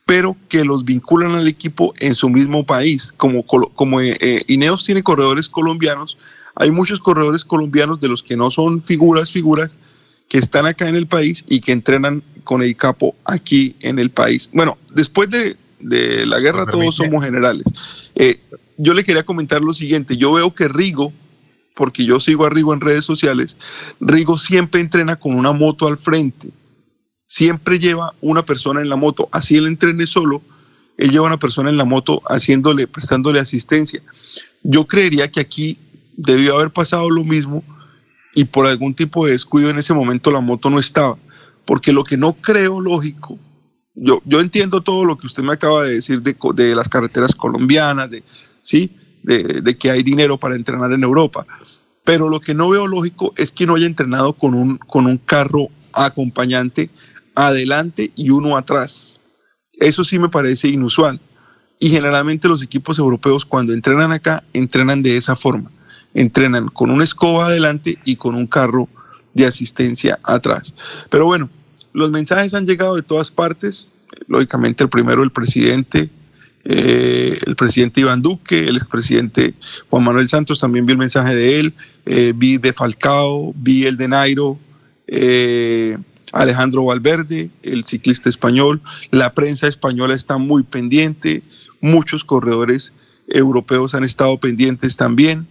pero que los vinculan al equipo en su mismo país. Como, eh, Ineos tiene corredores colombianos, hay muchos corredores colombianos de los que no son figuras, figuras, que están acá en el país y que entrenan con el capo aquí en el país. Bueno, después de, de la guerra todos somos generales. Eh, yo le quería comentar lo siguiente, yo veo que Rigo, porque yo sigo a Rigo en redes sociales, Rigo siempre entrena con una moto al frente, siempre lleva una persona en la moto, así él entrene solo, él lleva una persona en la moto haciéndole, prestándole asistencia. Yo creería que aquí debió haber pasado lo mismo y por algún tipo de descuido en ese momento la moto no estaba. Porque lo que no creo lógico, yo, yo entiendo todo lo que usted me acaba de decir de, de las carreteras colombianas, de, ¿sí? De, que hay dinero para entrenar en Europa. Pero lo que no veo lógico es que no haya entrenado con un, con un carro acompañante adelante y uno atrás. Eso sí me parece inusual. Y generalmente los equipos europeos cuando entrenan acá, entrenan de esa forma entrenan con una escoba adelante y con un carro de asistencia atrás. Pero bueno, los mensajes han llegado de todas partes. Lógicamente, el primero, el presidente, eh, el presidente Iván Duque, el expresidente Juan Manuel Santos, también vi el mensaje de él, eh, vi de Falcao, vi el de Nairo, eh, Alejandro Valverde, el ciclista español, la prensa española está muy pendiente, muchos corredores europeos han estado pendientes también.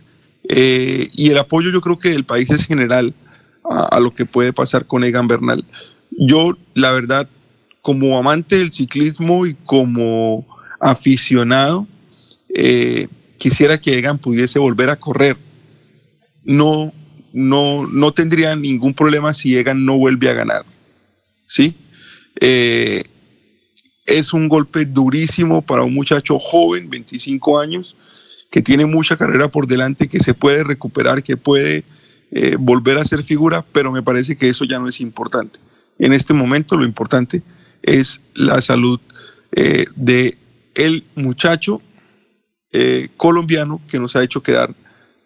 Eh, y el apoyo yo creo que del país es general a, a, lo que puede pasar con Egan Bernal. Yo, la verdad, como amante del ciclismo y como aficionado, eh, quisiera que Egan pudiese volver a correr. No, no, no tendría ningún problema si Egan no vuelve a ganar. ¿Sí? Eh, es un golpe durísimo para un muchacho joven, 25 años, que tiene mucha carrera por delante, que se puede recuperar, que puede eh, volver a ser figura, pero me parece que eso ya no es importante. En este momento lo importante es la salud eh, de el muchacho eh, colombiano que nos ha hecho quedar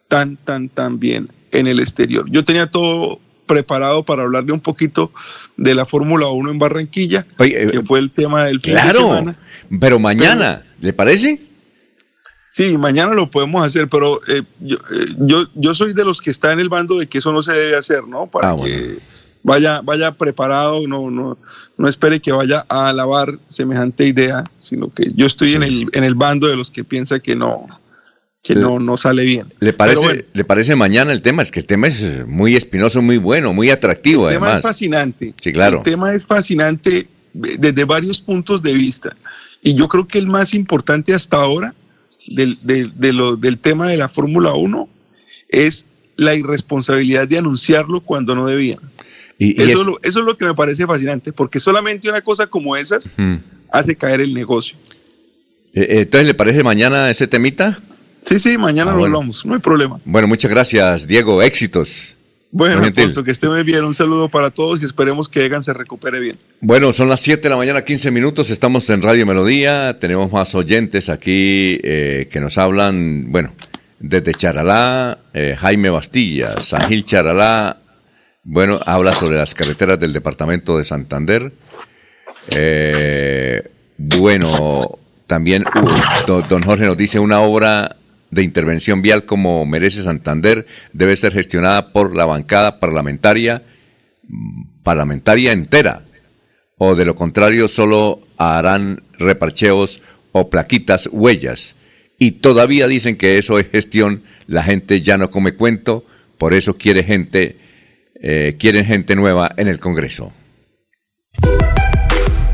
tan, tan, tan bien en el exterior. Yo tenía todo preparado para hablarle un poquito de la Fórmula 1 en Barranquilla, que fue el tema del fin Claro, de semana. pero mañana, ¿le parece? Sí, mañana lo podemos hacer, pero eh, yo, eh, yo, yo soy de los que está en el bando de que eso no se debe hacer, ¿no? Para Ah, que vaya, vaya preparado, no, no, no espere que vaya a alabar semejante idea, sino que yo estoy en, el, en el bando de los que piensa que no, que no, no sale bien. ¿Le parece, bueno, ¿Le parece mañana el tema? Es que el tema es muy espinoso, muy bueno, muy atractivo el tema es fascinante. Sí, claro. El tema es fascinante desde varios puntos de vista. Y yo creo que el más importante hasta ahora del, del- de lo- del tema de la Fórmula 1 es la irresponsabilidad de anunciarlo cuando no debían. Y, y eso, es- es lo, eso es lo que me parece fascinante, porque solamente una cosa como esas Mm. hace caer el negocio. Eh, eh, Entonces, ¿le parece mañana ese temita? Sí, sí, mañana Ah, lo bueno. hablamos, no hay problema. Bueno, muchas gracias, Diego. Éxitos. Bueno. Alfonso, que esté muy bien. Un saludo para todos y esperemos que Egan se recupere bien. Bueno, son las 7 de la mañana, 15 minutos. Estamos en Radio Melodía. Tenemos más oyentes aquí eh, que nos hablan, bueno, desde Charalá, eh, Jaime Bastilla, San Gil Charalá. Bueno, habla sobre las carreteras del departamento de Santander. Eh, bueno, también uh, do- don Jorge nos dice una obra de intervención vial como merece Santander debe ser gestionada por la bancada parlamentaria parlamentaria entera, o de lo contrario solo harán reparcheos o plaquitas huellas. Y todavía dicen que eso es gestión, la gente ya no come cuento, por eso quiere gente, eh, quieren gente nueva en el Congreso.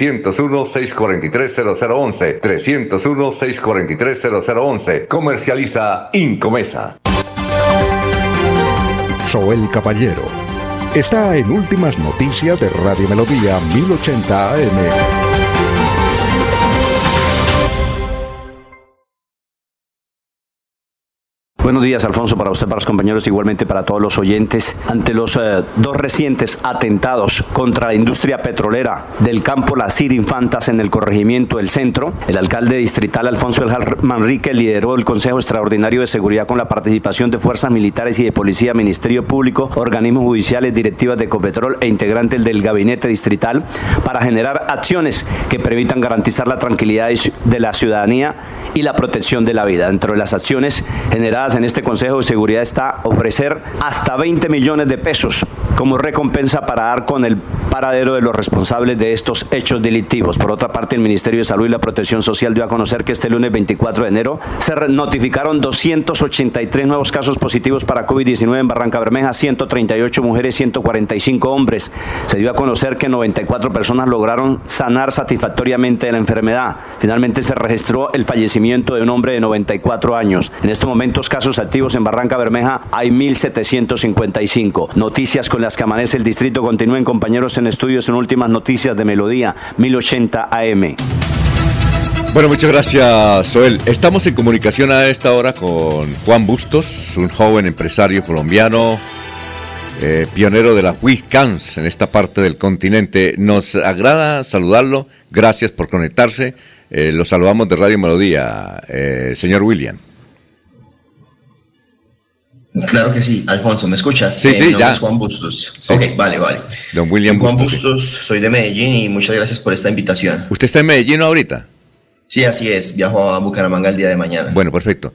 301-643-0011. 301-643-0011. Comercializa Incomesa. Soel Caballero está en Últimas Noticias de Radio Melodía 1080 AM. Buenos días, Alfonso, para usted, para los compañeros, igualmente para todos los oyentes. Ante los eh, dos recientes atentados contra la industria petrolera del campo Las Infantas en el corregimiento del centro, el alcalde distrital Alfonso El Manrique lideró el Consejo Extraordinario de Seguridad con la participación de fuerzas militares y de policía, Ministerio Público, organismos judiciales, directivas de Ecopetrol e integrantes del gabinete distrital para generar acciones que permitan garantizar la tranquilidad de la ciudadanía y la protección de la vida. Dentro de las acciones generadas en este Consejo de Seguridad está ofrecer hasta 20 millones de pesos como recompensa para dar con el paradero de los responsables de estos hechos delictivos. Por otra parte, el Ministerio de Salud y la Protección Social dio a conocer que este lunes 24 de enero se notificaron 283 nuevos casos positivos para COVID-19 en Barranca Bermeja, 138 mujeres, 145 hombres. Se dio a conocer que 94 personas lograron sanar satisfactoriamente de la enfermedad. Finalmente se registró el fallecimiento de un hombre de 94 años. En estos momentos, casos activos en Barranca Bermeja hay 1.755. Noticias con las que amanece el distrito. Continúen compañeros en estudios en últimas noticias de Melodía 1080 AM. Bueno, muchas gracias, Soel. Estamos en comunicación a esta hora con Juan Bustos, un joven empresario colombiano eh, pionero de la WICANS en esta parte del continente. Nos agrada saludarlo, gracias por conectarse. Eh, lo saludamos de Radio Melodía, eh, señor William. Claro que sí, Alfonso, ¿me escuchas? Sí, sí, Mi nombre ya. es Juan Bustos. Sí. Ok, vale, vale. Don William Juan Bustos. Bustos, soy de Medellín y muchas gracias por esta invitación. ¿Usted está en Medellín ahorita? Sí, así es, viajo a Bucaramanga el día de mañana. Bueno, perfecto.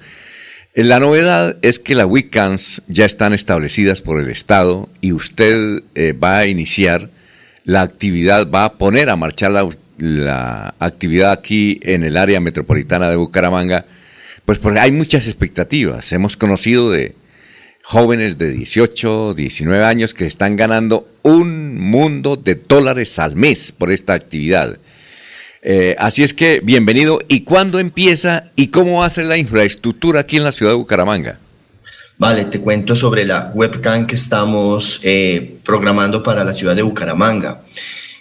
Eh, La novedad es que las WICANS ya están establecidas por el Estado y usted eh, va a iniciar la actividad, va a poner a marchar la, la actividad aquí en el área metropolitana de Bucaramanga, pues porque hay muchas expectativas. Hemos conocido de jóvenes de 18, 19 años que están ganando un mundo de dólares al mes por esta actividad. Eh, así es que, bienvenido. ¿Y cuándo empieza y cómo va a ser la infraestructura aquí en la ciudad de Bucaramanga? Vale, te cuento sobre la webcam que estamos eh, programando para la ciudad de Bucaramanga.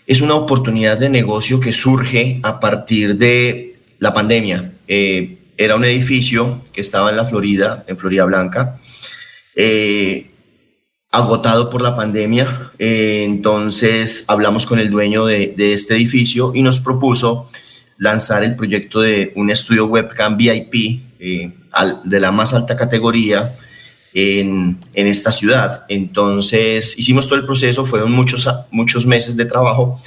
Es una oportunidad de negocio que surge a partir de la pandemia. Eh, era un edificio que estaba en la Florida, en Florida Blanca, eh, agotado por la pandemia. Eh, entonces hablamos con el dueño de, este edificio y nos propuso lanzar el proyecto de un estudio webcam VIP de la más alta categoría en, en esta ciudad. Entonces hicimos todo el proceso, fueron muchos, muchos meses de trabajo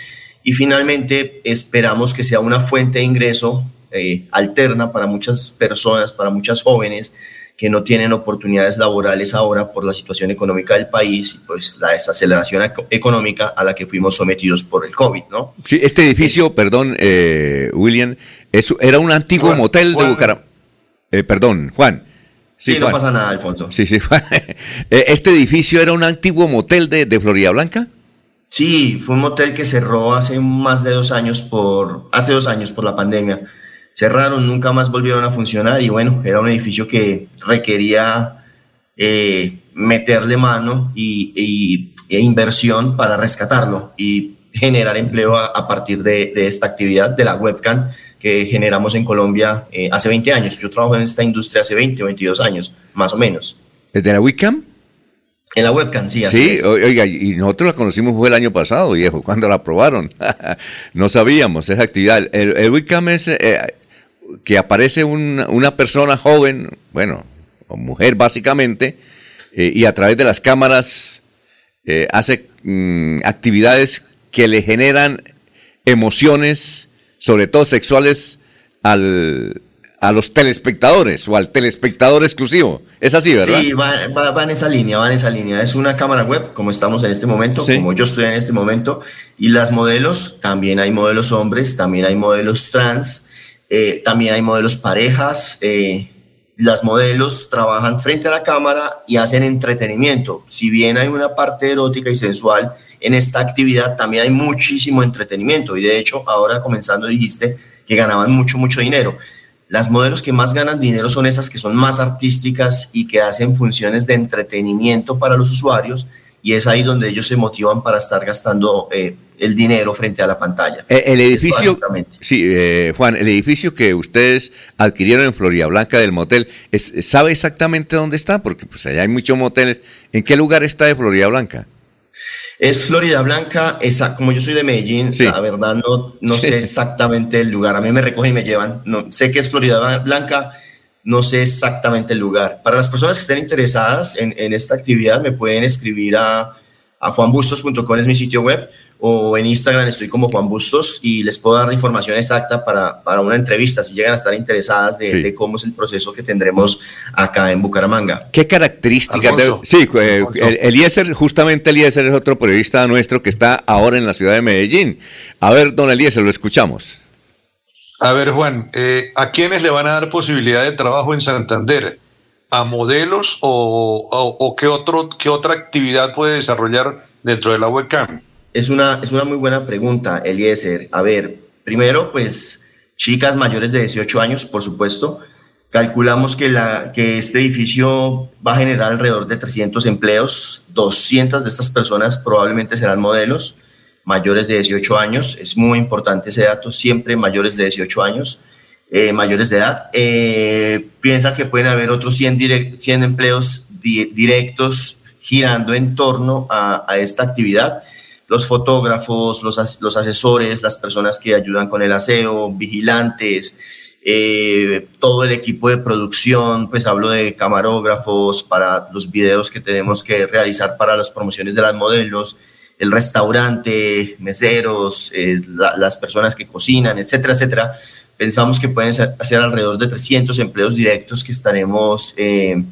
y finalmente esperamos que sea una fuente de ingreso eh, alterna para muchas personas, para muchas jóvenes que no tienen oportunidades laborales ahora por la situación económica del país y pues la desaceleración eco- económica a la que fuimos sometidos por el COVID, ¿no? Sí, este edificio, perdón, eh, William, es- era un antiguo Juan, motel de. Bucaramanga. perdón, Juan. Sí, no pasa nada, Alfonso. Sí, sí, Juan. [laughs] Eh, ¿Este edificio era un antiguo motel de, de Florida Blanca? Sí, fue un motel que cerró hace más de dos años por, hace dos años por la pandemia. Cerraron, nunca más volvieron a funcionar y bueno, era un edificio que requería eh, meterle mano y, y- e inversión para rescatarlo y generar empleo a, a partir de, de esta actividad de la webcam que generamos en Colombia eh, hace 20 años. Yo trabajo en esta industria hace 20 o 22 años, más o menos. ¿De la webcam? En la webcam, sí, así Sí, es. oiga, y nosotros la conocimos fue el año pasado, viejo, cuando la aprobaron. [laughs] no sabíamos esa actividad. El, el webcam es eh, que aparece un- una persona joven, bueno, o mujer básicamente, eh, y a través de las cámaras eh, hace mm, actividades que le generan emociones, sobre todo sexuales, al, a los telespectadores o al telespectador exclusivo. Es así, ¿verdad? Sí, va, va- va en esa línea, va en esa línea. Es una cámara web, como estamos en este momento, Sí. como yo estoy en este momento. Y las modelos, también hay modelos hombres, también hay modelos trans, eh, también hay modelos parejas. eh, las modelos trabajan frente a la cámara y hacen entretenimiento. Si bien hay una parte erótica y sensual en esta actividad, también hay muchísimo entretenimiento. Y de hecho, ahora comenzando dijiste que ganaban mucho, mucho dinero. Las modelos que más ganan dinero son esas que son más artísticas y que hacen funciones de entretenimiento para los usuarios y es ahí donde ellos se motivan para estar gastando eh, el dinero frente a la pantalla. Eh, El edificio, sí, eh, Juan, el edificio que ustedes adquirieron en Florida Blanca del motel, es- ¿sabe exactamente dónde está? Porque pues allá hay muchos moteles. ¿En qué lugar está de Florida Blanca? Es Florida Blanca, esa, como yo soy de Medellín, la verdad no, no Sí. sé exactamente el lugar. A mí me recogen y me llevan. No, sé que es Florida Blanca, no sé exactamente el lugar. Para las personas que estén interesadas en, en esta actividad, me pueden escribir a, a juanbustos.com, es mi sitio web, o en Instagram estoy como Juan Bustos y les puedo dar la información exacta para, para una entrevista si llegan a estar interesadas de, Sí. de cómo es el proceso que tendremos acá en Bucaramanga. ¿Qué características debe- Sí, eh, el- Eliezer, justamente Eliezer es otro periodista nuestro que está ahora en la ciudad de Medellín. A ver, don Eliezer, lo escuchamos. A ver, Juan, eh, ¿a quiénes le van a dar posibilidad de trabajo en Santander? ¿A modelos o, o- o qué, otro, qué otra actividad puede desarrollar dentro de la webcam? Es una, es una muy buena pregunta, Eliezer. A ver, primero, pues chicas mayores de 18 años, por supuesto. Calculamos que, la, que este edificio va a generar alrededor de 300 empleos. 200 de estas personas probablemente serán modelos mayores de 18 años. Es muy importante ese dato, siempre mayores de 18 años, eh, mayores de edad. Eh, piensa que pueden haber otros 100, direct- 100 empleos di- directos girando en torno a, esta actividad. Los fotógrafos, los, los, asesores, las personas que ayudan con el aseo, vigilantes, eh, todo el equipo de producción, pues hablo de camarógrafos para los videos que tenemos que realizar para las promociones de las modelos, el restaurante, meseros, eh, las personas que cocinan, etcétera, etcétera. Pensamos que pueden ser, alrededor de 300 empleos directos que estaremos eh,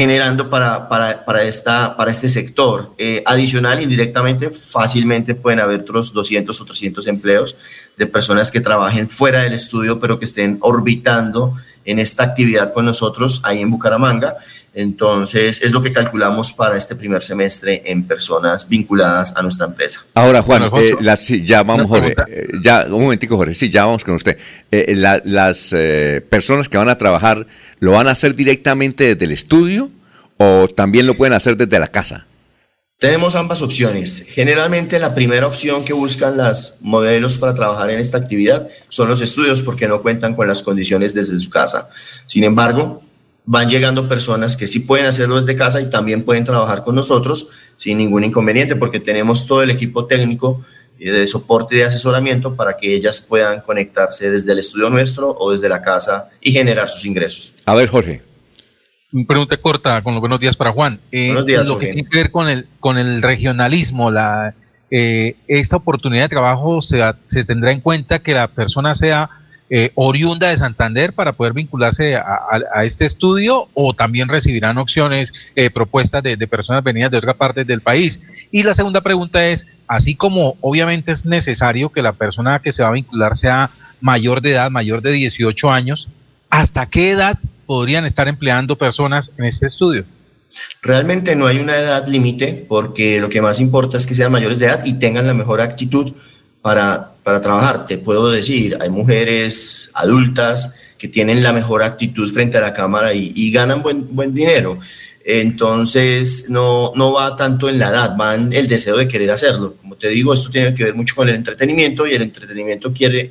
generando para, para, para, esta, para este sector. Eh, adicional, indirectamente, fácilmente pueden haber otros 200 o 300 empleos de personas que trabajen fuera del estudio, pero que estén orbitando en esta actividad con nosotros ahí en Bucaramanga. Entonces, es lo que calculamos para este primer semestre en personas vinculadas a nuestra empresa. Ahora, Juan, eh, ya vamos, Jorge, eh, ya, un momentico, Jorge, sí, ya vamos con usted. Eh, las personas que van a trabajar, ¿lo van a hacer directamente desde el estudio o también lo pueden hacer desde la casa? Tenemos ambas opciones. Generalmente la primera opción que buscan las modelos para trabajar en esta actividad son los estudios porque no cuentan con las condiciones desde su casa. Sin embargo, van llegando personas que sí pueden hacerlo desde casa y también pueden trabajar con nosotros sin ningún inconveniente porque tenemos todo el equipo técnico de soporte y de asesoramiento para que ellas puedan conectarse desde el estudio nuestro o desde la casa y generar sus ingresos. A ver, Jorge. Una pregunta corta con los buenos días para Juan. Eh, buenos días, lo que tiene que ver con el, con el regionalismo, la, eh, esta oportunidad de trabajo se, se tendrá en cuenta que la persona sea eh, oriunda de Santander para poder vincularse a, este estudio o también recibirán opciones, eh, propuestas de, personas venidas de otras partes del país. Y la segunda pregunta es, así como obviamente es necesario que la persona que se va a vincular sea mayor de edad, mayor de 18 años, ¿hasta qué edad podrían estar empleando personas en este estudio? Realmente no hay una edad límite porque lo que más importa es que sean mayores de edad y tengan la mejor actitud para, para trabajar. Te puedo decir, hay mujeres adultas que tienen la mejor actitud frente a la cámara y, ganan buen, buen dinero. Entonces, no, no va tanto en la edad, va en el deseo de querer hacerlo. Como te digo, esto tiene que ver mucho con el entretenimiento y el entretenimiento quiere,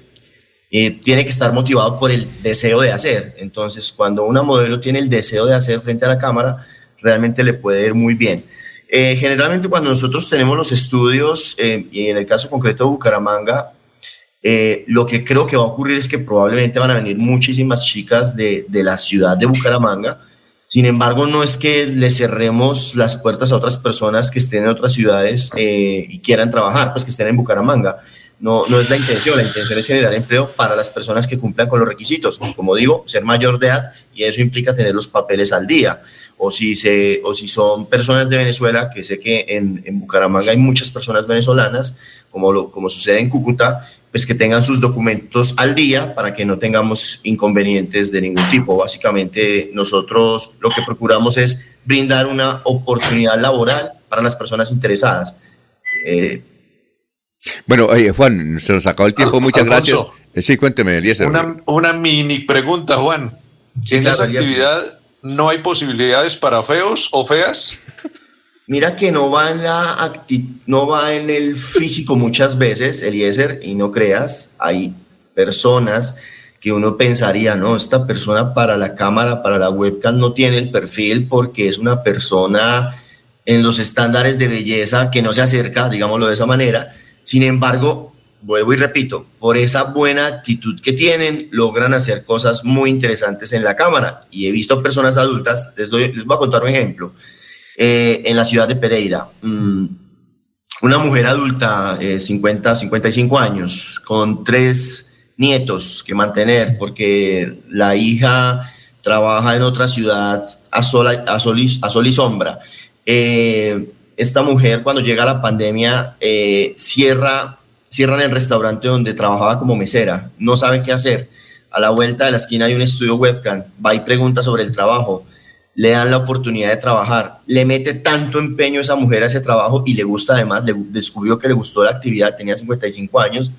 eh, tiene que estar motivado por el deseo de hacer. Entonces, cuando una modelo tiene el deseo de hacer frente a la cámara, realmente le puede ir muy bien. Eh, generalmente cuando nosotros tenemos los estudios, eh, y en el caso concreto de Bucaramanga, eh, lo que creo que va a ocurrir es que probablemente van a venir muchísimas chicas de, de, la ciudad de Bucaramanga. Sin embargo, no es que le cerremos las puertas a otras personas que estén en otras ciudades y quieran trabajar, pues que estén en Bucaramanga. No, no es la intención, la intención es generar empleo para las personas que cumplan con los requisitos. Como digo, ser mayor de edad y eso implica tener los papeles al día. O si, se, o si son personas de Venezuela, que sé que en, en Bucaramanga hay muchas personas venezolanas, como, lo, como sucede en Cúcuta, pues que tengan sus documentos al día para que no tengamos inconvenientes de ningún tipo. Básicamente nosotros lo que procuramos es brindar una oportunidad laboral para las personas interesadas. Eh, bueno, oye, Juan, se nos acabó el tiempo, muchas gracias. Eh, sí, cuénteme, Eliezer. Una, una mini pregunta, Juan. ¿En esa actividad no hay posibilidades para feos o feas? Mira que no va en la no va en el físico muchas veces, Eliezer, y no creas, hay personas que uno pensaría, no, esta persona para la cámara, para la webcam no tiene el perfil porque es una persona en los estándares de belleza que no se acerca, digámoslo de esa manera, sin embargo, vuelvo y repito, por esa buena actitud que tienen, logran hacer cosas muy interesantes en la cámara. Y he visto personas adultas, les, voy a contar un ejemplo. Eh, en la ciudad de Pereira, mm, una mujer adulta, 50, eh, 55 años, con tres nietos que mantener, porque la hija trabaja en otra ciudad a sol, a sol, y, a sol y sombra. Eh, esta mujer cuando llega la pandemia eh, cierra, cierran el restaurante donde trabajaba como mesera, no sabe qué hacer. A la vuelta de la esquina hay un estudio webcam, va y pregunta sobre el trabajo, le dan la oportunidad de trabajar, le mete tanto empeño esa mujer a ese trabajo y le gusta además, le descubrió que le gustó la actividad, tenía 55 años.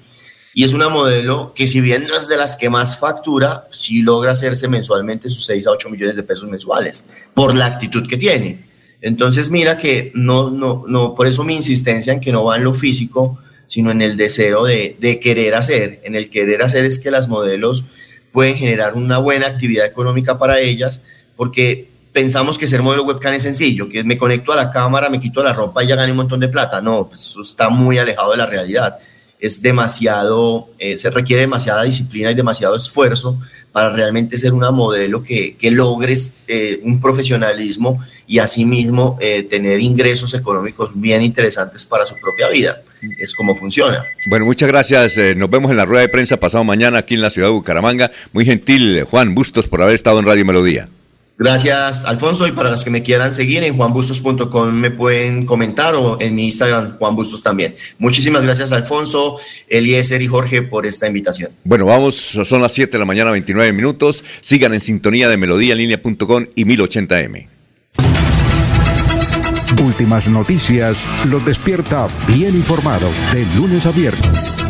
Y es una modelo que si bien no es de las que más factura, sí logra hacerse mensualmente sus 6 a 8 millones de pesos mensuales por la actitud que tiene. Entonces mira que no, no, no, por eso mi insistencia en que no va en lo físico, sino en el deseo de, de querer hacer. En el querer hacer es que las modelos pueden generar una buena actividad económica para ellas, porque pensamos que ser modelo webcam es sencillo, que me conecto a la cámara, me quito la ropa y ya gané un montón de plata. No, pues eso está muy alejado de la realidad. Es demasiado, eh, se requiere demasiada disciplina y demasiado esfuerzo para realmente ser una modelo que, que logres eh, un profesionalismo y asimismo eh, tener ingresos económicos bien interesantes para su propia vida. Es como funciona. Bueno, muchas gracias. nos vemos en la rueda de prensa pasado mañana aquí en la ciudad de Bucaramanga. Muy gentil, Juan Bustos, por haber estado en Radio Melodía. Gracias, Alfonso. Y para los que me quieran seguir en juanbustos.com me pueden comentar o en mi Instagram, Juan Bustos también. Muchísimas gracias, Alfonso, Eliezer y Jorge por esta invitación. Bueno, vamos, son las 7 de la mañana, 29 minutos. Sigan en sintonía de melodíaenlínea.com y 1080m. Últimas noticias los despierta bien informados de lunes a viernes.